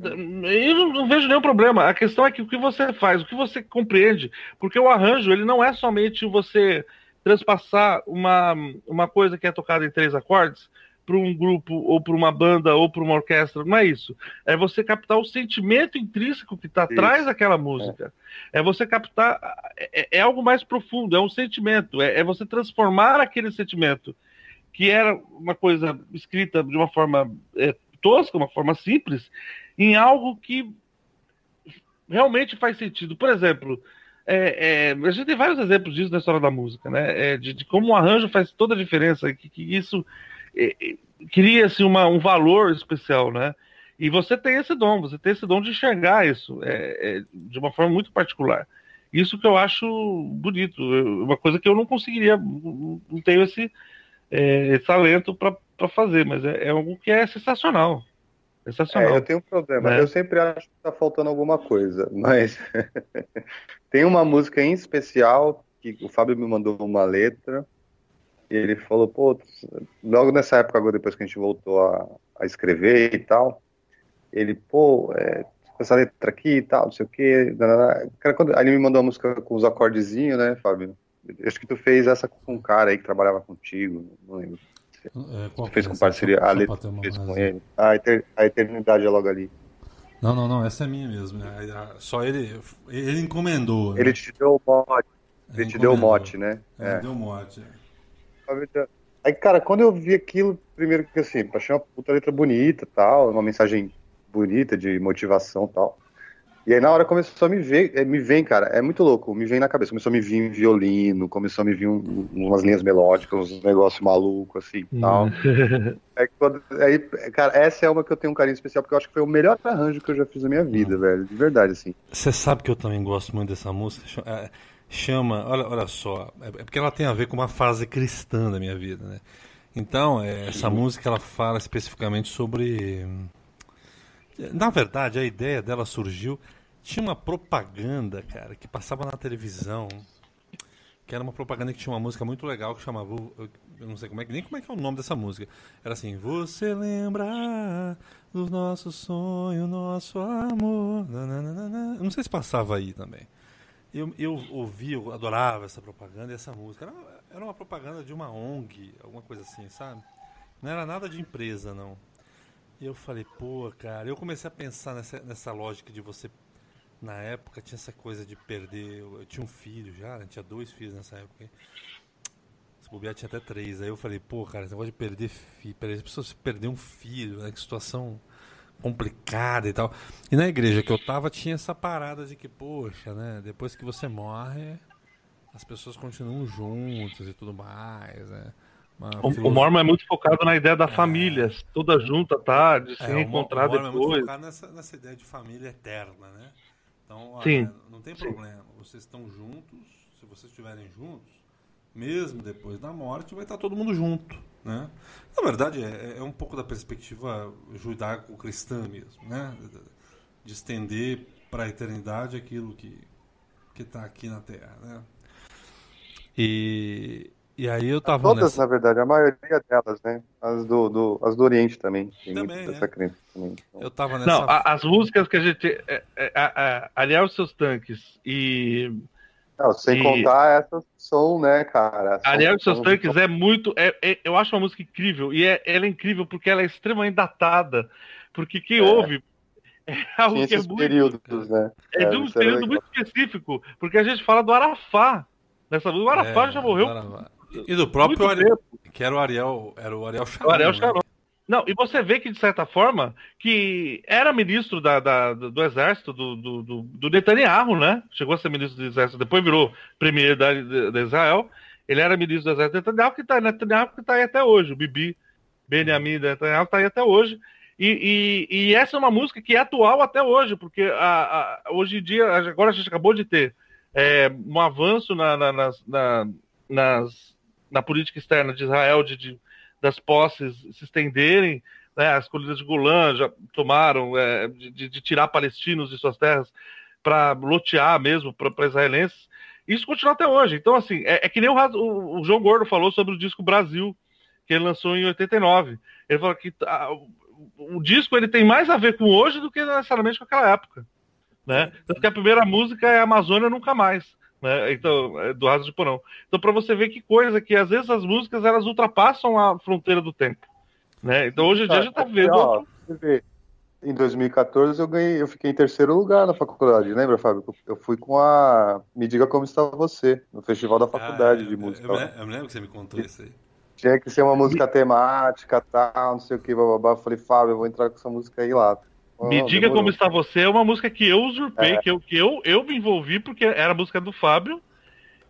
eu não vejo nenhum problema. A questão é que o que você faz, o que você compreende, porque o arranjo ele não é somente você transpassar uma, uma coisa que é tocada em três acordes para um grupo ou para uma banda ou para uma orquestra, não é isso. É você captar o sentimento intrínseco que está atrás daquela música. É. é, você captar é, é, algo mais profundo, é um sentimento, é, é você transformar aquele sentimento que era uma coisa escrita de uma forma é, tosca, uma forma simples, em algo que realmente faz sentido. Por exemplo, é, é, a gente tem vários exemplos disso na história da música, né? É, de, de, como o arranjo faz toda a diferença, que, que isso é, é, cria-se um valor especial, né? E você tem esse dom, você tem esse dom de enxergar isso é, de uma forma muito particular. Isso que eu acho bonito, uma coisa que eu não conseguiria, não tenho esse, esse talento para fazer, mas é, algo que é sensacional. Sensacional. É, eu tenho um problema. Né? Eu sempre acho que está faltando alguma coisa, mas tem uma música em especial que o Fábio me mandou uma letra e ele falou, pô, logo nessa época, agora depois que a gente voltou a, a escrever e tal, ele, pô, é, essa letra aqui e tal, não sei o quê. Cara, quando, aí ele me mandou a música com os acordezinhos, né, Fábio? Acho que tu fez essa com um cara aí que trabalhava contigo, não lembro. É, qual fez com parceria, a letra fez com ele. A, eter, a eternidade é logo ali. Não, não, não, essa é minha mesmo. Né? Só ele, ele encomendou. Né? Ele te deu o mote. Ele, te deu o mote, né? É, é. deu o mote. É. Aí, cara, quando eu vi aquilo, primeiro que assim, achei uma puta letra bonita tal, uma mensagem bonita de motivação tal. E aí na hora começou a me ver, é, me vem, cara, é muito louco, me vem na cabeça, começou a me vir violino, começou a me vir um, umas linhas melódicas, uns negócios malucos, assim, tal. é quando, aí, cara, essa é uma que eu tenho um carinho especial, porque eu acho que foi o melhor arranjo que eu já fiz na minha vida, velho, de verdade, assim. Você sabe que eu também gosto muito dessa música, chama, é, olha, olha só, é, é porque ela tem a ver com uma fase cristã da minha vida, né? Então, é, essa música, ela fala especificamente sobre na verdade, a ideia dela surgiu. Tinha uma propaganda, cara, que passava na televisão. Que era uma propaganda que tinha uma música muito legal que chamava. Eu não sei como é, nem como é que é o nome dessa música. Era assim: Você lembra do nosso sonho, nosso amor. Nananana. Eu não sei se passava aí também. Eu, eu ouvi, eu adorava essa propaganda e essa música. Era, era uma propaganda de uma ONG, alguma coisa assim, sabe? Não era nada de empresa, não. E eu falei, pô, cara, eu comecei a pensar nessa, nessa lógica de você. Na época tinha essa coisa de perder. Eu, tinha um filho já, né? tinha dois filhos nessa época. Se bobear tinha até três. Aí eu falei, pô, cara, esse negócio de perder filho. Perder, pessoas perder um filho, né? Que situação complicada e tal. E na igreja que eu tava tinha essa parada de que, poxa, né? Depois que você morre, as pessoas continuam juntas e tudo mais, né? O, o Mormon é muito focado na ideia da é. família, toda junta, tá? De se é, reencontrar o depois. É muito focado nessa, nessa ideia de família eterna, né? Então, Sim. Olha, não tem problema. Vocês estão juntos, se vocês estiverem juntos, mesmo depois da morte, vai estar todo mundo junto, né? Na verdade, é, é um pouco da perspectiva judaico-cristã mesmo, né? De estender para a eternidade aquilo que que está aqui na Terra, né? E e aí eu tava Todas, nessa... na verdade, a maioria delas, né? As do, do as do Oriente também. também essa é. crença também. Então... Eu tava nessa... Não, a, as músicas que a gente... É, é, é, aliás, os seus tanques e... Não, sem e... contar essas são, né, cara? São, aliás, os seus tanques é muito... É, é, eu acho uma música incrível. E é, ela é incrível porque ela é extremamente datada. Porque quem ouve é algo que é muito... períodos, né? É, de um período muito específico. Porque a gente fala do Arafá nessa música. O Arafat É, já morreu agora- E do próprio Ariel, que era o Ariel, era o Ariel Sharon. O Ariel né? Sharon. Não, e você vê que, de certa forma, que era ministro da, da- do, exército do, do, do, Netanyahu, né? Chegou a ser ministro do exército, depois virou premier da, Israel. Ele era ministro do exército do Netanyahu, que está Netanyahu que tá aí até hoje. O Bibi Benjamin Netanyahu está aí até hoje. E, e, e essa é uma música que é atual até hoje, porque a, a- hoje em dia, agora a gente acabou de ter é, um avanço na, na, nas, na, nas- na política externa de Israel de- de das posses se estenderem, né, as colinas de Golã já tomaram é, de, de- tirar palestinos de suas terras para lotear mesmo para israelenses. Isso continua até hoje. Então, assim, é, é que nem o, o- João Gordo falou sobre o disco Brasil, que ele lançou em 89. Ele falou que ah, o, o disco ele tem mais a ver com hoje do que necessariamente com aquela época. Né? Tanto que a primeira música é Amazônia Nunca Mais. Né? Então, é do Raso de Porão. Então, para você ver que coisa que às vezes as músicas elas ultrapassam a fronteira do tempo. Né? Então, hoje em dia a gente tá vendo. Ó, você vê, em 2014 eu ganhei, eu fiquei em terceiro lugar na faculdade, lembra, Fábio? Eu fui com a Me Diga Como Está Você, no festival da faculdade Ah, de eu- música. Eu, me- eu me lembro que você me contou isso aí. Tinha que ser uma música temática, tal, não sei o que, bababá. Eu falei, Fábio, eu vou entrar com essa música aí lá. Me Ah, diga demorou. como está você é uma música que eu usurpei, que, eu, que eu, eu me envolvi porque era a música do Fábio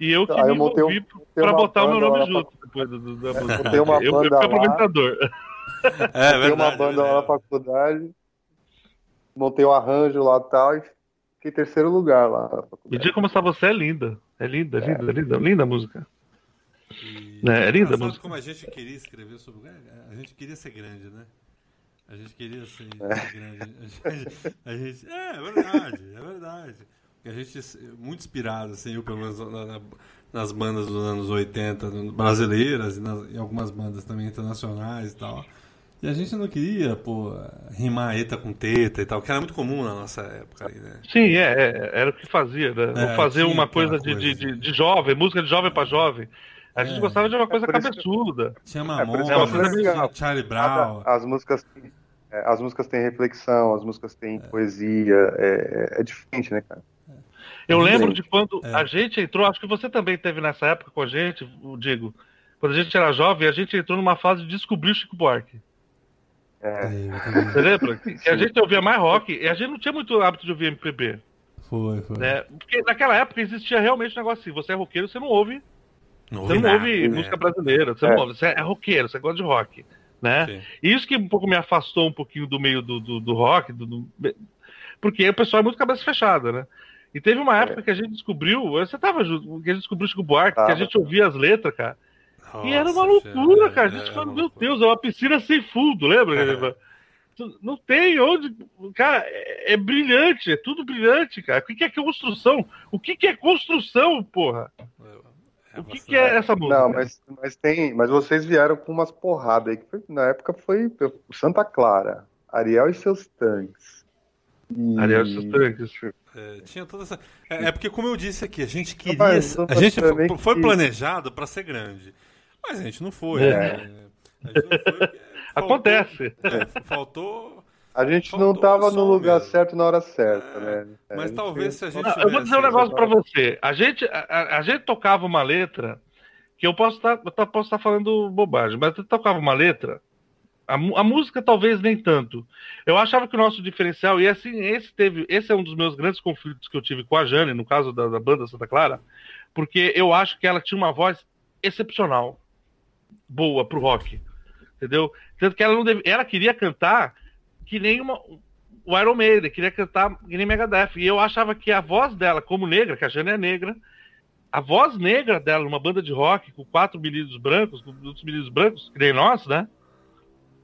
e eu que eu me um- envolvi para botar o meu nome junto depois do, do- da música. Montei uma eu, eu banda fui lá. aproveitador. É, Montei uma banda lá na verdade. faculdade, montei o arranjo lá e tal, e fiquei em terceiro lugar lá na Me diga como está você é linda. É linda, é linda, é linda, linda a música. E- É, é linda a música. como a gente queria escrever sobre. é, A gente queria ser grande, né? A gente queria ser, grande. A gente, a gente- é, é verdade, é verdade. A gente, muito inspirado, assim, eu pelo menos na- na- nas bandas dos anos 80 brasileiras e nas- algumas bandas também internacionais e tal. E a gente não queria, pô, rimar eta com teta e tal, que era muito comum na nossa época aí, né? Sim, é, é, era o que fazia, né? É, Ou fazer uma aquela coisa de, coisa. de, de jovem, música de jovem para jovem. A gente É. gostava de uma coisa por isso que- cabeçuda. Tinha É, Mamonas, legal. tinha Charlie Brown. As músicas, é, as músicas têm reflexão, as músicas têm poesia, é, é diferente, né, cara? Eu lembro de quando É. a gente entrou, acho que você também teve nessa época com a gente, o Diego. Quando a gente era jovem, a gente entrou numa fase de descobrir o Chico Buarque. É, É, eu também- Você lembra? Que a gente ouvia mais rock e a gente não tinha muito hábito de ouvir MPB. Foi, foi. Né? Porque naquela época existia realmente um negócio assim: você é roqueiro, você não ouve, Não você não nada, ouve né? música brasileira, você É. não ouve, você é roqueiro, você gosta de rock. Né? Sim. E isso que um pouco me afastou um pouquinho do meio do, do, do rock, do, do- porque o pessoal é muito cabeça fechada, né? E teve uma época que a gente descobriu, você tava junto, que a gente descobriu o Chico Buarque, que a Tava. gente ouvia as letras, cara. e era uma Nossa, loucura, é, cara. A é, gente é falou, meu loucura. Deus, é uma piscina sem fundo, lembra? Não tem onde. Cara, é, é brilhante, é tudo brilhante, cara. O que, que é construção? O que, que é construção, porra? É o que, que é essa música? Não, mas, mas tem. Mas vocês vieram com umas porradas aí, que foi- na época foi Santa Clara, Ariel e seus tanques. E... Ariel e seus tanques. É, tinha toda essa. É, é porque, como eu disse aqui, a gente queria. Mas, a gente foi, planejado para ser grande. Mas a gente não foi. É. né? A gente não foi porque faltou- Acontece. é, faltou. A gente Faltou não tava som no lugar mesmo. certo na hora certa, É, né? É, mas talvez se a gente Não, eu vou dizer um negócio pra você. A gente, a, a- a gente tocava uma letra que eu posso estar posso estar falando bobagem, mas eu tocava uma letra. A, a música talvez nem tanto. Eu achava que o nosso diferencial, e assim, esse teve, esse é um dos meus grandes conflitos que eu tive com a Jane, no caso da, da banda Santa Clara, porque eu acho que ela tinha uma voz excepcional, boa pro rock. Entendeu? Tanto que ela não deve, ela queria cantar que nem uma, o Iron Maiden, queria cantar que nem Megadeth. E eu achava que a voz dela, como negra, que a Jane é negra, a voz negra dela numa banda de rock com quatro meninos brancos, com outros meninos brancos, que nem nós, né?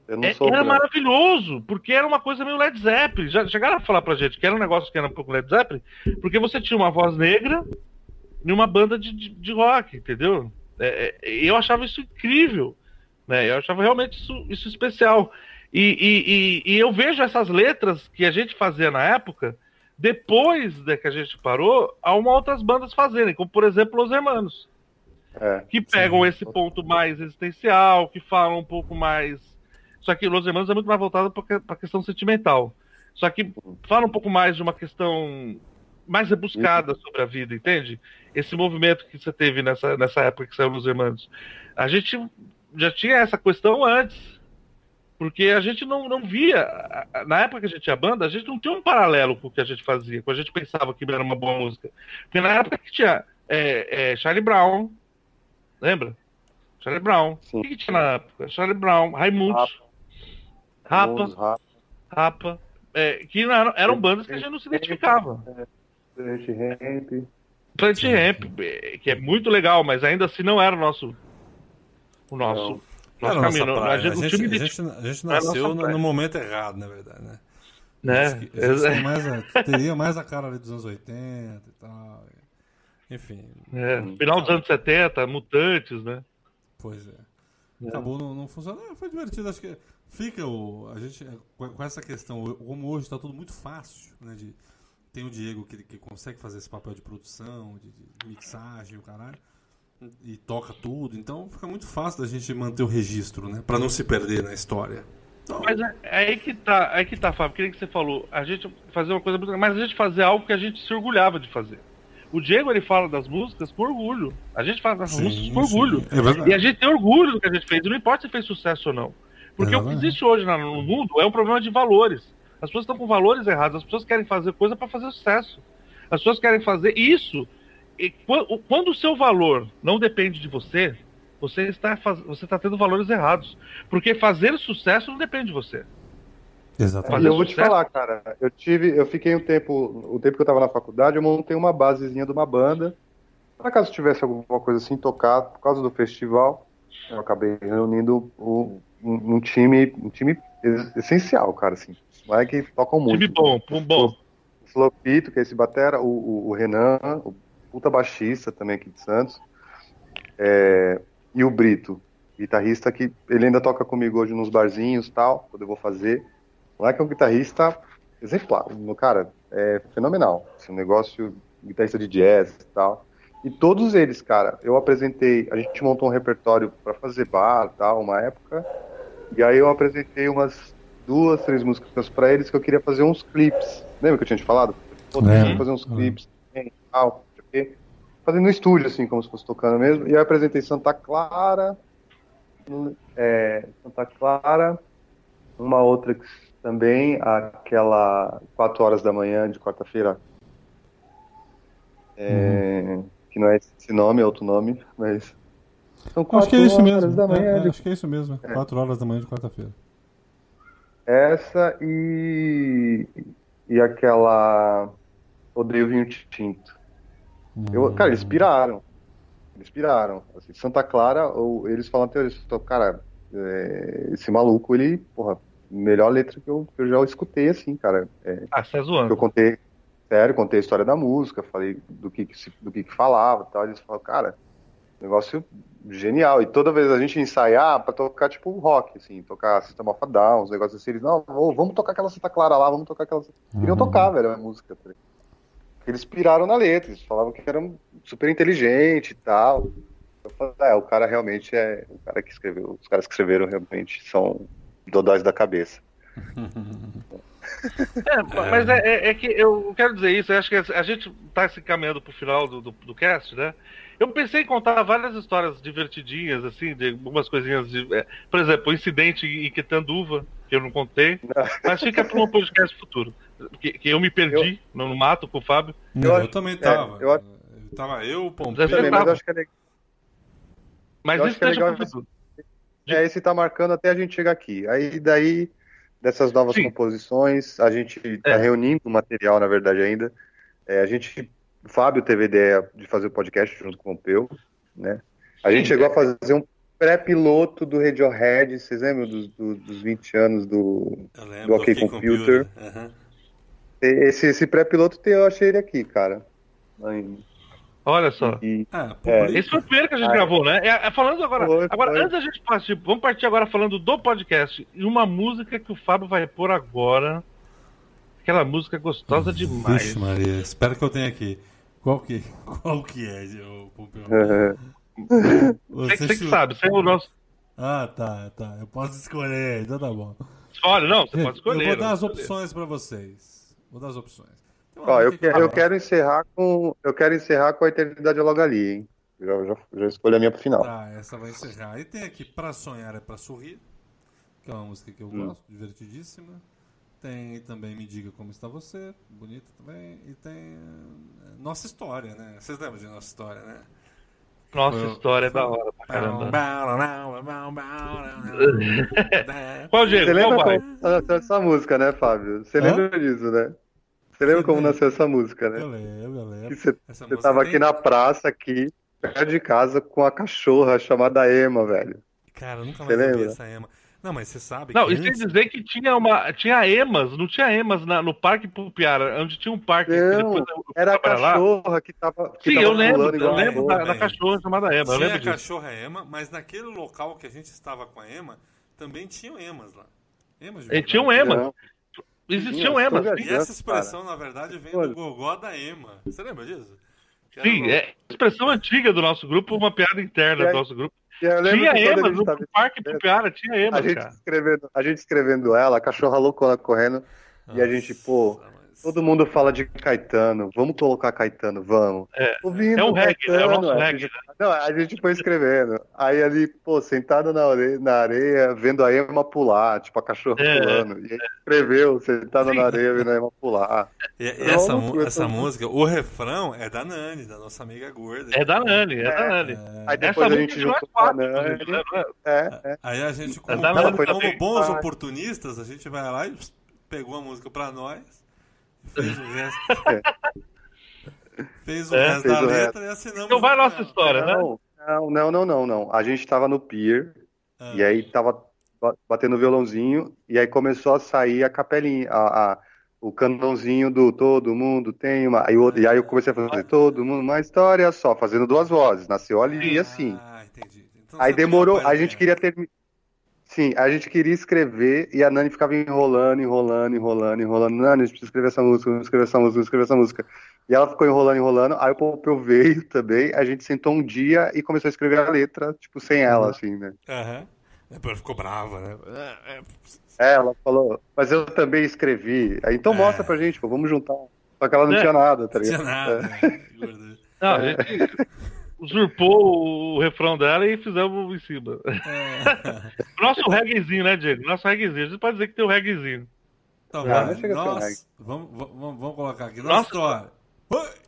É- era branco. maravilhoso, porque era uma coisa meio Led Zeppelin. Já chegaram a falar pra gente que era um negócio que era um pouco Led Zeppelin, porque você tinha uma voz negra numa banda de, de, de rock, entendeu? É, é, eu achava isso incrível, né? Eu achava realmente isso, isso especial. E, e, e, e eu vejo essas letras que a gente fazia na época, depois de que a gente parou, há uma outras bandas fazerem, como por exemplo Os Hermanos É. que pegam Sim. esse ponto mais existencial, que falam um pouco mais. Só que Los Hermanos é muito mais voltado para a questão sentimental. Só que fala um pouco mais de uma questão mais rebuscada sobre a vida, entende? Esse movimento que você teve nessa, nessa época que saiu nos Irmãos. A gente já tinha essa questão antes. Porque a gente não, não via. Na época que a gente tinha banda, a gente não tinha um paralelo com o que a gente fazia, com a gente pensava que era uma boa música. Porque na época que tinha é, é, Charlie Brown, lembra? Charlie Brown. Sim. O que, tinha na época? Charlie Brown, Raimundos, Rapa, Rapa. Rapa. é, que não eram, eram bandas que a gente não se identificava. Planet Ramp. Plant Ramp, é, que é muito legal, mas ainda assim não era o nosso. O nosso. Era Nosso caminho. não- praia. a gente A gente, a gente- a gente é nasceu no, no momento errado, na verdade, né? né? Mais teria mais a cara ali dos anos 80 e tal. Enfim, É, final dos anos 70, Mutantes, né? pois é. Acabou não, não funcionando. É, Foi divertido, acho que fica o. A gente, com com essa questão, como hoje está tudo muito fácil, né? De, tem o Diego que, que consegue fazer esse papel de produção, de, de mixagem, o caralho, e toca tudo, então fica muito fácil da gente manter o registro, né? Pra não se perder na história. Então, Mas é, é aí que tá, é aí que tá, Fábio, que nem que você falou, a gente fazer uma coisa muito mas a gente fazer algo que a gente se orgulhava de fazer. O Diego ele fala das músicas por orgulho. A gente fala das Sim, músicas por sim. orgulho. É verdade. E a gente tem orgulho do que a gente fez. Não importa se fez sucesso ou não. Porque o que existe hoje no mundo é um problema de valores. As pessoas estão com valores errados. As pessoas querem fazer coisa para fazer sucesso. As pessoas querem fazer isso. E quando o seu valor não depende de você, você está, faz- você está tendo valores errados. Porque fazer sucesso não depende de você. Exatamente. Fazer E eu vou te falar, cara, eu tive, eu fiquei um tempo, o tempo que eu tava na faculdade, eu montei uma basezinha de uma banda. Por acaso tivesse alguma coisa assim tocar, por causa do festival, eu acabei reunindo o- um, um time, um time es- essencial, cara, assim. Vai que tocam muito. Time bom, um bom. O Flopito, que é esse batera, o, o, o Renan, o puta baixista também aqui de Santos, é, e o Brito, guitarrista que ele ainda toca comigo hoje nos barzinhos e tal, quando eu vou fazer. O moleque é um guitarrista exemplar, o cara é fenomenal. Esse negócio, guitarrista de jazz e tal. E todos eles, cara, eu apresentei, a gente montou um repertório pra fazer bar e tal, uma época, e aí eu apresentei umas duas, três músicas pra eles que eu queria fazer uns clipes. Lembra que eu tinha te falado? Pô, queria fazer uns clipes e tal, Fazendo no estúdio, assim, como se fosse tocando mesmo. E eu apresentei Santa Clara, é, Santa Clara, uma outra que também, aquela 4 horas da manhã de quarta-feira, é, que não é esse nome, é outro nome, mas são Acho que é 4 isso mesmo. da É, manhã é, de acho que é isso mesmo. 4 horas da manhã de quarta-feira. Essa e, e aquela Odeio Vinho Tinto. Eu, cara, eles piraram. Eles piraram. Assim, Santa Clara, ou, eles falam até isso, cara, é, esse maluco, ele, porra, melhor letra que eu, que eu já escutei, assim, cara. É, Ah, você tá eu zoando. contei, sério, contei a história da música, falei do que, que se- do que, que falava e tal. Eles falaram, cara, negócio genial. E toda vez a gente ensaiar pra tocar tipo rock, assim, tocar System of a Down, uns negócios assim. Eles, não, vamos tocar aquela Santa Clara lá, vamos tocar aquela. Queriam tocar, velho, a música. tá? Eles piraram na letra, eles falavam que eram super inteligente e tal. Eu falei, é, o cara realmente é. O cara que escreveu, os caras que escreveram realmente são dodóis da cabeça. É, mas é, é- é que eu quero dizer isso, acho que a gente tá se caminhando pro final do, do, do cast, né? Eu pensei em contar várias histórias divertidinhas, assim, de algumas coisinhas de. é, por exemplo, o incidente em Quetanduva, que eu não contei, mas fica para um podcast futuro. Que, que eu me perdi no, no mato com o Fábio. Eu, acho- também é, tava. eu acho- Eu Tava eu, o Pompeu. Também, mas eu acho que é legal. Mas Eu acho isso que é deixa legal. É, esse tá marcando até a gente chegar aqui. Aí daí, dessas novas Sim. composições, a gente tá É. reunindo o material, na verdade, ainda. É, a gente, o Fábio teve a ideia de fazer o podcast junto com o Peu, né? A gente Sim, chegou a fazer um pré-piloto do Radiohead, vocês lembram dos, dos, dos 20 anos do... Eu do OK Computer. Aham. Esse, esse pré-piloto eu achei ele aqui, cara. Olha só. E, Ah, É. Esse foi o primeiro que a gente Ah, gravou, né? É, é, falando agora. Foi, agora, foi. antes da gente partir, vamos partir agora falando do podcast. E uma música que o Fábio vai pôr agora. Aquela música gostosa demais. Vixe, Maria. Espero que eu tenha aqui. Qual que, qual que é, Pompeu? é, Você, você que sabe, você é o nosso. Ah, tá, tá. Eu posso escolher, então tá bom. Olha, não, você pode Eu escolher. vou dar as opções pra vocês. Vou dar as opções. uma Ó, eu, que- eu quero encerrar com. Eu quero encerrar com a eternidade logo ali, hein? Já, já, já escolhi a minha pro final. Tá, essa vai encerrar. E tem aqui Pra Sonhar é Pra Sorrir, que é uma música que eu Hum. gosto, divertidíssima. Tem também Me Diga Como Está Você, bonita também. E tem eh, Nossa História, né? Vocês lembram de Nossa História, né? Nossa Foi- história é foi- da hora pra caramba. Qual, Você Diego? Qual lembra vai? como nasceu essa música, né, Fábio? Você Hã? lembra disso, né? Você lembra como nasceu essa música, né? Eu lembro, eu lembro. Você, você tava tem- aqui na praça, aqui, perto de casa, com a cachorra chamada Emma, velho. Cara, eu nunca Você mais lembra? essa Ema. Não, mas você sabe Não, que isso quer antes... dizer que tinha uma. Tinha emas, não tinha emas na- no Parque Pupiara, onde tinha um parque. que Não, depois eu- Era a pra lá. cachorra que tava. Que Sim, tava eu lembro, eu lembro da, da cachorra chamada Ema, eu Tinha lembro a disso. cachorra Ema, mas naquele local que a gente estava com a Ema, também tinham Emas lá. Emas de E tinha um verdade. Ema. Não, Existiam Sim, emas. E essa expressão, na verdade, vem Olha. do gogó da Ema. Você lembra disso? Sim, é expressão antiga do nosso grupo, uma piada interna aí- do nosso grupo. Tinha a emas gente no tava- Parque Pupiara, tinha a emas, gente cara. escrevendo, a gente escrevendo ela, a cachorra loucona correndo, e a gente, pô, Nossa, mas- todo mundo fala de Caetano, vamos colocar Caetano, vamos. É, Ouvindo é um reggae, é o Caetano, nosso a reggae, gente- Não, a gente foi escrevendo. Aí ali, pô, sentado na areia, na areia vendo a Ema pular, tipo a cachorra É. pulando. E aí escreveu, sentado na areia vendo a Ema pular. E, e essa, Não, mu- eu essa música, o refrão é da Nani, da nossa amiga gorda. É da Nani, é da Nani. Aí Essa depois a música gente nós juntou com a Nani. né? Não é? É, é. Aí a gente, como, como- bons Ah. oportunistas, a gente vai lá e pegou a música pra nós, fez o resto. fez o É, resto fez da o letra e assinamos. Então vai a no nossa história, né? Não, não, não, não, não, não. A gente tava no pier, Ah. e aí tava ba- batendo violãozinho, e aí começou a sair a capelinha, a, a- o canãozinho do Todo Mundo Tem uma. Aí eu, e aí eu comecei a fazer Todo Mundo uma história só, fazendo duas vozes. Nasceu ali assim. Ah, entendi. Então Aí demorou, a gente queria terminar. Sim, a gente queria escrever e a Nani ficava enrolando, enrolando, enrolando, enrolando. Nani, a gente precisa escrever essa música, vamos escrever essa música, vamos escrever essa música. E ela ficou enrolando, enrolando. Aí o Pompeu veio também, a gente sentou um dia e começou a escrever a letra, tipo, sem ela, assim, né? Aham. Depois ela ficou brava, né? É, é, É, ela falou, mas eu também escrevi. Aí, então É. mostra pra gente, pô, vamos juntar. Só que ela não É. tinha nada, tá Não tinha ligado? nada. né? Gorda. Não, a gente usurpou o refrão dela e fizemos em cima. É. Nosso reggaezinho, né, Diego? Nosso reggaezinho. A gente pode dizer que tem um reggaezinho. Então, Ah, Nós, reggae. vamos, vamos, vamos colocar aqui. Nossa. Nossa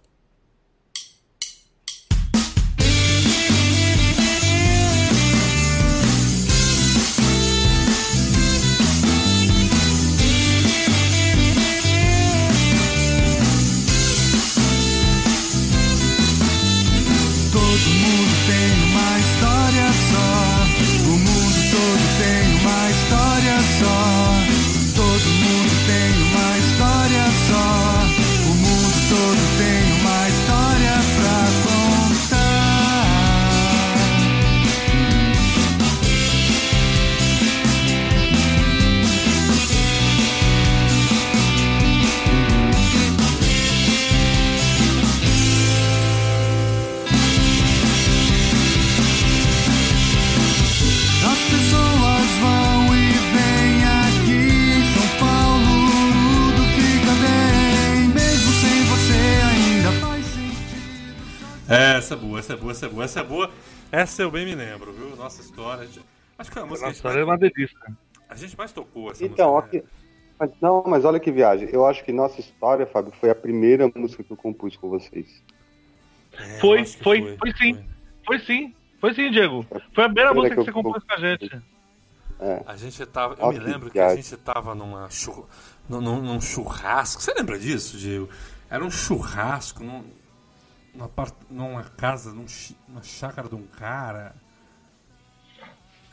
Essa eu bem me lembro, viu? Nossa história. Acho que foi a música Nossa história é gente, uma delícia. a gente mais tocou. Essa Então, música, aqui. Mas, não, mas olha que viagem. Eu acho que nossa história, Fábio, foi a primeira música que eu compus com vocês. né? É, Foi, que foi, foi sim. Foi sim. Foi sim, Diego. Foi a primeira música que que você compôs com a gente. É. A gente tava. Eu Ó, me que lembro que a viagem. gente tava numa num, num- num churrasco. Você lembra disso, Diego? Era um churrasco num, numa, part- numa casa, num, chi- numa chácara de um cara.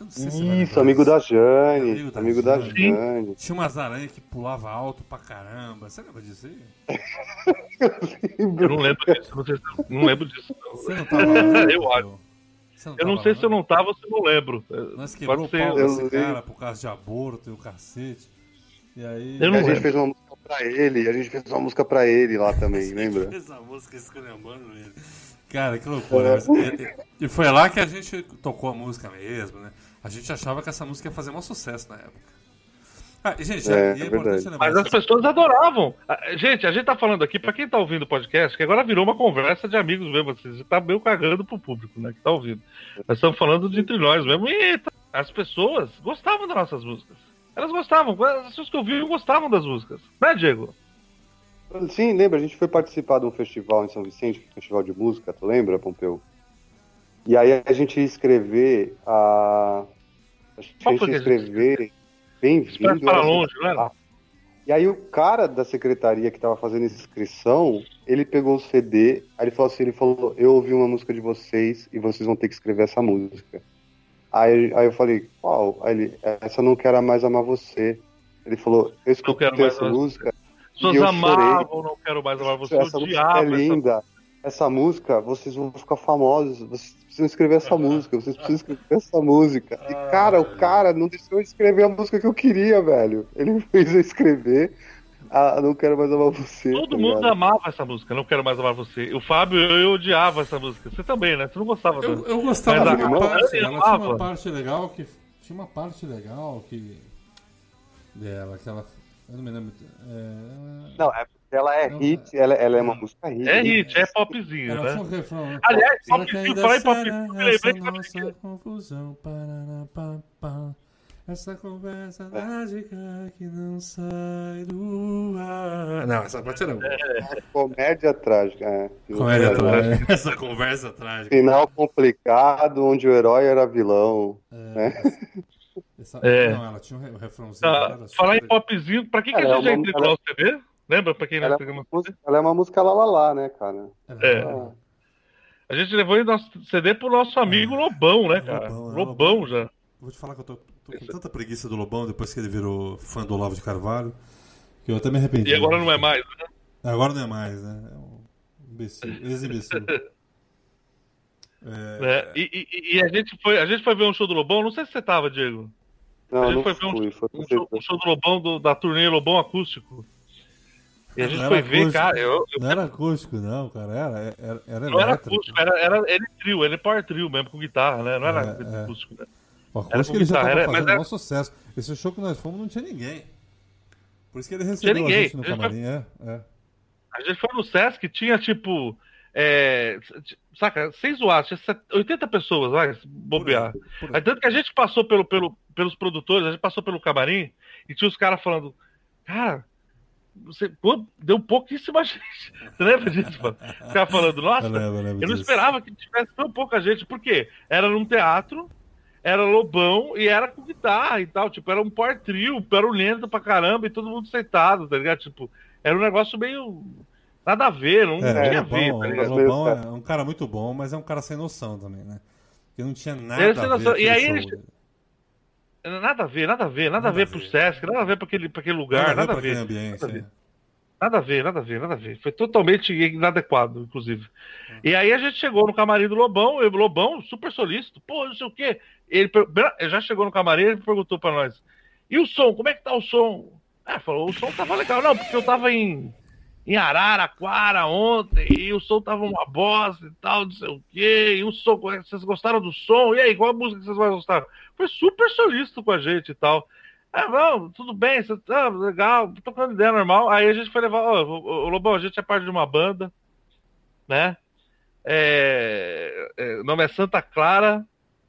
Eu não vai Isso, amigo da Jane. Amigo da Amigo da Jane. Jane. Tinha umas aranhas que pulavam alto pra caramba. Você lembra disso aí? Eu não lembro disso. Não, se, não lembro disso. não. Você não tava lá? Eu Pô? acho. Você Eu não sei lá, se eu não tava ou se eu não lembro. Nós quebrou o Pode ser. pau eu desse cara por causa de aborto e o cacete. E aí. Eu não a gente lembro. fez uma música pra ele, a gente fez uma música pra ele lá também, lembra? Essa música esculhambando ele. Cara, que loucura. e, e foi lá que a gente tocou a música mesmo, né? A gente achava que essa música ia fazer um sucesso na época. Ah, gente, É, é, é importante verdade. lembrar Mas as pessoas adoravam. Ah, Gente, a gente tá falando aqui, pra quem tá ouvindo o podcast, que agora virou uma conversa de amigos mesmo, assim, você tá meio cagando pro público, né, que tá ouvindo. Nós estamos falando de entre nós mesmo, e as pessoas gostavam das nossas músicas. Elas gostavam, as pessoas que ouviam gostavam das músicas. Né, Diego? Sim, lembra, a gente foi participar de um festival em São Vicente, um festival de música, tu lembra, Pompeu? E aí a gente ia escrever a. A gente Qual ia escrever Bem-vindo. Expresso para longe, não era? E aí o cara da secretaria que tava fazendo essa inscrição, ele pegou o CD, aí ele falou assim, ele falou, eu ouvi uma música de vocês e vocês vão ter que escrever essa música. Aí, aí eu falei, qual? Aí ele, essa não quero mais amar você. Ele falou, eu escutei Quero Mais essa música. As pessoas eu amavam, não quero mais amar você, essa música é essa linda. Essa... música, vocês vão ficar famosos. Vocês precisam escrever essa música. Vocês precisam escrever essa música. E, cara, o cara não deixou eu escrever a música que eu queria, velho. Ele fez eu escrever. Ah, não quero mais amar você. Todo tá mundo ligado? amava essa música, não quero mais amar você. O Fábio, eu, eu odiava essa música. Você também, né? Você não gostava Eu, dela. eu gostava Mas parte, eu ela tinha uma parte legal que. Tinha uma parte legal que. dela, que ela. Eu não me lembro. É, Não, é porque ela é Não, hit, ela, ela é uma música hit. É hit, é popzinho, né? um refrão. né? Aliás, Será pop que filme, ainda falar em pop será filme, eu lembrei essa que nossa confusão? Parará, pá, pá. Essa conversa mágica que não sai do ar. Não, essa parte era boa. Comédia trágica. É. Comédia É, trágica. Essa conversa trágica. Final complicado, onde o herói era vilão. Essa- É. Não, ela tinha um re- refrãozinho. Tá, era falar em popzinho, pra que, que Ela a é gente já uma- entregou ela- o CD? Lembra pra quem não Ela é, uma música, ela é uma música lá lá lá, né, cara? É. Ah, A gente levou o nosso CD pro nosso amigo Lobão, né, cara? Lobão, é, Lobão Lobão. já. Vou te falar que eu tô, tô com tanta preguiça do Lobão depois que ele virou fã do Olavo de Carvalho, que eu até me arrependi. E agora não é mais, né? Agora não é mais, né? É um imbecil, ex-imbecil. É, Né? E, e- e a, gente foi, a gente foi ver um show do Lobão, não sei se você tava, Diego. a Não, gente não foi ver um, fui. Foi um show, um show do Lobão do- da turnê Lobão Acústico. E a gente foi ver, acústico. cara, eu, eu- Não era acústico, não, cara. Era, era, era não era acústico, era, era ele trio, ele power trio mesmo, com guitarra, né? Não era É, é. acústico, né? Acústico com ele já guitarra, tava era- mas fazendo era- um sucesso. Esse show que nós fomos não tinha ninguém. Por isso que ele recebeu ninguém. a gente no foi- camarim. É, é. A gente foi no Sesc, tinha tipo. É, saca, sem zoar, tinha set- 80 pessoas, vai, se bobear. Por aí, por aí. Tanto que a gente passou pelo, pelo, pelos produtores, a gente passou pelo camarim e tinha os caras falando, cara, você pô, deu pouquíssima gente. Você lembra disso, mano? Os caras falando, nossa, Eu lembro, eu lembro eu não disso. esperava que tivesse tão pouca gente. Por quê? Era num teatro, era lobão e era com guitarra e tal. Tipo, era um par trio, barulhento pra caramba e todo mundo sentado, tá ligado? Tipo, era um negócio meio. Nada a ver, não É, tinha o a ver, Lobão, tá ligado? Lobão é um cara muito bom, mas é um cara sem noção também, né? Porque não tinha nada a ver E aí ele-. Nada a ver, nada a ver, nada, Nada a ver pro ver. Sesc, nada a ver pra aquele, pra aquele lugar, nada, a ver. aquele ambiente. nada a ver. É. Nada a ver, nada a ver, nada a ver. Foi totalmente inadequado, inclusive. E aí a gente chegou no camarim do Lobão, e o Lobão, super solícito, pô, não sei o quê. Ele, já chegou no camarim e perguntou pra nós: e o som? Como é que tá o som? Ah, falou: o som tava legal. Não, porque eu tava em, em Araraquara ontem e o som tava uma bosta e tal, não sei o quê. E o som, vocês gostaram do som? E aí, qual a música que vocês mais gostaram? Foi super solícito com a gente e tal. Ah, vamos, tudo bem, você tá legal, tocando ideia normal. Aí a gente foi levar, ó, o, o Lobão, a gente é parte de uma banda, né? É, é, o nome é Santa Clara,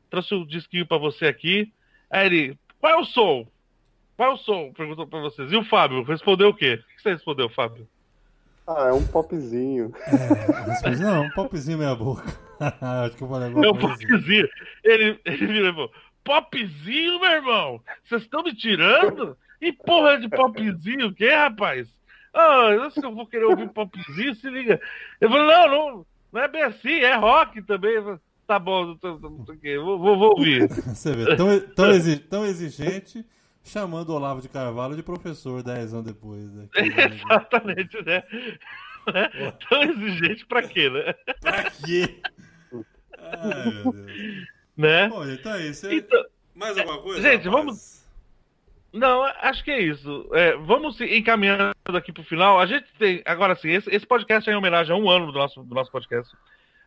trouxe um disquinho pra você aqui. Aí ele, qual é o som? Qual é o som? Perguntou pra vocês. E o Fábio, respondeu o quê? O que você respondeu, Fábio? Ah, é um popzinho. Respondi, não, um popzinho meia boca. Acho que eu falei alguma É um assim. popzinho. Ele, ele virou falou, popzinho, meu irmão? Vocês estão me tirando? E porra de popzinho, o quê, rapaz? Ah, eu acho que eu vou querer ouvir popzinho, se liga. Eu falei, não, não, não é bem assim, é rock também. Falei, Tá bom, tô- tô- vou, vou, vou ouvir. Você vê, tão, tão, exi- tão exigente, chamando o Olavo de Carvalho de professor 10 anos depois. Né? Exatamente, né? Né? Tão exigente pra quê, né? pra quê? Ai, meu Deus. Né? Então é isso. Então, Mais alguma coisa? gente, rapaz? vamos- Não, acho que é isso. É, vamos encaminhando aqui pro final. A gente tem. Agora sim, esse, esse podcast é em homenagem a um ano do nosso, do nosso podcast.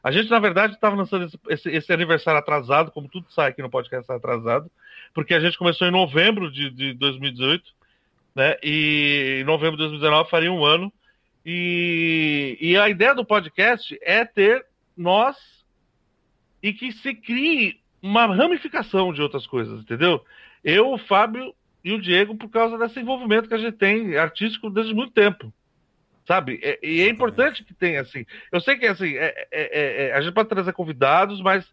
A gente, na verdade, estava lançando esse, esse- esse aniversário atrasado, como tudo sai aqui no podcast tá atrasado, porque a gente começou em novembro de, de 2018 né? E em novembro de 2019 faria um ano. E, e a ideia do podcast é ter nós e que se crie uma ramificação de outras coisas, entendeu? Eu, o Fábio e o Diego, por causa desse envolvimento que a gente tem artístico desde muito tempo. Sabe? É- e é importante que tenha, assim. Eu sei que assim, é- é- é- a gente pode trazer convidados, mas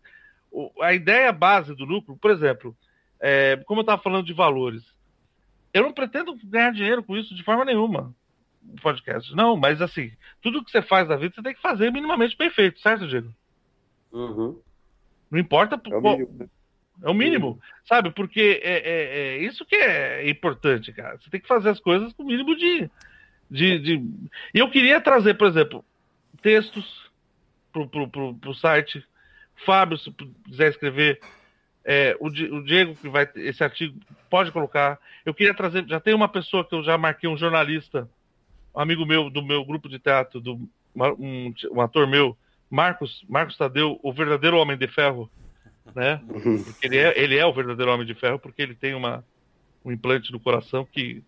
o- a ideia base do núcleo, por exemplo, é, como eu estava falando de valores, eu não pretendo ganhar dinheiro com isso de forma nenhuma. Podcast. Não, mas assim, tudo que você faz na vida, você tem que fazer minimamente bem feito, certo, Diego? Uhum. Não importa. É o qual- mínimo, né? é o mínimo, sabe? Porque é, é- é isso que é importante, cara. Você tem que fazer as coisas com o mínimo de. de, de... E eu queria trazer, por exemplo, textos pro, pro, pro, pro site. Fábio, se quiser escrever. é, o, o Diego, que vai ter esse artigo, pode colocar. Eu queria trazer. Já tem uma pessoa que eu já marquei, um jornalista, um amigo meu do meu grupo de teatro, do, um, um ator meu, Marcos, Marcos Tadeu, o verdadeiro homem de ferro né? Uhum. Porque ele é, ele é o verdadeiro homem de ferro, porque ele tem uma, um implante no coração que.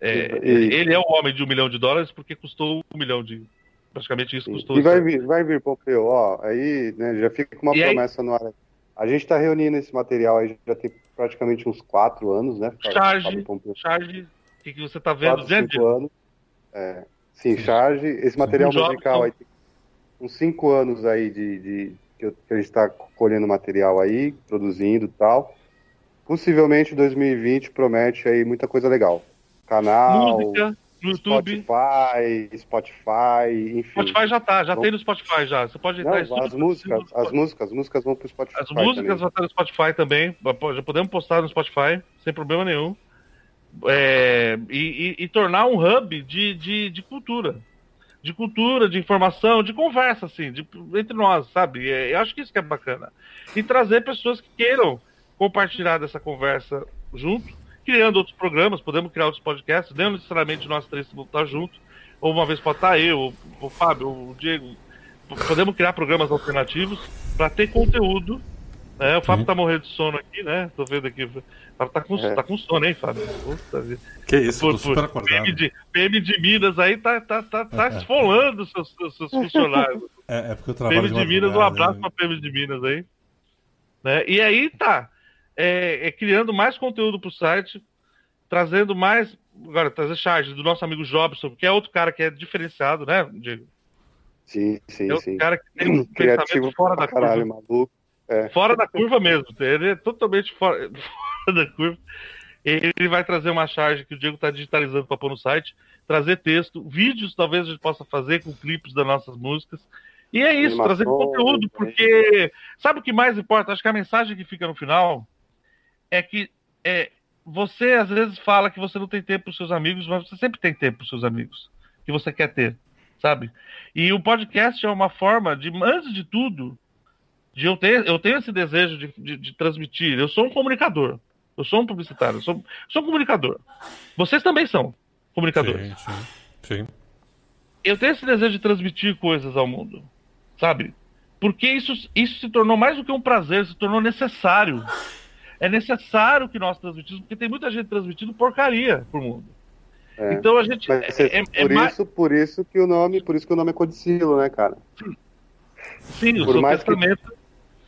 é, E- ele é o homem de um milhão de dólares porque custou um milhão de. Praticamente isso custou. E vai vir, vai vir, Pompeu, ó, aí, né, já fica com uma E aí- promessa no ar. A gente tá reunindo esse material aí, já tem praticamente uns quatro anos, né? Charge. Charge, o que, que você tá vendo? Quatro, cinco anos. É, sim, charge. Esse material Um musical aí tem uns cinco anos aí de, de- que, eu- que a gente está colhendo material aí, produzindo tal. Possivelmente 2020 promete aí muita coisa legal. Canal, música no YouTube. Spotify, Spotify, enfim. Spotify já tá, já tem no Spotify já. Você pode Não, entrar em as músicas, as músicas, as músicas vão pro Spotify. As músicas também. vão estar no Spotify também. Já podemos postar no Spotify, sem problema nenhum. É, e, e- e tornar um hub de, de, de cultura. De cultura, de informação, de conversa, assim, de- entre nós, sabe? É, eu acho que isso que é bacana. E trazer pessoas que queiram compartilhar dessa conversa junto, criando outros programas, podemos criar outros podcasts, não necessariamente nós três vamos estar juntos. Ou uma vez pode estar eu, o Fábio, o Diego. Podemos criar programas alternativos para ter conteúdo né? O Fábio Sim. tá morrendo de sono aqui, né? Tô vendo aqui. O Fábio tá com, É. tá com sono, hein, Fábio? Puta vida. Que isso, Por- tô super por- acordado. PM de, PM de Minas aí tá, tá, tá, tá esfolando seus, seus, seus funcionários. É, é porque eu trabalho PM de de Minas, um abraço né? pra PM de Minas aí. Né? E aí tá. É, é criando mais conteúdo pro site, trazendo mais. Agora, trazer charge do nosso amigo Jobson, que é outro cara que é diferenciado, né, Diego? Sim, sim, É outro sim. cara que tem um Criativo pensamento fora da caralho, curva. maluco. Fora da curva mesmo. Ele é totalmente fora, fora da curva. Ele vai trazer uma charge que o Diego está digitalizando para pôr no site, trazer texto, vídeos talvez a gente possa fazer com clipes das nossas músicas. E é isso, trazer conteúdo, porque sabe o que mais importa? Acho que a mensagem que fica no final é que é, você às vezes fala que você não tem tempo para os seus amigos, mas você sempre tem tempo para os seus amigos, que você quer ter, sabe? E o podcast é uma forma de, antes de tudo, de eu ter, eu tenho esse desejo de, de, de transmitir. Eu sou um comunicador. Eu sou um publicitário. Eu sou, sou um comunicador. Vocês também são comunicadores. Sim, sim. Sim. Eu tenho esse desejo de transmitir coisas ao mundo, sabe? Porque isso, isso se tornou mais do que um prazer, se tornou necessário. É necessário que nós transmitimos, porque tem muita gente transmitindo porcaria pro mundo. É. Então a gente. Mas é, é- é por mais- isso, por isso que o nome, por isso que o nome é Codicilo, né, cara? sim, o por seu mais que- testamento.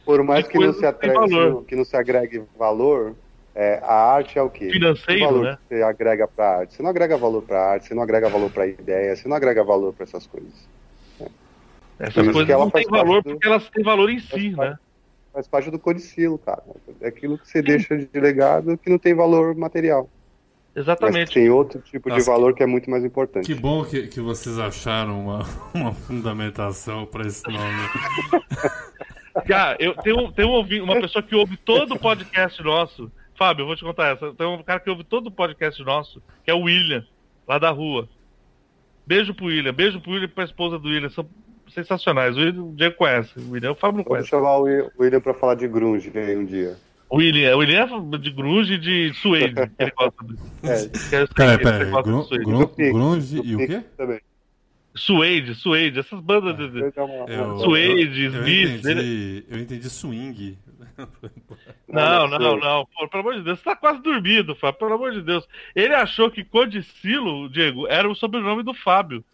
Por mais que não se que têm atreve, valor. que não se agregue valor, é, a arte é o quê? Financeiro, Que valor né? que você agrega pra arte? Você não agrega valor pra arte, você não agrega valor pra ideia, você não agrega valor pra essas coisas. Essas Por coisas que ela não têm valor do- porque elas têm valor em si, faz parte- né? Faz parte do codicilo, cara. É aquilo que você deixa de legado que não tem valor material. Mas Exatamente. tem outro tipo de valor que é muito mais importante. Que bom que, que vocês acharam uma, uma fundamentação para esse nome. Cara, eu tenho, tenho um uma pessoa que ouve todo o podcast nosso. Fábio, eu vou te contar essa. Tem um cara que ouve todo o podcast nosso, que é o William, lá da rua. Beijo pro William, beijo pro William e pra esposa do William. São sensacionais. O William o Diego conhece. O William, o Fábio não Vou conhece. chamar o Wi- o William pra falar de grunge aí um dia. O William, o William é de grunge e de suede. que ele gosta do- É, gru, Do Pix, grunge do e o quê? Também. Suede, Suede, essas bandas de. de- Eu, Suede, eu, eu Smith, entendi, eu entendi swing. Não, não, não, Pô, pelo amor de Deus, você tá quase dormindo, Fábio, pelo amor de Deus. Ele achou que Codicilo, Diego, era o sobrenome do Fábio.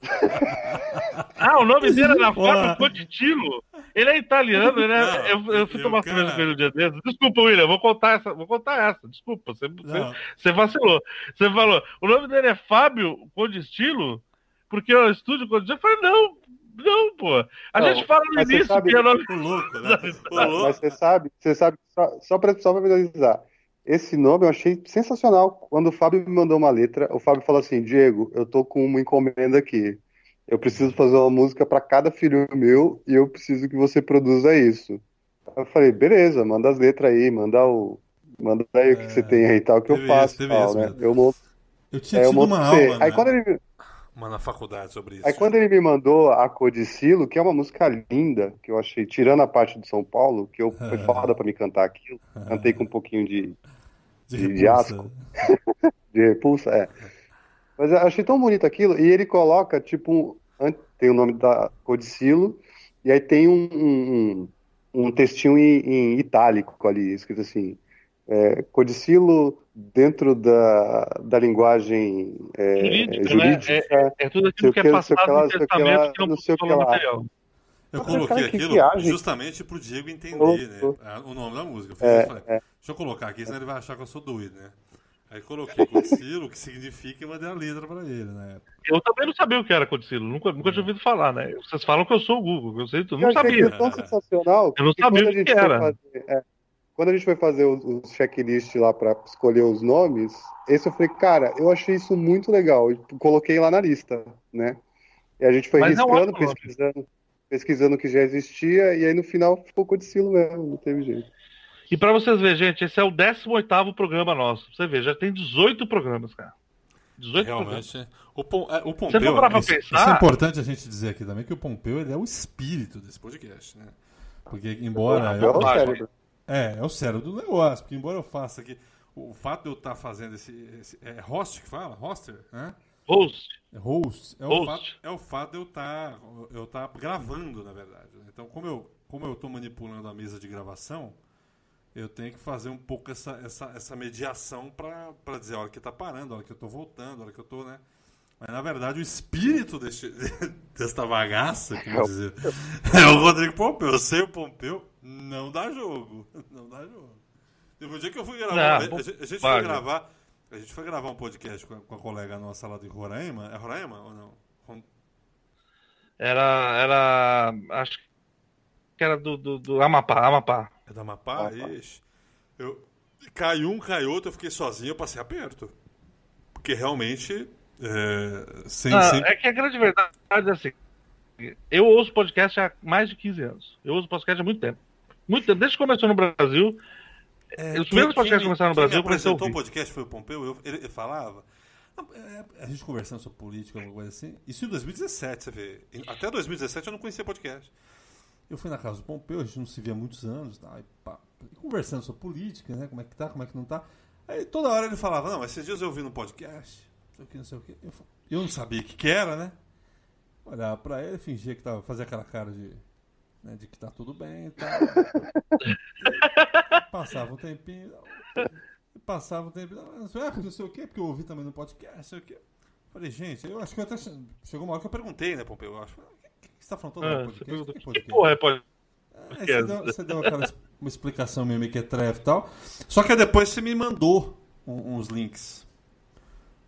ah, o nome dele era. Fábio Codicilo. Ele é italiano, ele é... Não, eu, eu fui eu, tomar cara- cerveja com ele um dia desses. Desculpa, William, vou contar essa, vou contar essa. Desculpa, você, você, você vacilou. Você falou, o nome dele é Fábio Codicilo, porque o estúdio Codicilo. Eu falei, não, não, pô. A Não, gente fala no início sabe- que é nome. O louco, né? O louco. Mas você sabe, você sabe, só, só para só pra visualizar. Esse nome eu achei sensacional. Quando o Fábio me mandou uma letra, o Fábio falou assim: Diego, eu tô com uma encomenda aqui. Eu preciso fazer uma música para cada filho meu e eu preciso que você produza isso. Eu falei: beleza, manda as letras aí, manda o. Manda aí o que você tem aí e tal, que eu faço isso, tal, né? Eu monto, Eu tinha é, eu tido uma aula, Aí né? quando ele, Uma na faculdade sobre isso. Aí quando ele me mandou a Codicilo, que é uma música linda, que eu achei, tirando a parte de São Paulo, que eu, foi foda pra me cantar aquilo, cantei com um pouquinho de, de repulsa. asco. de repulsa, é. Mas eu achei tão bonito aquilo, e ele coloca, tipo, um- tem o nome da Codicilo, e aí tem um, um, um- um textinho em, em itálico ali, escrito assim, é, Codicilo dentro da, da linguagem é, Jurídica, né? jurídica, É tudo sei aquilo o que é o passado no o testamento que não sei o que lá. material. Eu Cara, coloquei que aquilo justamente pro Diego entender, né? a- O nome da música. Eu fiz É, falei, Deixa eu colocar aqui, senão ele vai achar que eu sou doido, né? Aí coloquei Codicilo, o que significa, e mandei a letra pra ele na época. Eu também não sabia o que era Codicilo, nunca, nunca tinha ouvido falar, né? Vocês falam que eu sou o Google, eu sei tudo, não sabia. aquilo tão sensacional Eu não sabia o que era. fazer, é, quando a gente foi fazer os, os checklist lá pra escolher os nomes, esse eu falei, cara, eu achei isso muito legal. E coloquei lá na lista, né? E a gente foi Mas é riscando, pesquisando, pesquisando o que já existia, e aí no final ficou Codicilo mesmo, não teve jeito. E pra vocês verem, gente, esse é o 18º programa nosso. Pra Você vê, já tem 18 programas, cara. 18 programas. Realmente. O, Pom, é, o Você Pompeu. parar pra isso, pensar- isso é importante a gente dizer aqui também que o Pompeu ele é o espírito desse podcast, né? Porque embora. É o eu- cérebro. É, é o cérebro do negócio. Porque embora eu faça aqui. O fato de eu estar fazendo esse, esse- É host que fala? Hoster? Né? Host. É Host. É o, Host. fato, é o fato de eu estar eu tá gravando, na verdade. né? Então, como eu, como eu tô manipulando a mesa de gravação, eu tenho que fazer um pouco essa, essa, essa mediação para dizer a hora que tá parando, a hora que eu tô voltando, a hora que eu tô, né? Mas na verdade o espírito deste, desta bagaça, como dizer, é o Rodrigo Pompeu. Sem o Pompeu, não dá jogo. Não dá jogo. Teve um dia que eu fui gravar. Não, a, gente a gente foi gravar. A gente foi gravar um podcast com a, com a colega nossa lá de Roraima. É Roraima ou não? Ron- Era. Era. Acho que era do, do, do Amapá, Amapá. É da Amapá? Ixi. Eu, cai um, cai outro, eu fiquei sozinho, eu passei aperto. Porque realmente. É, sem, Ah, sem- é que a grande verdade é assim. Eu ouço podcast há mais de 15 anos. Eu ouço podcast há muito tempo. Muito tempo. Desde que começou no Brasil. É, os primeiros podcasts me- começaram no quem Brasil, a apresentou o ouvir. podcast foi o Pompeu, eu- ele, ele falava. "Ah, é, A gente conversando sobre política, alguma coisa assim. Isso em 2017, você vê. Até 2017 eu não conhecia podcast. Eu fui na casa do Pompeu, a gente não se via há muitos anos, tá? e pá, e conversando sobre política, né? Como é que tá, como é que não tá. Aí toda hora ele falava, não, esses dias eu vi no podcast, sei o que, não sei o que. Eu, eu não sabia o que, que era, né? Olhava pra ele, fingia que tava, fazia aquela cara de, né, de que tá tudo bem e tal. Passava um tempinho. Passava um tempinho. Não sei, ah, não sei o quê, porque eu ouvi também no podcast, não sei o quê. Falei, gente, eu acho que eu até. che- Chegou uma hora que eu perguntei, né, Pompeu? Eu acho. O que, que você tá falando todo Ah, podcast? Que que podcast? porra é podcast? Aí você deu, você deu aquela uma explicação meio mequetrefe e tal. Só que depois você me mandou um- uns links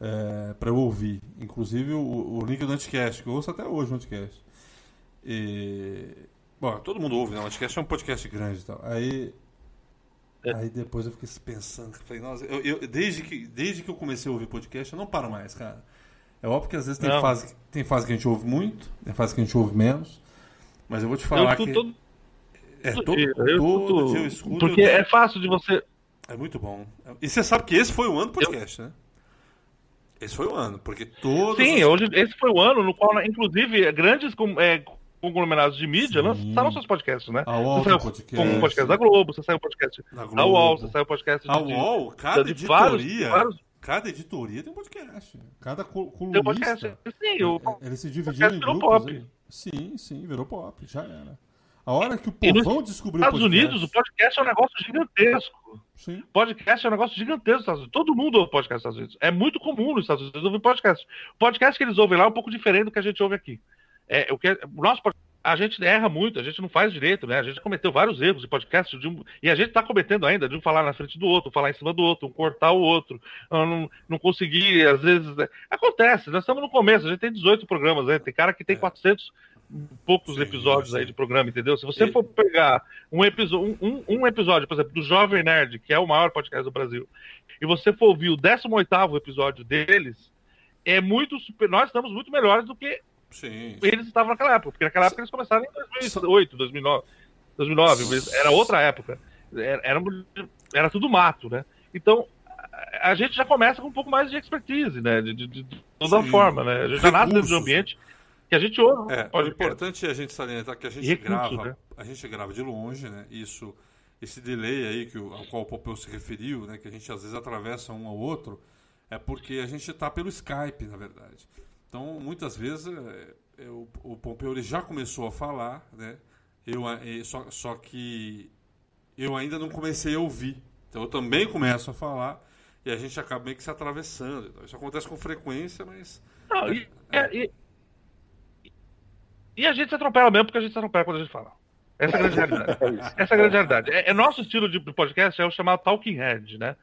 é, pra eu ouvir. Inclusive o, o link do Anticast, que eu ouço até hoje o Anticast. E. Bom, todo mundo ouve, né? O Anticast é um podcast grande e tal. Aí. É. Aí depois eu fiquei pensando, falei, nossa, eu, eu- desde, que, desde que eu comecei a ouvir podcast, eu não paro mais, cara. É óbvio que às vezes tem Não. fase, tem fase que a gente ouve muito, tem fase que a gente ouve menos. Mas eu vou te Eu falar escuto que. todo, É, todo. Eu todo eu escuto. Porque eu- é fácil de você. é muito bom. E você sabe que esse foi o ano do podcast, né? Esse foi o ano, porque todos. Sim, os- hoje, esse foi o ano no qual, inclusive, grandes é, conglomerados de mídia Sim. lançaram seus podcasts, né? A UOL você saiu podcast. com o podcast da Globo, você saiu o podcast Da Globo. UOL, você saiu o podcast de, A UOL, cada de editoria. vários Cada editoria tem um podcast. Cada col- Tem um podcast. colunista. Sim, o é- Eles se dividiram em virou grupos. pop. aí. Sim, sim, virou pop. Já era. A hora que o povão descobriu o Estados podcast. Unidos, o podcast é um negócio gigantesco. Sim. Podcast é um negócio gigantesco nos Estados Unidos. Todo mundo ouve podcast nos Estados Unidos. É muito comum nos Estados Unidos ouvir podcast. O podcast que eles ouvem lá é um pouco diferente do que a gente ouve aqui. É, o que é- o nosso a gente erra muito, a gente não faz direito, né? A gente cometeu vários erros de podcast de um- e a gente está cometendo ainda de um falar na frente do outro, falar em cima do outro, um cortar o outro, ah, não, não conseguir, às vezes. né? Acontece, nós estamos no começo, a gente tem 18 programas, né? Tem cara que tem 400 e poucos Sim, episódios aí de programa, entendeu? Se você for pegar um, episo- um, um- episódio, por exemplo, do Jovem Nerd, que é o maior podcast do Brasil, e você for ouvir o 18 episódio deles, é muito super. Nós estamos muito melhores do que Sim. eles estavam naquela época, porque naquela época eles começaram em 2008, 2009, 2009 mas era outra época. Era, era, era tudo mato, né? Então, a, gente já começa com um pouco mais de expertise, né? De, de- de- toda Sim. forma, né? A gente já nasce dentro de um ambiente que a gente ouve. É, o pode importante é a gente salientar que a gente grava, né? a gente grava de longe, né? Isso, esse delay aí que o, ao qual o Popeu se referiu, né? Que a gente às vezes atravessa um ao outro, é porque a gente está pelo Skype, na verdade. Então, muitas vezes é, é, o, o Pompeu ele já começou a falar, né? Eu, e só, só que eu ainda não comecei a ouvir. Então, eu também começo a falar e a gente acaba meio que se atravessando. Então, isso acontece com frequência, mas Não, e, é, e- e a gente se atropela mesmo porque a gente se atropela quando a gente fala. Essa é a grande realidade. Essa é a grande realidade. É, é nosso estilo de podcast é o chamado Talking Head, né?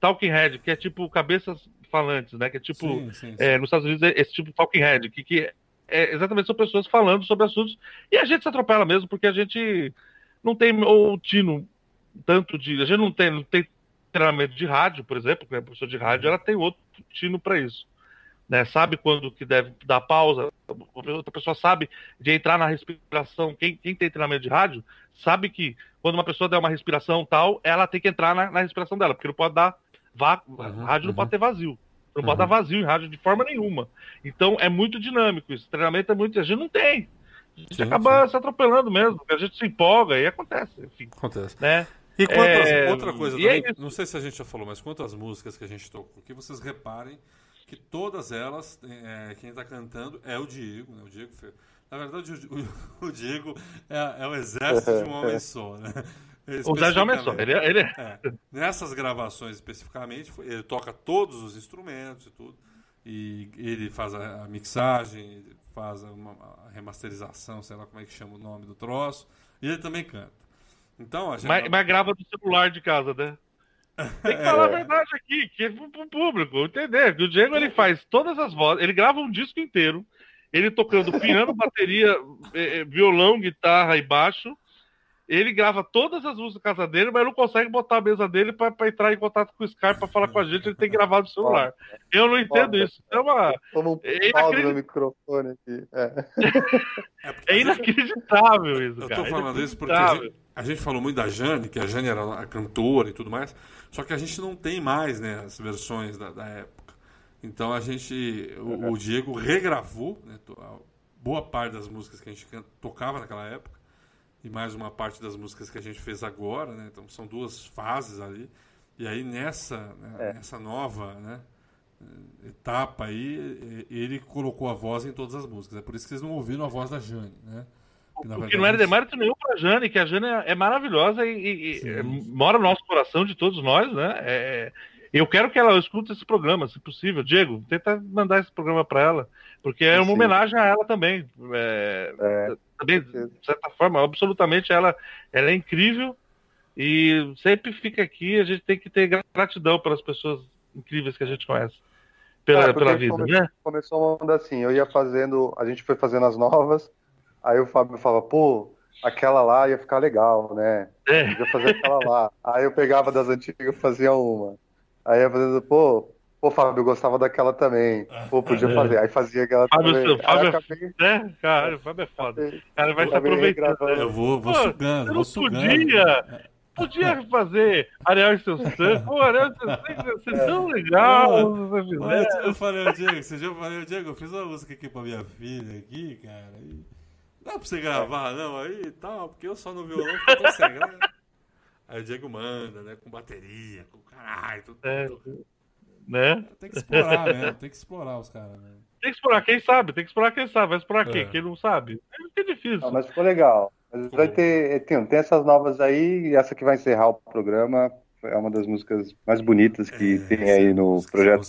Talking Head, que é tipo cabeças falantes, né? Que é tipo. Sim, sim, sim. é, nos Estados Unidos é esse tipo de Talking Head, que, que é exatamente são pessoas falando sobre assuntos. E a gente se atropela mesmo porque a gente não tem o tino tanto de. A gente não tem, não tem treinamento de rádio, por exemplo, que é professor de rádio, ela tem outro tino para isso. Né? Sabe quando que deve dar pausa, outra pessoa sabe de entrar na respiração. Quem, quem tem treinamento de rádio sabe que quando uma pessoa der uma respiração tal, ela tem que entrar na, na respiração dela, porque não pode dar. Va Uhum, rádio não uhum. pode ter vazio. Não Uhum. pode dar vazio em rádio de forma nenhuma. Então é muito dinâmico isso. Treinamento é muito. A gente não tem. A gente Sim, acaba se atropelando mesmo, a gente se empolga e acontece, enfim. acontece. Né? E quantas, É, outra coisa é também, isso. não sei se a gente já falou, mas quantas músicas que a gente tocou aqui, vocês reparem que todas elas, é, quem está cantando é o Diego, né? O Diego fez. Na verdade, o, o- Diego é, é o exército de um homem só, né? O Zé já começou. Ele, é- ele é- É, nessas gravações especificamente, foi- ele toca todos os instrumentos e tudo. E ele faz a, mixagem, faz uma, a remasterização, sei lá como é que chama o nome do troço. E ele também canta. Então, a gente. mas, mas grava do celular de casa, né? Tem que falar a verdade aqui, que é pro, pro público, entender? Que o Diego ele faz todas as vozes, ele grava um disco inteiro, ele tocando piano, bateria, eh, eh, violão, guitarra e baixo. Ele grava todas as músicas da casa dele, mas não consegue botar a mesa dele pra, pra entrar em contato com o Skype pra falar com a gente, ele tem que gravar do celular. Eu não entendo Foda. isso. É, uma, Toma um É pau no microfone aqui. É. é inacreditável isso, Eu cara. tô falando isso porque a gente, a gente falou muito da Jane, que a Jane era a cantora e tudo mais, só que a gente não tem mais né, as versões da, da época. Então a gente. O, o Diego regravou né, boa parte das músicas que a gente tocava naquela época, e mais uma parte das músicas que a gente fez agora, né? Então são duas fases ali. E aí nessa, né, É. nessa nova né, etapa aí, e- ele colocou a voz em todas as músicas. É por isso que vocês não ouviram a voz da Jane, né? Que, na O que verdade, não era demérito nenhum pra Jane, que a Jane é, é maravilhosa e, e- é, mora no nosso coração de todos nós, né? É, eu quero que ela escute esse programa, se possível. Diego, tenta mandar esse programa para ela, porque é uma homenagem a ela também. É, É, também, de certa forma, absolutamente ela, ela é incrível e sempre fica aqui. A gente tem que ter gratidão pelas pessoas incríveis que a gente conhece pela, É, pela vida, começou- né? Começou uma onda assim, eu ia fazendo, a gente foi fazendo as novas, aí o Fábio falava, pô, aquela lá ia ficar legal, né? É. Podia fazer aquela lá. Aí eu pegava das antigas e fazia uma. Aí ia fazendo, pô, pô, Fábio, eu gostava daquela também. Pô, podia É. fazer. Aí fazia aquela Fábio, também. Aí Fábio- eu acabei, É, cara, o Fábio é foda. O cara vai se acabei aproveitando. Eu vou, vou Pô, sugando, Você vou não sugando. podia, podia fazer Ariel e seu sangue. Pô, Ariel e seu sangue ia ser tão legal. se você Olha, eu falei, ô Diego, você já falei, ô Diego, eu fiz uma música aqui pra minha filha aqui, cara. E dá pra você gravar, não, aí e tal, porque eu só no violão fico tão sem graça. Aí o Diego manda, né? Com bateria, com caralho, tudo. É. tudo. Né? Tem que explorar mesmo, tem que explorar os caras, né? Tem que explorar quem sabe, tem que explorar quem sabe. Vai explorar quem? É. Quem não sabe? É difícil. Não, mas ficou legal. Mas vai ter, tem, tem essas novas aí, e essa que vai encerrar o programa é uma das músicas mais bonitas que É, tem aí no música- projeto.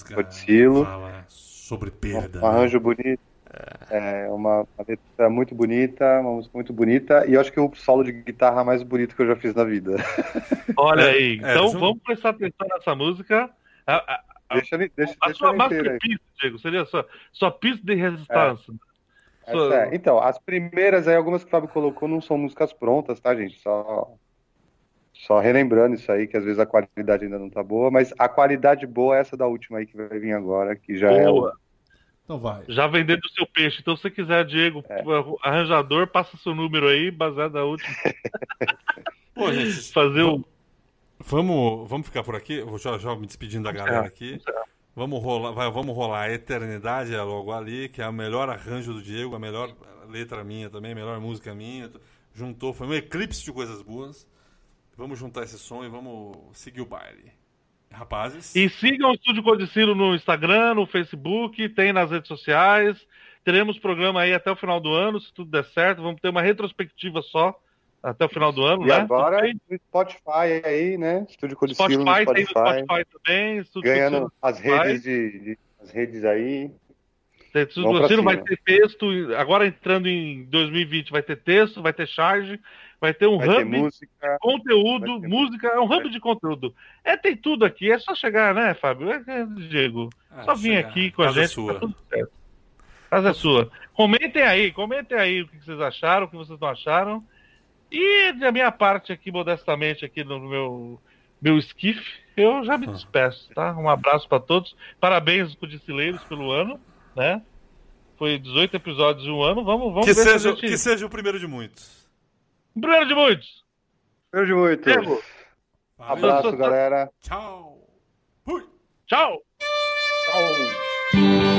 Fala sobre perda. Um né? arranjo bonito. É uma, uma letra muito bonita, uma música muito bonita, e eu acho que o solo de guitarra mais bonito que eu já fiz na vida. Olha É, aí, é, então eu- vamos prestar atenção nessa música. A- Deixa, ele- deixa, a deixa sua aí. masterpiece, Diego, seria sua, sua pista de resistência. Essa é. Então, as primeiras aí, algumas que o Fábio colocou, não são músicas prontas, tá, gente? Só, só relembrando isso aí, que às vezes a qualidade ainda não tá boa, mas a qualidade boa é essa da última aí que vai vir agora, que já é o. Boa. Então vai. Já vendendo o seu peixe. Então, se você quiser, Diego, É. arranjador, passa seu número aí, baseado na última. Pô, gente, Fazer o. vamos, vamos ficar por aqui? Vou já, já me despedindo da galera aqui. Vamos rolar, vai, vamos rolar a Eternidade, é logo ali, que é o melhor arranjo do Diego, a melhor letra minha também, a melhor música minha. Juntou, foi um eclipse de coisas boas. Vamos juntar esse som e vamos seguir o baile. Rapazes. E sigam o Estúdio Codicilo no Instagram, no Facebook, tem nas redes sociais. Teremos programa aí até o final do ano, se tudo der certo. Vamos ter uma retrospectiva só até o final do ano, E né? agora, Spotify aí, né? Estúdio Codicilo no Spotify, tem no Spotify. Spotify também. Estúdio Ganhando as Spotify. redes de, de- as redes aí. Estúdio pra Codicilo, vai ter texto. Agora entrando em 2020, vai ter texto, vai ter charge, vai ter um Vai ter hub música. conteúdo, Vai ter música, é um hub de conteúdo. É, tem tudo aqui, é só chegar, né, Fábio? É, é, Diego, Ah, só vir aqui com a Casa gente, sua. tá tudo certo. Casa é sua. Comentem aí, comentem aí o que vocês acharam, o que vocês não acharam. E da minha parte aqui, modestamente, aqui no meu, meu esquife, eu já me despeço, tá? Um abraço para todos. Parabéns, Codicileiros, pelo ano, né? Foi 18 episódios de um ano. Vamos, vamos Que ver se seja, gente... que seja o primeiro de muitos. Primeiro de muitos! Beijo de muito. Diego, Valeu. Abraço, galera. Tchau. Fui. tchau! Tchau.